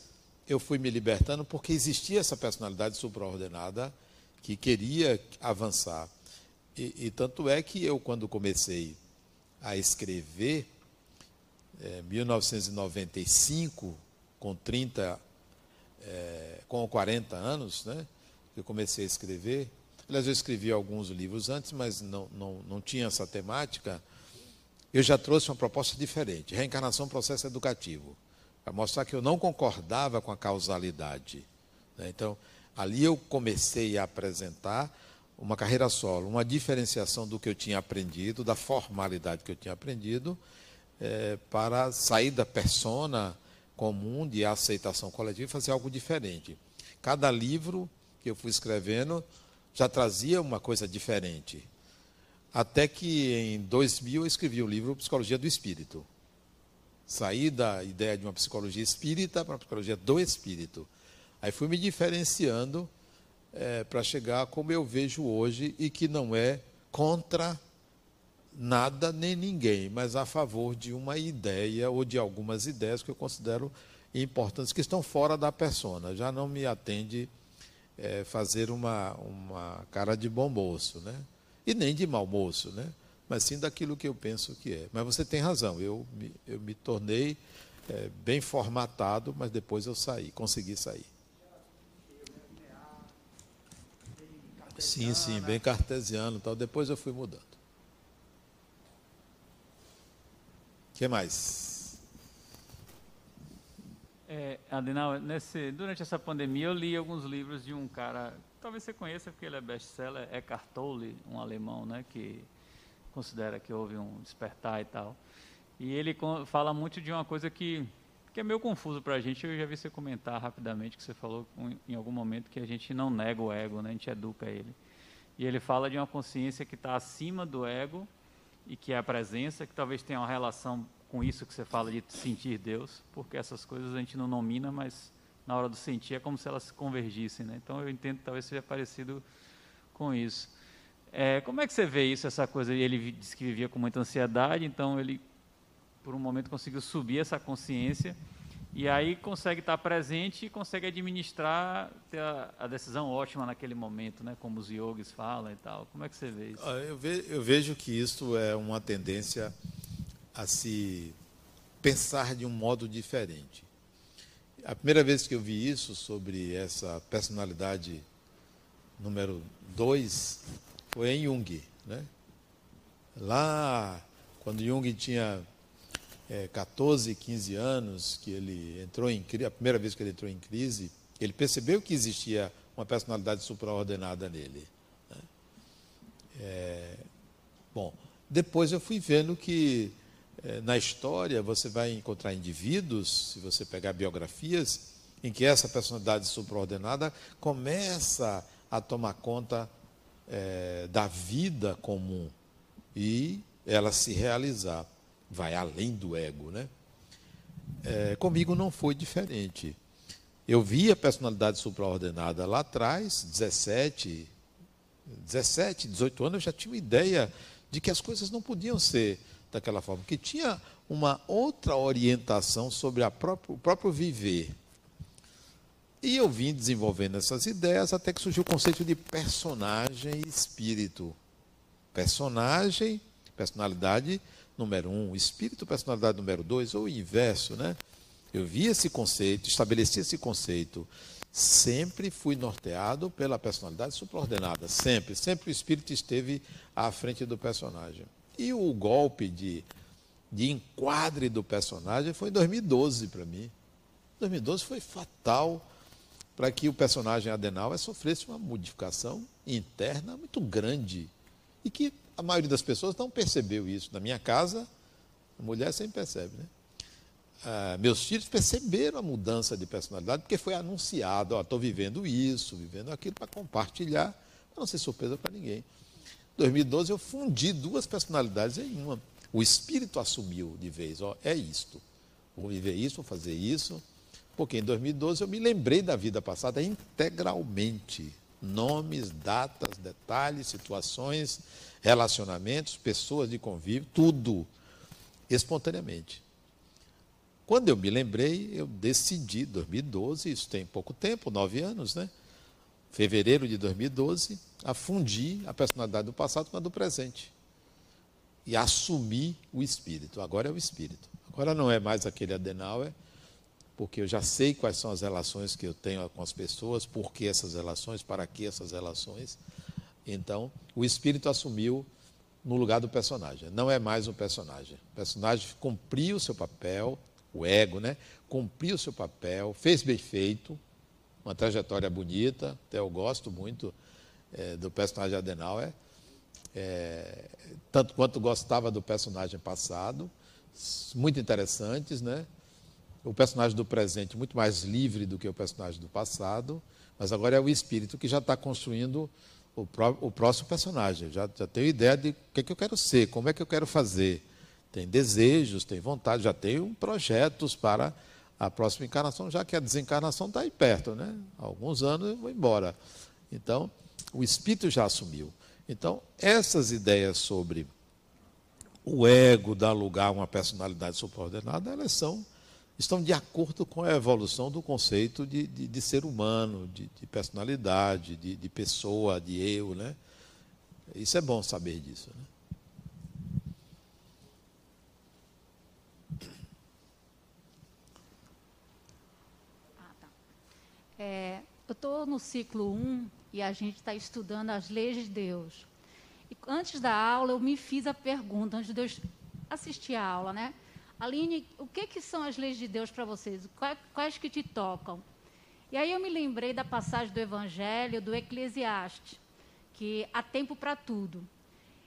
eu fui me libertando porque existia essa personalidade supraordenada que queria avançar. E, e tanto é que eu, quando comecei a escrever, é, 1995, com 30, é, com 40 anos, né, eu comecei a escrever. Aliás, eu escrevi alguns livros antes, mas não, não, não tinha essa temática. Eu já trouxe uma proposta diferente: reencarnação processo educativo, para mostrar que eu não concordava com a causalidade. Né? Então, ali eu comecei a apresentar uma carreira solo, uma diferenciação do que eu tinha aprendido, da formalidade que eu tinha aprendido, é, para sair da persona comum de aceitação coletiva e fazer algo diferente. Cada livro que eu fui escrevendo já trazia uma coisa diferente. Até que em 2000 eu escrevi o livro Psicologia do Espírito. Saí da ideia de uma psicologia espírita para a psicologia do espírito. Aí fui me diferenciando é, para chegar como eu vejo hoje e que não é contra nada nem ninguém, mas a favor de uma ideia ou de algumas ideias que eu considero importantes, que estão fora da persona. Já não me atende é, fazer uma, uma cara de bom moço, né? e nem de mau moço, né? mas sim daquilo que eu penso que é. Mas você tem razão, eu me, eu me tornei é, bem formatado, mas depois eu saí, consegui sair. Sim, sim, bem cartesiano tal. Depois eu fui mudando. O que mais? É, nesse, durante essa pandemia eu li alguns livros de um cara, talvez você conheça porque ele é best-seller, Eckhart Tolle, um alemão, né, que considera que houve um despertar e tal. E ele fala muito de uma coisa que, que é meio confuso para a gente. Eu já vi você comentar rapidamente que você falou em algum momento que a gente não nega o ego, né? a gente educa ele. E ele fala de uma consciência que está acima do ego e que é a presença, que talvez tenha uma relação com isso que você fala de sentir Deus, porque essas coisas a gente não nomina, mas na hora do sentir é como se elas convergissem. Né? Então eu entendo que talvez seja parecido com isso. É, como é que você vê isso, essa coisa? Ele disse que vivia com muita ansiedade, então ele, por um momento, conseguiu subir essa consciência e aí consegue estar presente e consegue administrar, ter a, a, decisão ótima naquele momento, né? como os yogis falam e tal. Como é que você vê isso? Ah, eu, ve, eu vejo que isso é uma tendência a se pensar de um modo diferente. A primeira vez que eu vi isso sobre essa personalidade número dois foi em Jung. Né? Lá, quando Jung tinha é, 14, 15 anos, que ele entrou em a primeira vez que ele entrou em crise, ele percebeu que existia uma personalidade supraordenada nele. Né? É, bom, depois eu fui vendo que na história você vai encontrar indivíduos, se você pegar biografias, em que essa personalidade supraordenada começa a tomar conta é, da vida comum e ela se realizar. Vai além do ego, né? É, comigo não foi diferente. Eu vi a personalidade supraordenada lá atrás, 17, 17, 18 anos, eu já tinha uma ideia de que as coisas não podiam ser daquela forma, que tinha uma outra orientação sobre próprio, o próprio viver. E eu vim desenvolvendo essas ideias até que surgiu o conceito de personagem e espírito. Personagem, personalidade número um, espírito, personalidade número dois, ou o inverso, né? Eu vi esse conceito, estabeleci esse conceito. Sempre fui norteado pela personalidade supraordenada, sempre. Sempre o espírito esteve à frente do personagem. E o golpe de, de enquadre do personagem foi em 2012 para mim. 2012 foi fatal para que o personagem Adenauer sofresse uma modificação interna muito grande e que a maioria das pessoas não percebeu isso. Na minha casa, a mulher sempre percebe, né? Ah, meus filhos perceberam a mudança de personalidade porque foi anunciado, estou vivendo isso, vivendo aquilo para compartilhar, para não ser surpresa para ninguém. Em 2012 eu fundi duas personalidades em uma. O espírito assumiu de vez, ó, é isto. Vou viver isso, vou fazer isso, porque em 2012 eu me lembrei da vida passada integralmente. Nomes, datas, detalhes, situações, relacionamentos, pessoas de convívio, tudo espontaneamente. Quando eu me lembrei, eu decidi, 2012, isso tem pouco tempo, nove anos, né? Fevereiro de 2012, a fundir a personalidade do passado com a do presente. E assumir o espírito. Agora é o espírito. Agora não é mais aquele Adenauer porque eu já sei quais são as relações que eu tenho com as pessoas, por que essas relações, para que essas relações. Então, o espírito assumiu no lugar do personagem. Não é mais um personagem. O personagem cumpriu o seu papel, o ego, né? Cumpriu o seu papel, fez bem feito, uma trajetória bonita. Até eu gosto muito é, do personagem Adenauer, é, tanto quanto gostava do personagem passado, muito interessantes, né? o personagem do presente muito mais livre do que o personagem do passado, mas agora é o espírito que já está construindo o, pró o, próximo personagem. Já, já tenho ideia de o que, é que eu quero ser, como é que eu quero fazer. Tem desejos, tem vontade, já tenho projetos para a próxima encarnação, já que a desencarnação está aí perto, né? Há alguns anos eu vou embora. Então, o espírito já assumiu. Então, essas ideias sobre o ego dá lugar a uma personalidade subordinada, elas são, estão de acordo com a evolução do conceito de, de, de ser humano, de, de personalidade, de, pessoa, de eu. Né? Isso é bom saber disso. Né? Ah, tá. É, eu estou no ciclo 1 e a gente está estudando as leis de Deus. E antes da aula, eu me fiz a pergunta, antes de eu assistir a aula, né? Aline, o que, que são as leis de Deus para vocês? Quais, quais que te tocam? E aí eu me lembrei da passagem do Evangelho, do Eclesiastes, que há tempo para tudo.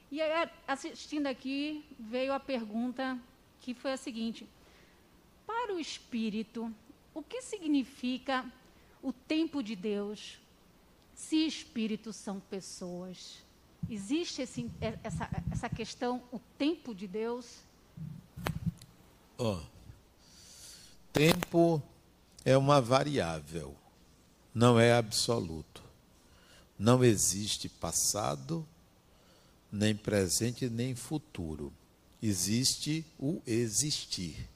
E aí, assistindo aqui, veio a pergunta que foi a seguinte: para o Espírito, o que significa o tempo de Deus, se espíritos são pessoas? Existe esse, essa, essa questão, o tempo de Deus? Oh, tempo é uma variável, não é absoluto. Não existe passado, nem presente, nem futuro. Existe o existir,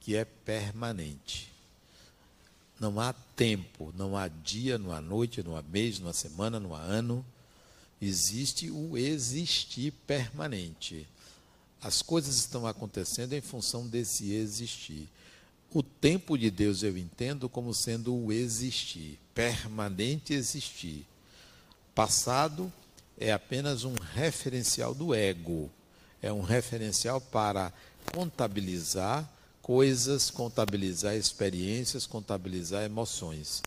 que é permanente. Não há tempo, não há dia, não há noite, não há mês, não há semana, não há ano Existe o existir permanente. As coisas estão acontecendo em função desse existir. O tempo de Deus eu entendo como sendo o existir, permanente existir. Passado é apenas um referencial do ego, é um referencial para contabilizar coisas, contabilizar experiências, contabilizar emoções.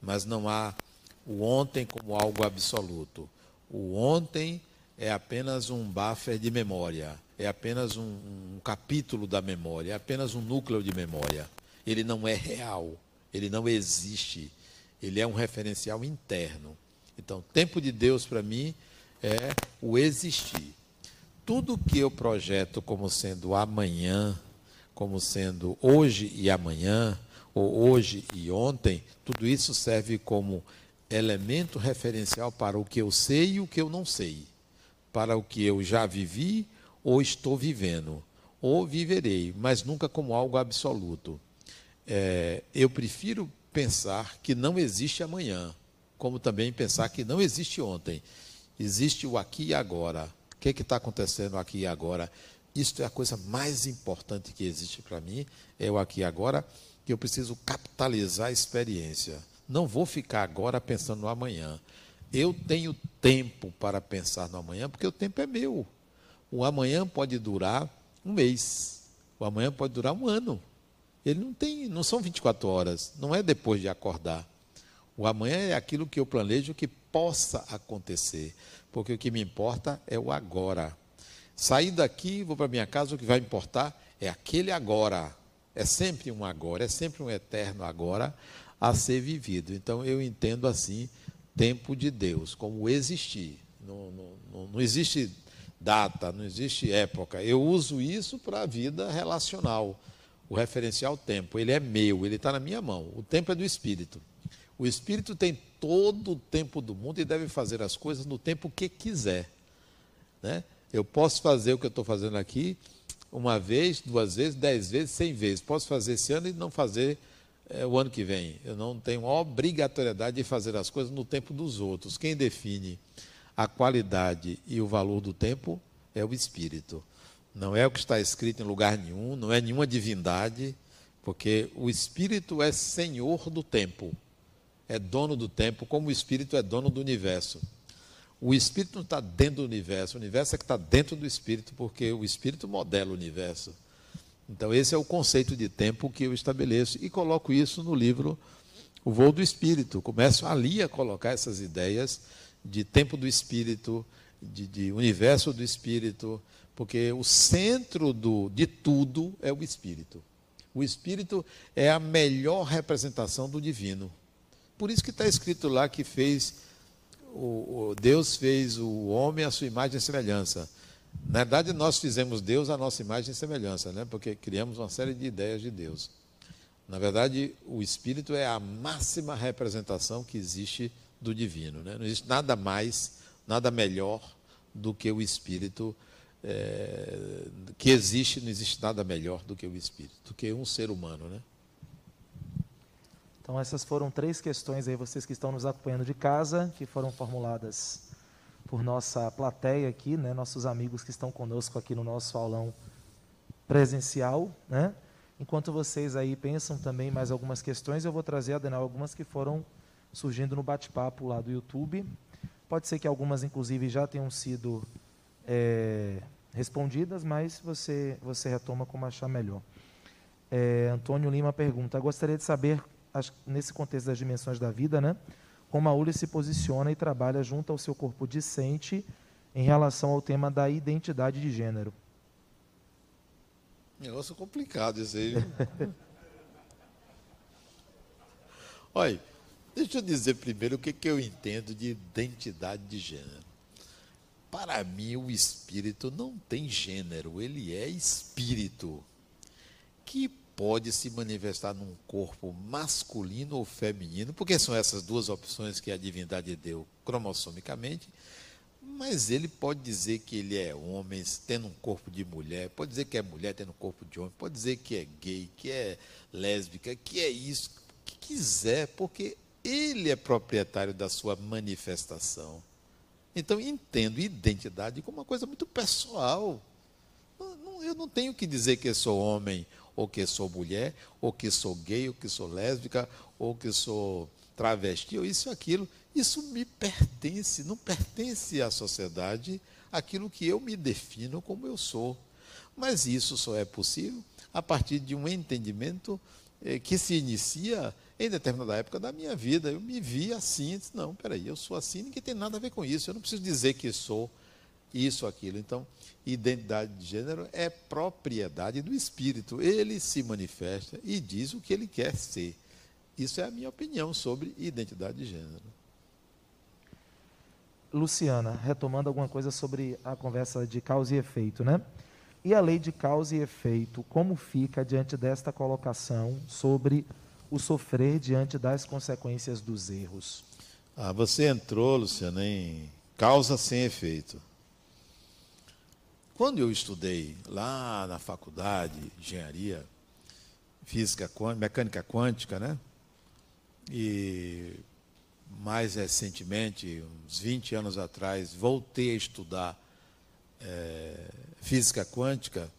Mas não há o ontem como algo absoluto. O ontem é apenas um buffer de memória, é apenas um, um, capítulo da memória, é apenas um núcleo de memória. Ele não é real, ele não existe, ele é um referencial interno. Então, tempo de Deus para mim é o existir. Tudo que eu projeto como sendo amanhã, como sendo hoje e amanhã, ou hoje e ontem, tudo isso serve como elemento referencial para o que eu sei e o que eu não sei, para o que eu já vivi ou estou vivendo, ou viverei, mas nunca como algo absoluto. É, eu prefiro pensar que não existe amanhã, como também pensar que não existe ontem. Existe o aqui e agora. O que é está acontecendo aqui e agora? Isto é a coisa mais importante que existe para mim, é o aqui e agora, que eu preciso capitalizar a experiência. Não vou ficar agora pensando no amanhã. Eu tenho tempo para pensar no amanhã, porque o tempo é meu. O amanhã pode durar um mês. O amanhã pode durar um ano. Ele não tem, não são 24 horas, não é depois de acordar. O amanhã é aquilo que eu planejo que possa acontecer, porque o que me importa é o agora. Sair daqui, vou para minha casa, o que vai importar é aquele agora. É sempre um agora, é sempre um eterno agora, a ser vivido. Então eu entendo assim tempo de Deus, como existir. Não, não, não existe data, não existe época. Eu uso isso para a vida relacional. O referencial tempo, ele é meu, ele está na minha mão. O tempo é do Espírito. O Espírito tem todo o tempo do mundo e deve fazer as coisas no tempo que quiser. Né? Eu posso fazer o que eu estou fazendo aqui uma vez, duas vezes, dez vezes, cem vezes. Posso fazer esse ano e não fazer é, o ano que vem. Eu não tenho obrigatoriedade de fazer as coisas no tempo dos outros. Quem define a qualidade e o valor do tempo é o Espírito. Não é o que está escrito em lugar nenhum, não é nenhuma divindade, porque o Espírito é senhor do tempo, é dono do tempo, como o Espírito é dono do universo. O Espírito não está dentro do universo, o universo é que está dentro do Espírito, porque o Espírito modela o universo. Então, esse é o conceito de tempo que eu estabeleço e coloco isso no livro O Voo do Espírito. Começo ali a colocar essas ideias de tempo do Espírito, de, de universo do Espírito, porque o centro do, de tudo é o Espírito. O Espírito é a melhor representação do divino. Por isso que está escrito lá que fez o, o Deus fez o homem à sua imagem e semelhança. Na verdade, nós fizemos Deus a nossa imagem e semelhança, né? porque criamos uma série de ideias de Deus. Na verdade, o Espírito é a máxima representação que existe do divino. Né? Não existe nada mais, nada melhor do que o Espírito é, que existe, não existe nada melhor do que o espírito, do que um ser humano, né? Então essas foram três questões aí, vocês que estão nos acompanhando de casa, que foram formuladas por nossa plateia aqui, né, nossos amigos que estão conosco aqui no nosso aulão presencial, né? Enquanto vocês aí pensam também mais algumas questões, eu vou trazer, Adenal, algumas que foram surgindo no bate-papo lá do YouTube. Pode ser que algumas, inclusive, já tenham sido é, respondidas, mas você, você retoma como achar melhor. É, Antônio Lima pergunta: Gostaria de saber, nesse contexto das dimensões da vida, né, como a ULI se posiciona e trabalha junto ao seu corpo discente em relação ao tema da identidade de gênero. Negócio complicado isso aí. Olha, deixa eu dizer primeiro o que, que eu entendo de identidade de gênero. Para mim, o espírito não tem gênero, ele é espírito que pode se manifestar num corpo masculino ou feminino, porque são essas duas opções que a divindade deu cromossomicamente, mas ele pode dizer que ele é homem tendo um corpo de mulher, pode dizer que é mulher tendo um corpo de homem, pode dizer que é gay, que é lésbica, que é isso, que quiser, porque ele é proprietário da sua manifestação. Então, entendo identidade como uma coisa muito pessoal. Eu não tenho que dizer que sou homem, ou que sou mulher, ou que sou gay, ou que sou lésbica, ou que sou travesti, ou isso ou aquilo. Isso me pertence, não pertence à sociedade aquilo que eu me defino como eu sou. Mas isso só é possível a partir de um entendimento eh, que se inicia em determinada época da minha vida, eu me vi assim, disse, não, peraí, eu sou assim, ninguém tem nada a ver com isso, eu não preciso dizer que sou isso, aquilo. Então, identidade de gênero é propriedade do espírito. Ele se manifesta e diz o que ele quer ser. Isso é a minha opinião sobre identidade de gênero. Luciana, retomando alguma coisa sobre a conversa de causa e efeito, né? E a lei de causa e efeito, como fica diante desta colocação sobre o sofrer diante das consequências dos erros. Ah, você entrou, Luciano, em causa sem efeito. Quando eu estudei lá na faculdade, engenharia, física mecânica quântica, né? E mais recentemente, uns 20 anos atrás, voltei a estudar é, física quântica,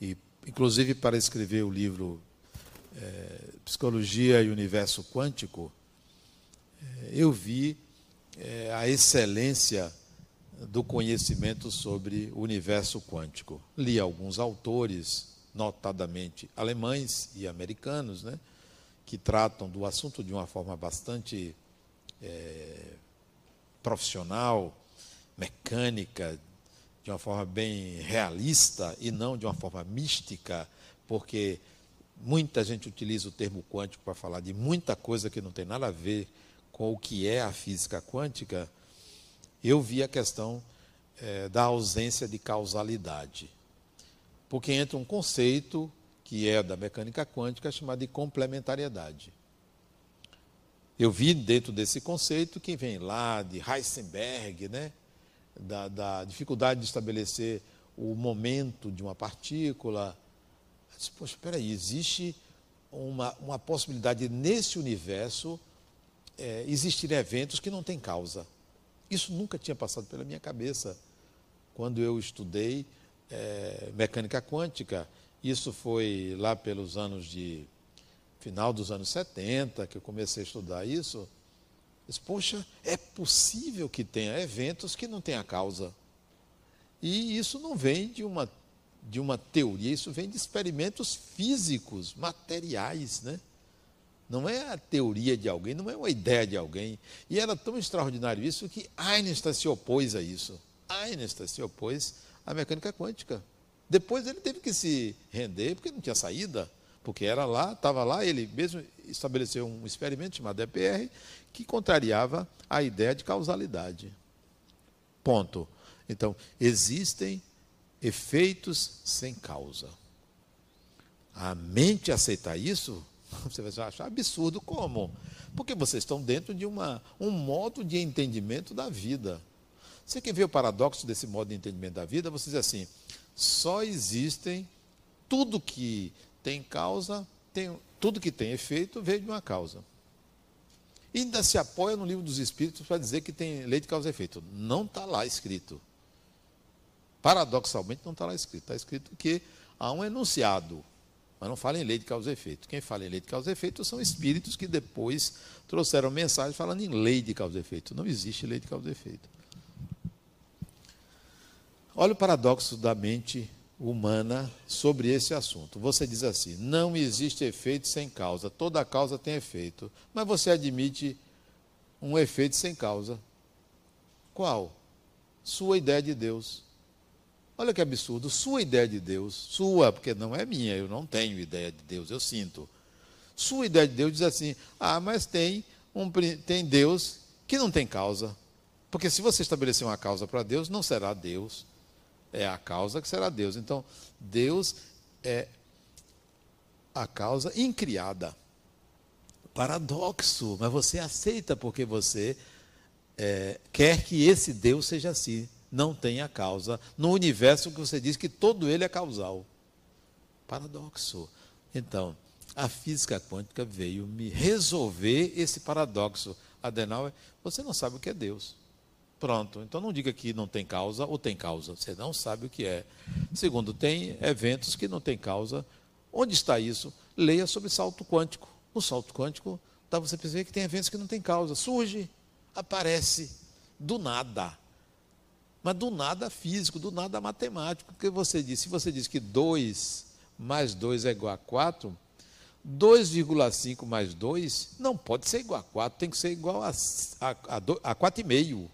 e inclusive para escrever o livro é, Psicologia e Universo Quântico, é, eu vi é, a excelência do conhecimento sobre o universo quântico. Li alguns autores, notadamente alemães e americanos, né, que tratam do assunto de uma forma bastante é, profissional, mecânica, de uma forma bem realista e não de uma forma mística, porque Muita gente utiliza o termo quântico para falar de muita coisa que não tem nada a ver com o que é a física quântica. Eu vi a questão é, da ausência de causalidade. Porque entra um conceito que é da mecânica quântica chamado de complementariedade. Eu vi dentro desse conceito que vem lá de Heisenberg, né? da, da dificuldade de estabelecer o momento de uma partícula, disse, poxa, espera aí, existe uma, uma possibilidade nesse universo é, existirem eventos que não têm causa. Isso nunca tinha passado pela minha cabeça quando eu estudei é, mecânica quântica. Isso foi lá pelos anos de final dos anos 70 que eu comecei a estudar isso. Disse, poxa, é possível que tenha eventos que não tenha causa. E isso não vem de uma de uma teoria, isso vem de experimentos físicos, materiais, né? Não é a teoria de alguém, não é uma ideia de alguém. E era tão extraordinário isso que Einstein se opôs a isso. Einstein se opôs à mecânica quântica. Depois ele teve que se render, porque não tinha saída, porque era lá, estava lá, ele mesmo estabeleceu um experimento chamado EPR, que contrariava a ideia de causalidade. Ponto. Então, existem efeitos sem causa. A mente aceitar isso, você vai achar absurdo como? Porque vocês estão dentro de uma, um modo de entendimento da vida. Você quer ver o paradoxo desse modo de entendimento da vida? Você diz assim: só existem tudo que tem causa, tem, tudo que tem efeito veio de uma causa. E ainda se apoia no livro dos Espíritos para dizer que tem lei de causa e efeito. Não está lá escrito. Paradoxalmente não está lá escrito. Está escrito que há um enunciado, mas não fala em lei de causa e efeito. Quem fala em lei de causa e efeito são espíritos que depois trouxeram mensagem falando em lei de causa e efeito. Não existe lei de causa e efeito. Olha o paradoxo da mente humana sobre esse assunto. Você diz assim: não existe efeito sem causa, toda causa tem efeito. Mas você admite um efeito sem causa. Qual? Sua ideia de Deus. Olha que absurdo, sua ideia de Deus, sua, porque não é minha, eu não tenho ideia de Deus, eu sinto. Sua ideia de Deus diz assim: ah, mas tem, um, tem Deus que não tem causa. Porque se você estabelecer uma causa para Deus, não será Deus é a causa que será Deus. Então, Deus é a causa incriada. Paradoxo, mas você aceita porque você é, quer que esse Deus seja assim. Não tenha causa. No universo que você diz que todo ele é causal. Paradoxo. Então, a física quântica veio me resolver esse paradoxo. Adenauer, você não sabe o que é Deus. Pronto. Então não diga que não tem causa ou tem causa. Você não sabe o que é. Segundo, tem eventos que não tem causa. Onde está isso? Leia sobre salto quântico. No salto quântico, dá você perceber que tem eventos que não tem causa. Surge, aparece, do nada. Mas do nada físico, do nada matemático. Porque você diz, se você diz que 2 mais 2 é igual a 4, 2,5 mais 2 não pode ser igual a 4, tem que ser igual a, a, a, a 4,5.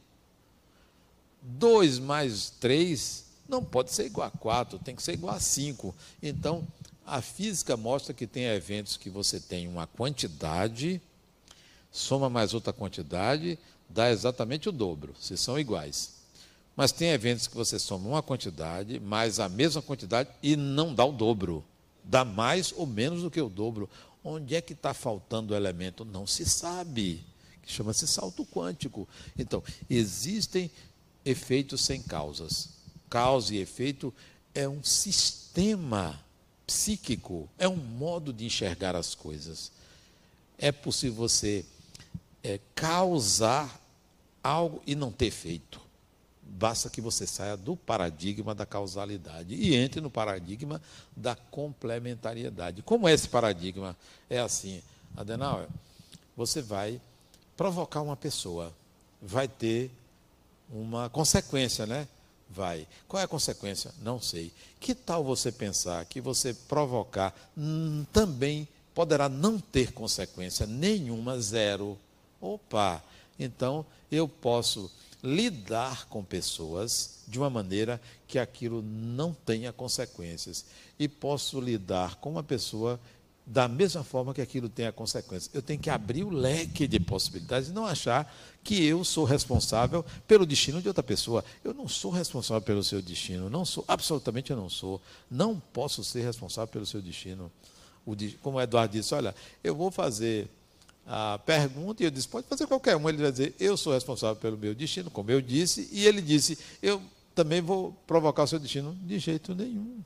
2 mais 3 não pode ser igual a 4, tem que ser igual a 5. Então, a física mostra que tem eventos que você tem uma quantidade, soma mais outra quantidade, dá exatamente o dobro, se são iguais. Mas tem eventos que você soma uma quantidade, mais a mesma quantidade e não dá o dobro. Dá mais ou menos do que o dobro. Onde é que está faltando o elemento? Não se sabe. Chama-se salto quântico. Então, existem efeitos sem causas. Causa e efeito é um sistema psíquico, é um modo de enxergar as coisas. É possível você é, causar algo e não ter efeito. Basta que você saia do paradigma da causalidade e entre no paradigma da complementariedade. Como é esse paradigma? É assim, Adenauer, você vai provocar uma pessoa, vai ter uma consequência, né? Vai. Qual é a consequência? Não sei. Que tal você pensar que você provocar hum, também poderá não ter consequência nenhuma, zero. Opa! Então eu posso lidar com pessoas de uma maneira que aquilo não tenha consequências. E posso lidar com uma pessoa da mesma forma que aquilo tenha consequências. Eu tenho que abrir o leque de possibilidades e não achar que eu sou responsável pelo destino de outra pessoa. Eu não sou responsável pelo seu destino, não sou, absolutamente eu não sou. Não posso ser responsável pelo seu destino. Como o Eduardo disse, olha, eu vou fazer a pergunta e eu disse, pode fazer qualquer um. Ele vai dizer, eu sou responsável pelo meu destino, como eu disse, e ele disse, eu também vou provocar o seu destino de jeito nenhum.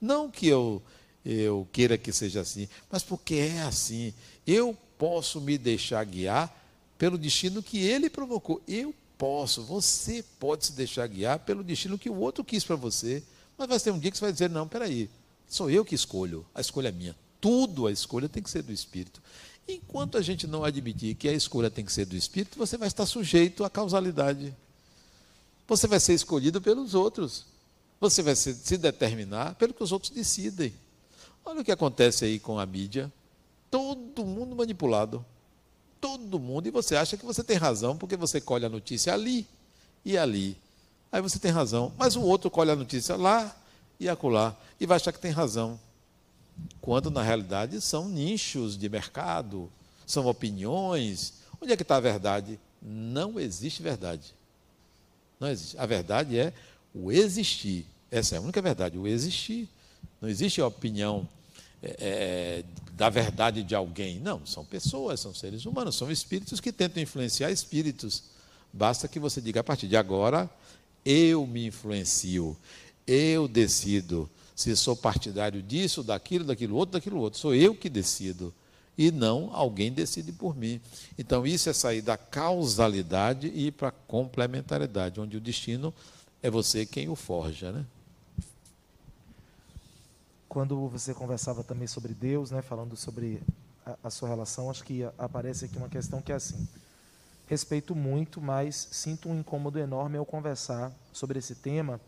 Não que eu eu queira que seja assim, mas porque é assim. Eu posso me deixar guiar pelo destino que ele provocou. Eu posso, você pode se deixar guiar pelo destino que o outro quis para você. Mas vai ter um dia que você vai dizer: não, peraí, sou eu que escolho, a escolha é minha. Tudo a escolha tem que ser do Espírito. Enquanto a gente não admitir que a escolha tem que ser do Espírito, você vai estar sujeito à causalidade. Você vai ser escolhido pelos outros. Você vai se determinar pelo que os outros decidem. Olha o que acontece aí com a mídia. Todo mundo manipulado. Todo mundo. E você acha que você tem razão porque você colhe a notícia ali e ali. Aí você tem razão. Mas o outro colhe a notícia lá e acolá. E vai achar que tem razão. Quando na realidade são nichos de mercado, são opiniões. Onde é que está a verdade? Não existe verdade. Não existe. A verdade é o existir. Essa é a única verdade, o existir. Não existe opinião é, é, da verdade de alguém. Não, são pessoas, são seres humanos, são espíritos que tentam influenciar espíritos. Basta que você diga a partir de agora, eu me influencio, eu decido se sou partidário disso, daquilo, daquilo outro, daquilo outro. Sou eu que decido e não alguém decide por mim. Então, isso é sair da causalidade e ir para a complementariedade, onde o destino é você quem o forja. Né? Quando você conversava também sobre Deus, né, falando sobre a, a sua relação, acho que aparece aqui uma questão que é assim. Respeito muito, mas sinto um incômodo enorme ao conversar sobre esse tema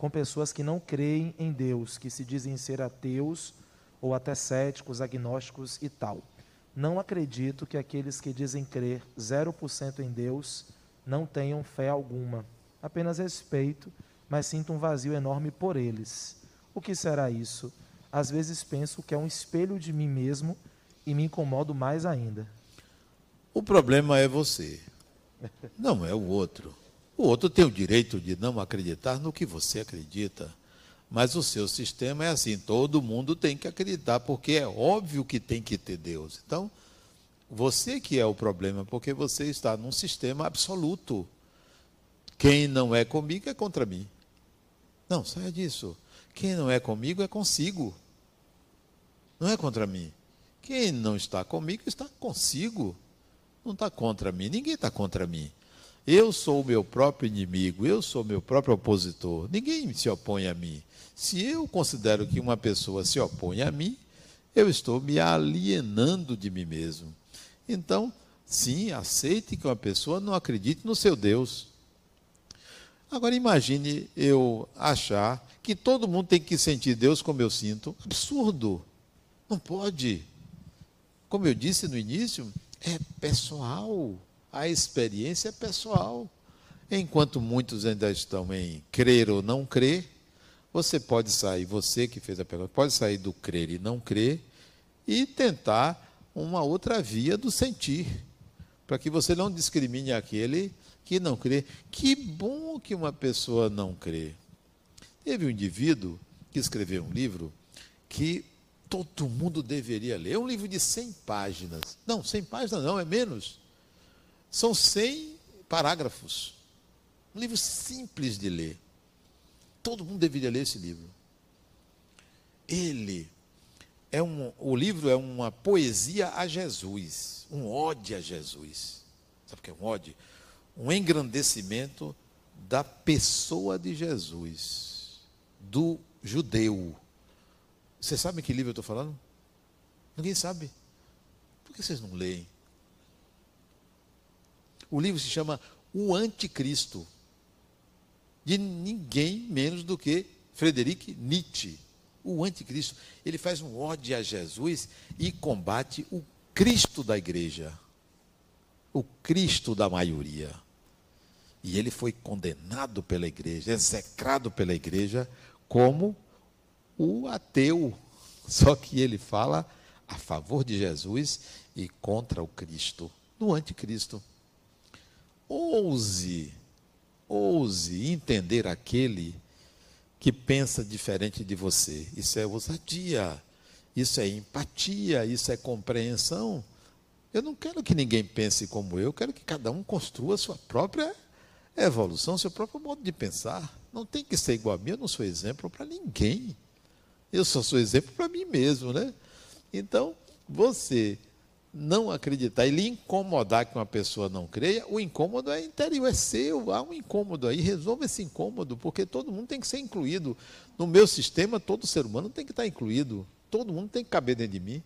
com pessoas que não creem em Deus, que se dizem ser ateus ou até céticos, agnósticos e tal. Não acredito que aqueles que dizem crer 0% em Deus não tenham fé alguma. Apenas respeito, mas sinto um vazio enorme por eles. O que será isso? Às vezes penso que é um espelho de mim mesmo e me incomodo mais ainda. O problema é você, não é o outro. O outro tem o direito de não acreditar no que você acredita. Mas o seu sistema é assim: todo mundo tem que acreditar, porque é óbvio que tem que ter Deus. Então, você que é o problema, porque você está num sistema absoluto. Quem não é comigo é contra mim. Não, saia disso. Quem não é comigo é consigo. Não é contra mim. Quem não está comigo está consigo. Não está contra mim. Ninguém está contra mim. Eu sou o meu próprio inimigo, eu sou o meu próprio opositor. Ninguém se opõe a mim. Se eu considero que uma pessoa se opõe a mim, eu estou me alienando de mim mesmo. Então, sim, aceite que uma pessoa não acredite no seu Deus. Agora imagine eu achar que todo mundo tem que sentir Deus como eu sinto. Absurdo. Não pode. Como eu disse no início, é pessoal. A experiência é pessoal. Enquanto muitos ainda estão em crer ou não crer, você pode sair, você que fez a pergunta, pode sair do crer e não crer e tentar uma outra via do sentir, para que você não discrimine aquele que não crê. Que bom que uma pessoa não crê. Teve um indivíduo que escreveu um livro que todo mundo deveria ler. É um livro de 100 páginas. Não, 100 páginas não, é menos. São 100 parágrafos. Um livro simples de ler. Todo mundo deveria ler esse livro. Ele é um, o livro é uma poesia a Jesus, um ode a Jesus. Sabe o que é um ode? Um engrandecimento da pessoa de Jesus, do judeu. Você sabe que livro eu estou falando? Ninguém sabe. Por que vocês não leem? O livro se chama O Anticristo, de ninguém menos do que Frederic Nietzsche. O anticristo, ele faz um ódio a Jesus e combate o Cristo da igreja, o Cristo da maioria. E ele foi condenado pela igreja, execrado pela igreja como o ateu. Só que ele fala a favor de Jesus e contra o Cristo, do anticristo. Ouse, ouse entender aquele que pensa diferente de você. Isso é ousadia, isso é empatia, isso é compreensão. Eu não quero que ninguém pense como eu, quero que cada um construa sua própria evolução, seu próprio modo de pensar. Não tem que ser igual a mim, eu não sou exemplo para ninguém. Eu só sou exemplo para mim mesmo, né? Então, você não acreditar e lhe incomodar que uma pessoa não creia, o incômodo é interior, é seu, há um incômodo aí, resolva esse incômodo, porque todo mundo tem que ser incluído. No meu sistema, todo ser humano tem que estar incluído, todo mundo tem que caber dentro de mim.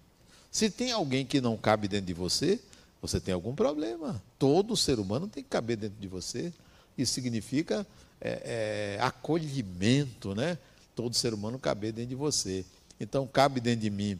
Se tem alguém que não cabe dentro de você, você tem algum problema. Todo ser humano tem que caber dentro de você. Isso significa é, é, acolhimento, né? Todo ser humano caber dentro de você. Então, cabe dentro de mim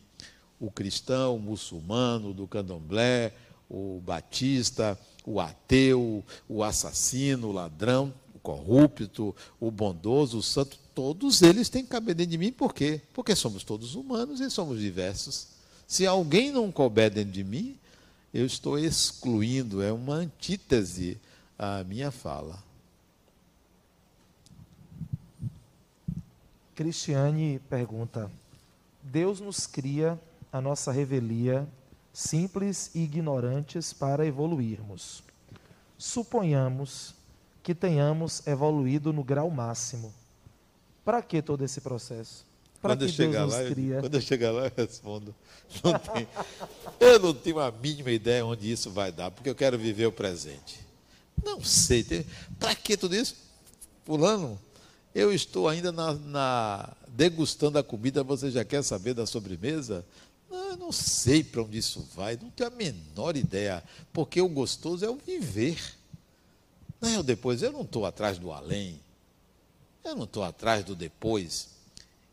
o cristão, o muçulmano, do candomblé, o batista, o ateu, o assassino, o ladrão, o corrupto, o bondoso, o santo, todos eles têm que caber dentro de mim, por quê? Porque somos todos humanos e somos diversos. Se alguém não couber dentro de mim, eu estou excluindo, é uma antítese à minha fala. Cristiane pergunta: Deus nos cria a nossa revelia, simples e ignorantes para evoluirmos. suponhamos que tenhamos evoluído no grau máximo. Para que todo esse processo? Para que Deus nos lá, cria? Quando eu chegar lá, eu respondo. Não tem, eu não tenho a mínima ideia onde isso vai dar, porque eu quero viver o presente. Não sei. Para que tudo isso? Fulano, eu estou ainda na, na, degustando a comida, você já quer saber da sobremesa? Eu não sei para onde isso vai, não tenho a menor ideia, porque o gostoso é o viver. Não é o depois, eu não estou atrás do além, eu não estou atrás do depois.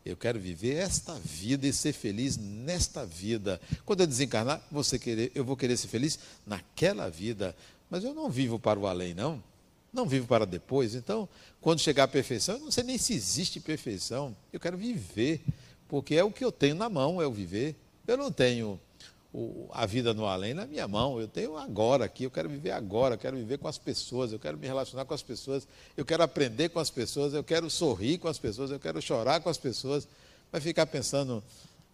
Eu quero viver esta vida e ser feliz nesta vida. Quando eu desencarnar, você querer, eu vou querer ser feliz naquela vida. Mas eu não vivo para o além, não. Não vivo para depois. Então, quando chegar à perfeição, eu não sei nem se existe perfeição. Eu quero viver, porque é o que eu tenho na mão, é o viver. Eu não tenho o, a vida no além na minha mão. Eu tenho agora aqui, eu quero viver agora, eu quero viver com as pessoas, eu quero me relacionar com as pessoas, eu quero aprender com as pessoas, eu quero sorrir com as pessoas, eu quero chorar com as pessoas. Vai ficar pensando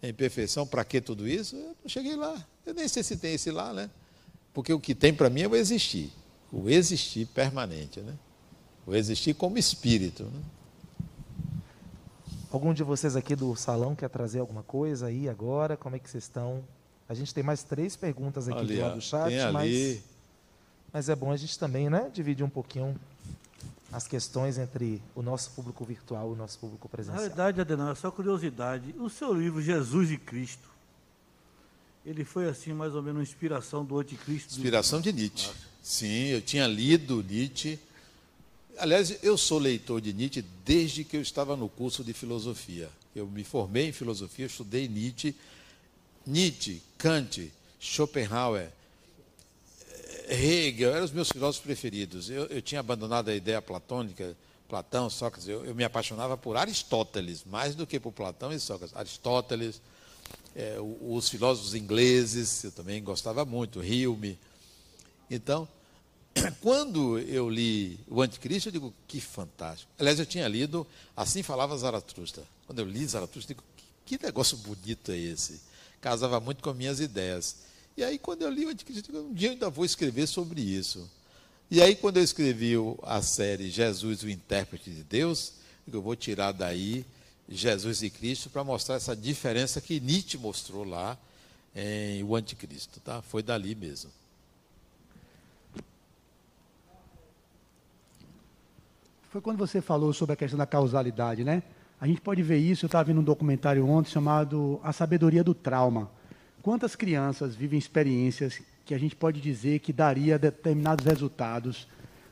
em perfeição, para que tudo isso? Eu não cheguei lá. Eu nem sei se tem esse lá, né? Porque o que tem para mim é o existir. O existir permanente, né? O existir como espírito. Né? Algum de vocês aqui do salão quer trazer alguma coisa aí agora? Como é que vocês estão? A gente tem mais três perguntas aqui ali, do lado do chat, mas, mas é bom a gente também né, dividir um pouquinho as questões entre o nosso público virtual e o nosso público presencial. Na verdade, Adenal, é só curiosidade. O seu livro Jesus e Cristo, ele foi assim mais ou menos uma inspiração do anticristo? Inspiração de Nietzsche. Sim, eu tinha lido Nietzsche. Aliás, eu sou leitor de Nietzsche desde que eu estava no curso de filosofia. Eu me formei em filosofia, estudei Nietzsche Nietzsche, Kant, Schopenhauer, Hegel, eram os meus filósofos preferidos. Eu, eu tinha abandonado a ideia platônica, Platão, Sócrates, eu, eu, me apaixonava por Aristóteles, mais do que por Platão e Sócrates. Aristóteles, é, os filósofos ingleses, eu também gostava muito, Hume. Então, quando eu li o Anticristo, eu digo, que fantástico. Aliás, eu tinha lido Assim Falava Zaratustra. Quando eu li Zaratustra, eu digo, que negócio bonito é esse? casava muito com minhas ideias. E aí, quando eu li o Anticristo, um dia eu ainda vou escrever sobre isso. E aí, quando eu escrevi a série Jesus, o intérprete de Deus, eu vou tirar daí Jesus e Cristo para mostrar essa diferença que Nietzsche mostrou lá em O Anticristo. Tá? Foi dali mesmo. Foi quando você falou sobre a questão da causalidade, né? A gente pode ver isso, eu estava vendo um documentário ontem chamado A Sabedoria do Trauma. Quantas crianças vivem experiências que a gente pode dizer que daria determinados resultados,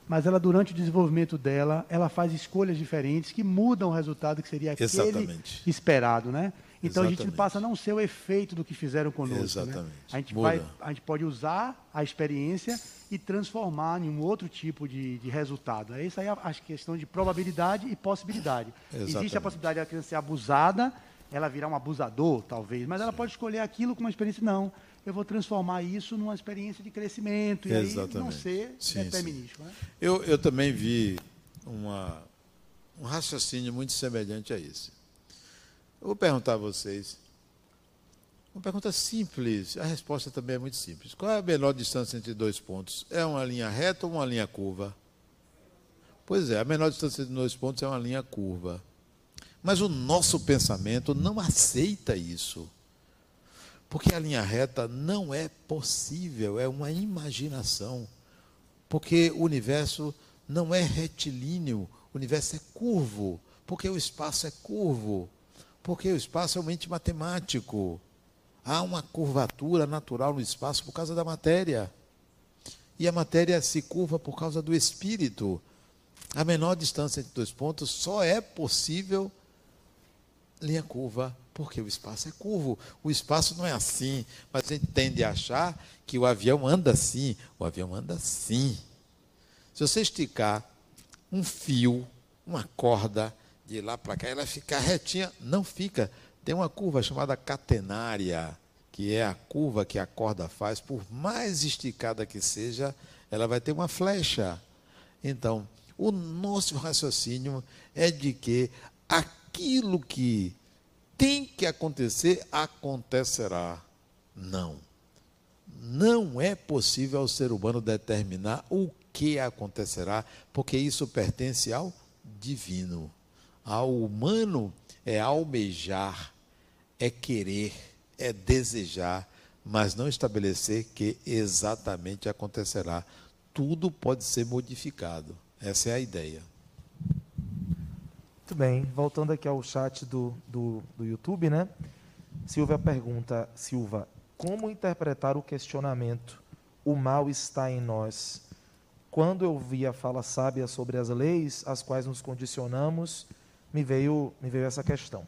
mas ela durante o desenvolvimento dela, ela faz escolhas diferentes que mudam o resultado que seria aquele Exatamente. esperado, né? Então Exatamente. a gente passa a não ser o efeito do que fizeram conosco. Né? Exatamente. Né? A, gente vai, a gente pode usar a experiência e transformar em um outro tipo de, de resultado. É isso aí a, a, questão de probabilidade e possibilidade. Exatamente. Existe a possibilidade da criança ser abusada, ela virar um abusador, talvez, mas ela pode escolher aquilo como uma experiência. Não, eu vou transformar isso numa experiência de crescimento e Exatamente. aí não ser sim, determinístico. Né? Eu, eu também vi uma, um raciocínio muito semelhante a esse. Eu vou perguntar a vocês. Uma pergunta simples, a resposta também é muito simples. Qual é a menor distância entre dois pontos? É uma linha reta ou uma linha curva? Pois é, a menor distância entre dois pontos é uma linha curva. Mas o nosso pensamento não aceita isso. Porque a linha reta não é possível, é uma imaginação. Porque o universo não é retilíneo, o universo é curvo. Porque o espaço é curvo. Porque o espaço é um ente matemático. Há uma curvatura natural no espaço por causa da matéria. E a matéria se curva por causa do espírito. A menor distância entre dois pontos só é possível linha curva, porque o espaço é curvo. O espaço não é assim, mas a gente tende a achar que o avião anda assim. O avião anda assim. Se você esticar um fio, uma corda, de lá para cá, ela fica retinha. Não fica. Tem uma curva chamada catenária, que é a curva que a corda faz, por mais esticada que seja, ela vai ter uma flecha. Então, o nosso raciocínio é de que aquilo que tem que acontecer acontecerá. Não. Não é possível ao ser humano determinar o que acontecerá, porque isso pertence ao divino. Ao humano é almejar, é querer, é desejar, mas não estabelecer que exatamente acontecerá. Tudo pode ser modificado. Essa é a ideia. Muito bem, voltando aqui ao chat do, do, do YouTube, né? Silvia pergunta, Silva, como interpretar o questionamento o mal está em nós? Quando eu vi a fala sábia sobre as leis, às quais nos condicionamos, me veio, me veio essa questão.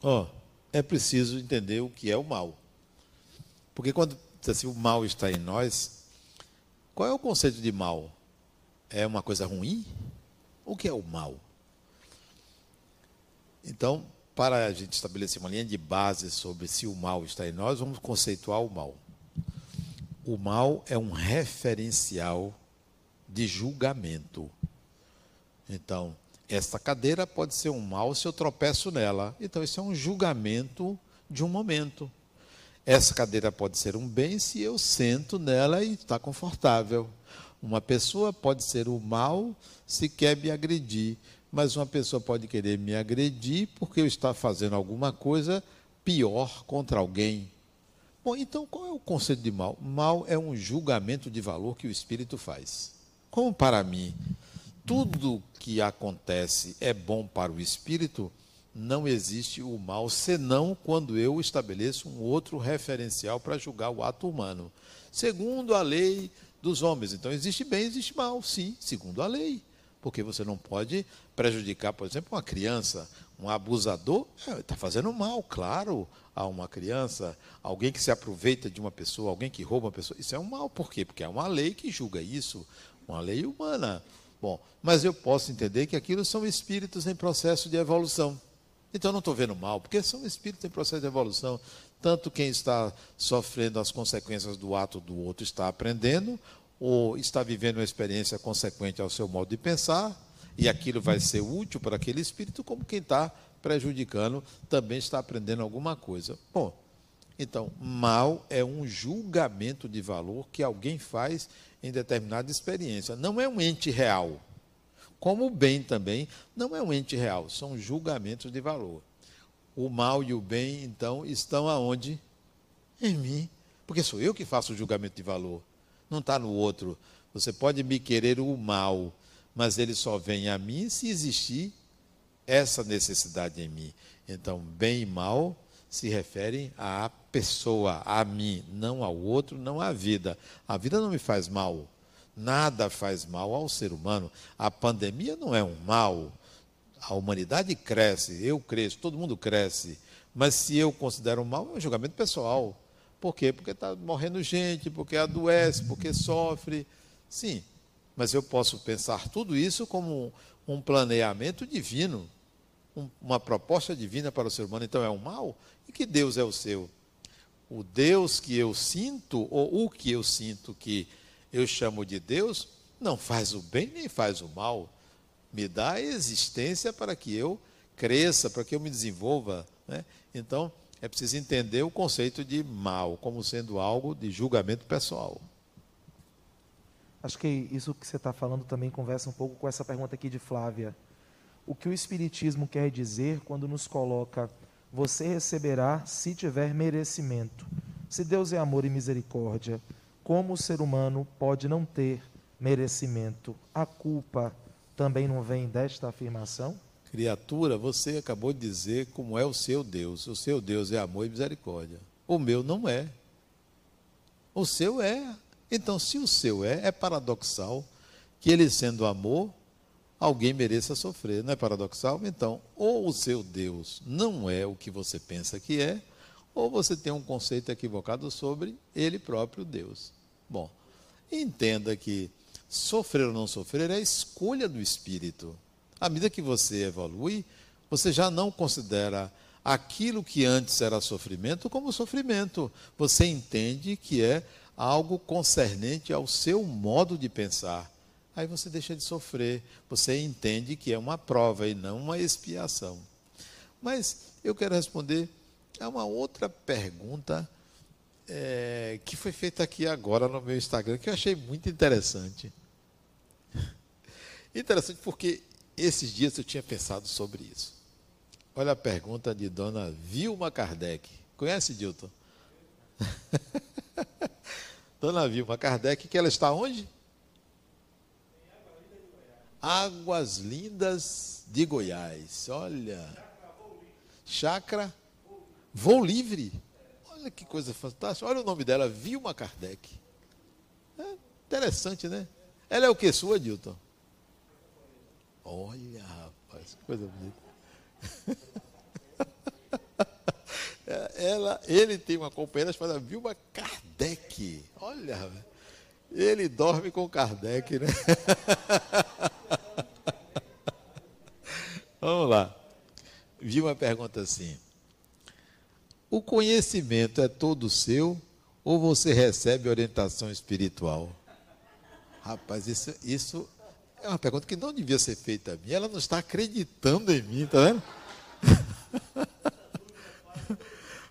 Ó, oh, é preciso entender o que é o mal. Porque quando assim, o mal está em nós, qual é o conceito de mal? É uma coisa ruim? O que é o mal? Então, para a gente estabelecer uma linha de base sobre se o mal está em nós, vamos conceituar o mal. O mal é um referencial de julgamento. Então, esta cadeira pode ser um mal se eu tropeço nela. Então, isso é um julgamento de um momento. Essa cadeira pode ser um bem se eu sento nela e está confortável. Uma pessoa pode ser o mal se quer me agredir mas uma pessoa pode querer me agredir porque eu estou fazendo alguma coisa pior contra alguém. Bom, então qual é o conceito de mal? Mal é um julgamento de valor que o espírito faz. Como para mim, tudo que acontece é bom para o espírito, não existe o mal senão quando eu estabeleço um outro referencial para julgar o ato humano. Segundo a lei dos homens. Então, existe bem, existe mal, sim, segundo a lei porque você não pode prejudicar, por exemplo, uma criança. Um abusador está é, fazendo mal, claro, a uma criança. Alguém que se aproveita de uma pessoa, alguém que rouba uma pessoa. Isso é um mal. Por quê? Porque é uma lei que julga isso, uma lei humana. Bom, mas eu posso entender que aquilo são espíritos em processo de evolução. Então não estou vendo mal, porque são espíritos em processo de evolução. Tanto quem está sofrendo as consequências do ato do outro está aprendendo, ou está vivendo uma experiência consequente ao seu modo de pensar, e aquilo vai ser útil para aquele espírito, como quem está prejudicando também está aprendendo alguma coisa. Bom, então, mal é um julgamento de valor que alguém faz em determinada experiência. Não é um ente real. Como o bem também não é um ente real, são julgamentos de valor. O mal e o bem, então, estão aonde? Em mim. Porque sou eu que faço o julgamento de valor não está no outro. Você pode me querer o mal, mas ele só vem a mim se existir essa necessidade em mim. Então, bem e mal se referem à pessoa, a mim, não ao outro, não à vida. A vida não me faz mal. Nada faz mal ao ser humano. A pandemia não é um mal. A humanidade cresce, eu cresço, todo mundo cresce. Mas se eu considero um mal, é um julgamento pessoal. Por quê? Porque está morrendo gente, porque adoece, porque sofre. Sim, mas eu posso pensar tudo isso como um planeamento divino, um, uma proposta divina para o ser humano. Então é um mal? E que Deus é o seu? O Deus que eu sinto, ou o que eu sinto que eu chamo de Deus, não faz o bem nem faz o mal. Me dá a existência para que eu cresça, para que eu me desenvolva. Né? Então, é preciso entender o conceito de mal como sendo algo de julgamento pessoal. Acho que isso que você está falando também conversa um pouco com essa pergunta aqui de Flávia. O que o Espiritismo quer dizer quando nos coloca: você receberá se tiver merecimento? Se Deus é amor e misericórdia, como o ser humano pode não ter merecimento? A culpa também não vem desta afirmação? Criatura, você acabou de dizer como é o seu Deus. O seu Deus é amor e misericórdia. O meu não é. O seu é. Então, se o seu é, é paradoxal que ele sendo amor, alguém mereça sofrer. Não é paradoxal? Então, ou o seu Deus não é o que você pensa que é, ou você tem um conceito equivocado sobre ele próprio Deus. Bom, entenda que sofrer ou não sofrer é a escolha do espírito. À medida que você evolui, você já não considera aquilo que antes era sofrimento como sofrimento. Você entende que é algo concernente ao seu modo de pensar. Aí você deixa de sofrer, você entende que é uma prova e não uma expiação. Mas eu quero responder a uma outra pergunta é, que foi feita aqui agora no meu Instagram, que eu achei muito interessante. Interessante porque esses dias eu tinha pensado sobre isso. Olha a pergunta de dona Vilma Kardec. Conhece, Dilton? dona Vilma Kardec, que ela está onde? Águas Lindas de Goiás. Olha. Chácara Voo Livre. Olha que coisa fantástica. Olha o nome dela, Vilma Kardec. É interessante, né? Ela é o que sua, Dilton? Olha, rapaz, que coisa bonita. Ela, ele tem uma companheira chamada Vilma Kardec. Olha, ele dorme com Kardec, né? Vamos lá. Vilma pergunta assim: O conhecimento é todo seu ou você recebe orientação espiritual? Rapaz, isso, isso é uma pergunta que não devia ser feita a mim. Ela não está acreditando em mim, tá vendo?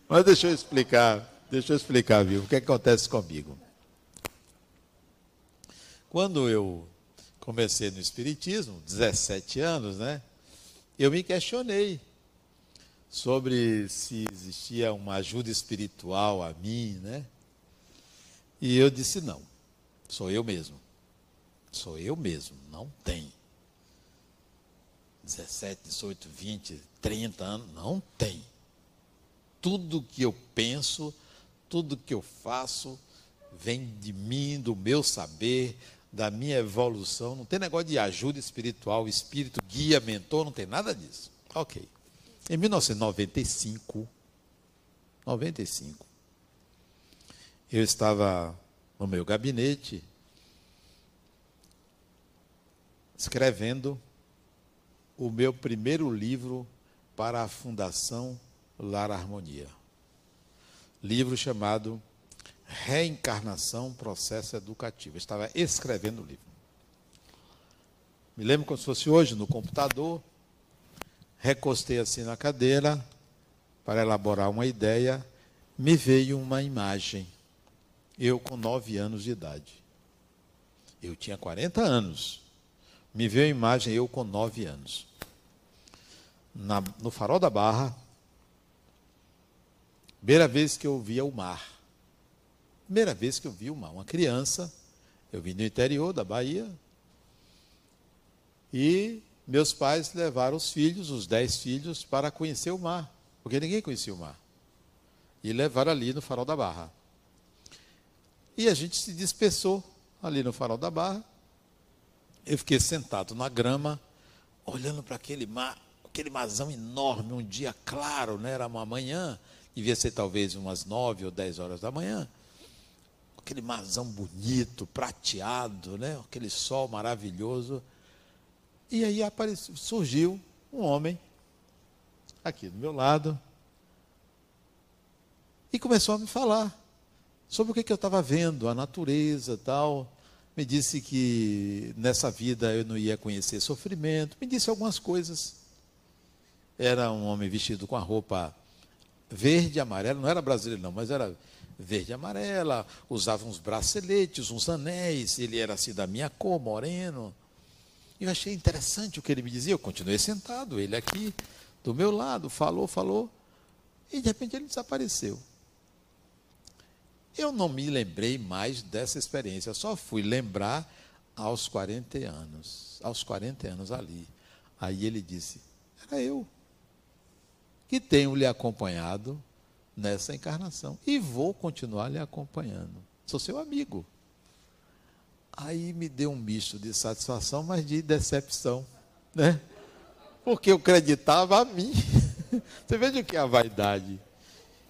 Mas deixa eu explicar, deixa eu explicar, viu? O que acontece comigo. Quando eu comecei no Espiritismo, 17 anos, né? Eu me questionei sobre se existia uma ajuda espiritual a mim, né? E eu disse: não, sou eu mesmo. Sou eu mesmo, não tem. 17, 18, 20, 30 anos, não tem. Tudo que eu penso, tudo que eu faço, vem de mim, do meu saber, da minha evolução. Não tem negócio de ajuda espiritual, espírito, guia, mentor, não tem nada disso. Ok. Em 1995, 95, eu estava no meu gabinete escrevendo o meu primeiro livro para a Fundação Lar Harmonia. Livro chamado Reencarnação Processo Educativo. Eu estava escrevendo o livro. Me lembro como se fosse hoje no computador. Recostei assim na cadeira para elaborar uma ideia. Me veio uma imagem. Eu com nove anos de idade. Eu tinha 40 anos. Me veio a imagem eu com nove anos. Na, no farol da Barra, primeira vez que eu via o mar. Primeira vez que eu vi o mar. Uma criança, eu vim do interior da Bahia, e meus pais levaram os filhos, os dez filhos, para conhecer o mar, porque ninguém conhecia o mar. E levaram ali no farol da Barra. E a gente se dispersou ali no farol da Barra eu fiquei sentado na grama, olhando para aquele mar, aquele marzão enorme, um dia claro, né? era uma manhã, devia ser talvez umas nove ou dez horas da manhã. Aquele marzão bonito, prateado, né? aquele sol maravilhoso. E aí apareceu, surgiu um homem, aqui do meu lado, e começou a me falar sobre o que, que eu estava vendo, a natureza tal me disse que nessa vida eu não ia conhecer sofrimento, me disse algumas coisas. Era um homem vestido com a roupa verde e amarela, não era brasileiro não, mas era verde e amarela, usava uns braceletes, uns anéis, ele era assim da minha cor, moreno. Eu achei interessante o que ele me dizia, eu continuei sentado, ele aqui do meu lado, falou, falou, e de repente ele desapareceu. Eu não me lembrei mais dessa experiência, só fui lembrar aos 40 anos, aos 40 anos ali. Aí ele disse: Era eu que tenho lhe acompanhado nessa encarnação e vou continuar lhe acompanhando. Sou seu amigo. Aí me deu um misto de satisfação, mas de decepção, né? Porque eu acreditava a mim. Você veja o que é a vaidade.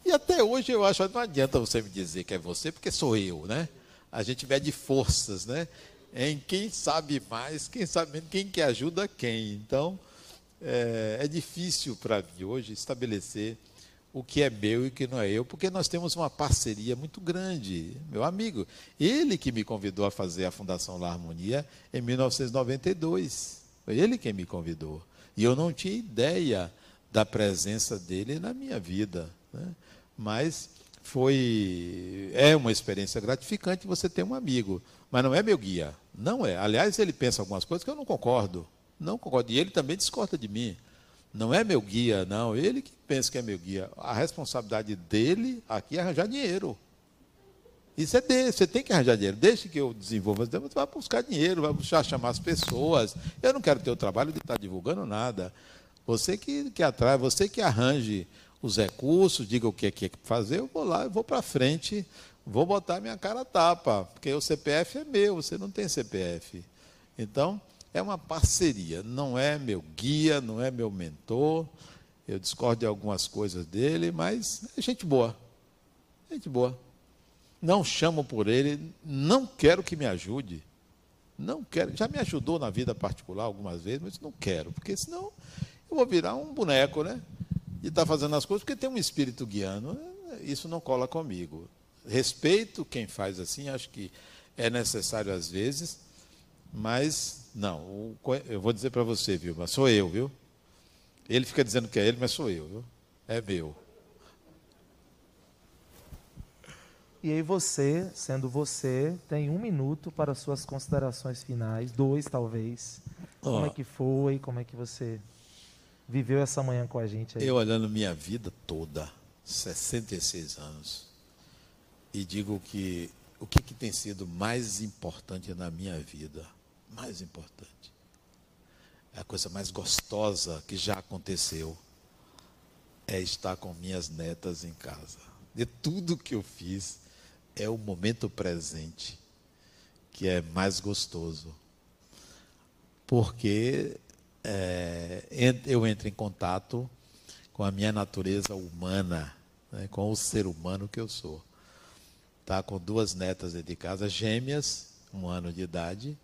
E até hoje eu acho, não adianta você me dizer que é você, porque sou eu, né? A gente mede forças, né? Em quem sabe mais, quem sabe menos, quem que ajuda quem. Então, é, é difícil para mim hoje estabelecer o que é meu e o que não é eu, porque nós temos uma parceria muito grande. Meu amigo, ele que me convidou a fazer a Fundação La Harmonia em 1992. Foi ele quem me convidou. E eu não tinha ideia da presença dele na minha vida. Né? mas foi é uma experiência gratificante você ter um amigo, mas não é meu guia. Não é. Aliás, ele pensa algumas coisas que eu não concordo. Não concordo. E ele também discorda de mim. Não é meu guia, não. Ele que pensa que é meu guia. A responsabilidade dele aqui é arranjar dinheiro. Isso é dele, você tem que arranjar dinheiro. Desde que eu desenvolva, você vai buscar dinheiro, vai buscar chamar as pessoas. Eu não quero ter o trabalho de estar divulgando nada. Você que, que atrai, você que arranje os recursos, diga o que é que é fazer, eu vou lá, eu vou para frente, vou botar minha cara tapa, porque o CPF é meu, você não tem CPF. Então, é uma parceria, não é meu guia, não é meu mentor. Eu discordo de algumas coisas dele, mas é gente boa. Gente boa. Não chamo por ele, não quero que me ajude. Não quero. Já me ajudou na vida particular algumas vezes, mas não quero, porque senão eu vou virar um boneco, né? de estar tá fazendo as coisas, porque tem um espírito guiando. Isso não cola comigo. Respeito quem faz assim, acho que é necessário às vezes, mas não. Eu vou dizer para você, viu? Mas sou eu, viu? Ele fica dizendo que é ele, mas sou eu, viu? É meu. E aí você, sendo você, tem um minuto para suas considerações finais, dois talvez. Oh. Como é que foi? Como é que você viveu essa manhã com a gente aí? Eu olhando minha vida toda, 66 anos, e digo que o que, que tem sido mais importante na minha vida, mais importante, é a coisa mais gostosa que já aconteceu, é estar com minhas netas em casa. De tudo que eu fiz, é o momento presente que é mais gostoso. Porque é, eu entro em contato com a minha natureza humana, né, com o ser humano que eu sou. Tá com duas netas de casa, gêmeas, um ano de idade.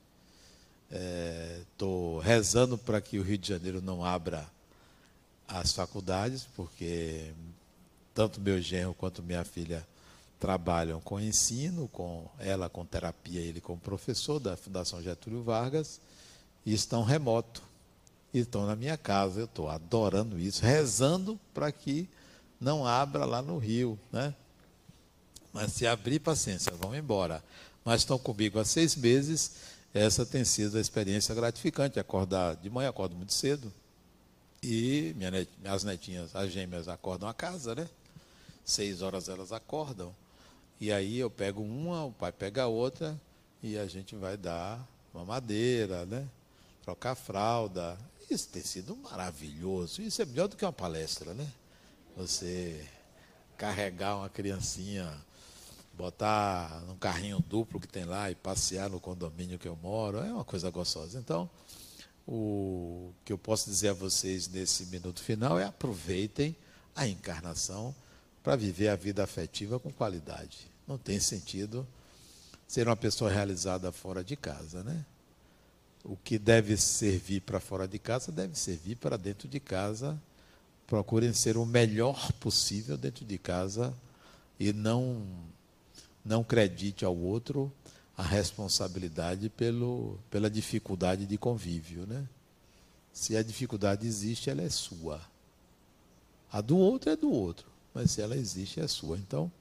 Estou é, rezando para que o Rio de Janeiro não abra as faculdades, porque tanto meu genro quanto minha filha trabalham com ensino, com ela com terapia, ele como professor da Fundação Getúlio Vargas, e estão remoto e estão na minha casa. Eu estou adorando isso, rezando para que não abra lá no Rio, né? Mas se abrir, paciência, vão embora. Mas estão comigo há seis meses. Essa tem sido a experiência gratificante. Acordar de manhã, acordo muito cedo. E minha net, minhas netinhas, as gêmeas, acordam a casa, né? Seis horas elas acordam. E aí eu pego uma, o pai pega a outra e a gente vai dar uma madeira, né? Trocar fralda. Isso tem sido maravilhoso. Isso é melhor do que uma palestra, né? Você carregar uma criancinha, botar num carrinho duplo que tem lá e passear no condomínio que eu moro, é uma coisa gostosa. Então, o que eu posso dizer a vocês nesse minuto final é aproveitem a encarnação para viver a vida afetiva com qualidade. Não tem sentido ser uma pessoa realizada fora de casa, né? o que deve servir para fora de casa deve servir para dentro de casa. Procurem ser o melhor possível dentro de casa e não não acredite ao outro a responsabilidade pelo, pela dificuldade de convívio, né? Se a dificuldade existe, ela é sua. A do outro é do outro, mas se ela existe, é sua. Então,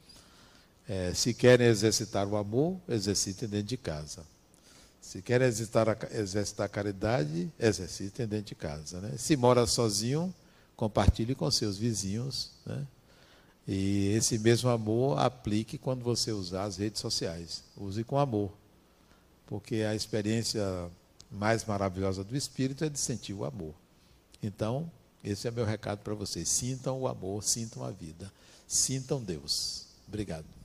é, se querem exercitar o amor, exercitem dentro de casa. Se quer exercitar a, exercitar a caridade, exercitem dentro de casa. Né? Se mora sozinho, compartilhe com seus vizinhos. Né? E esse mesmo amor aplique quando você usar as redes sociais. Use com amor. Porque a experiência mais maravilhosa do Espírito é de sentir o amor. Então, esse é meu recado para vocês. Sintam o amor, sintam a vida, sintam Deus. Obrigado.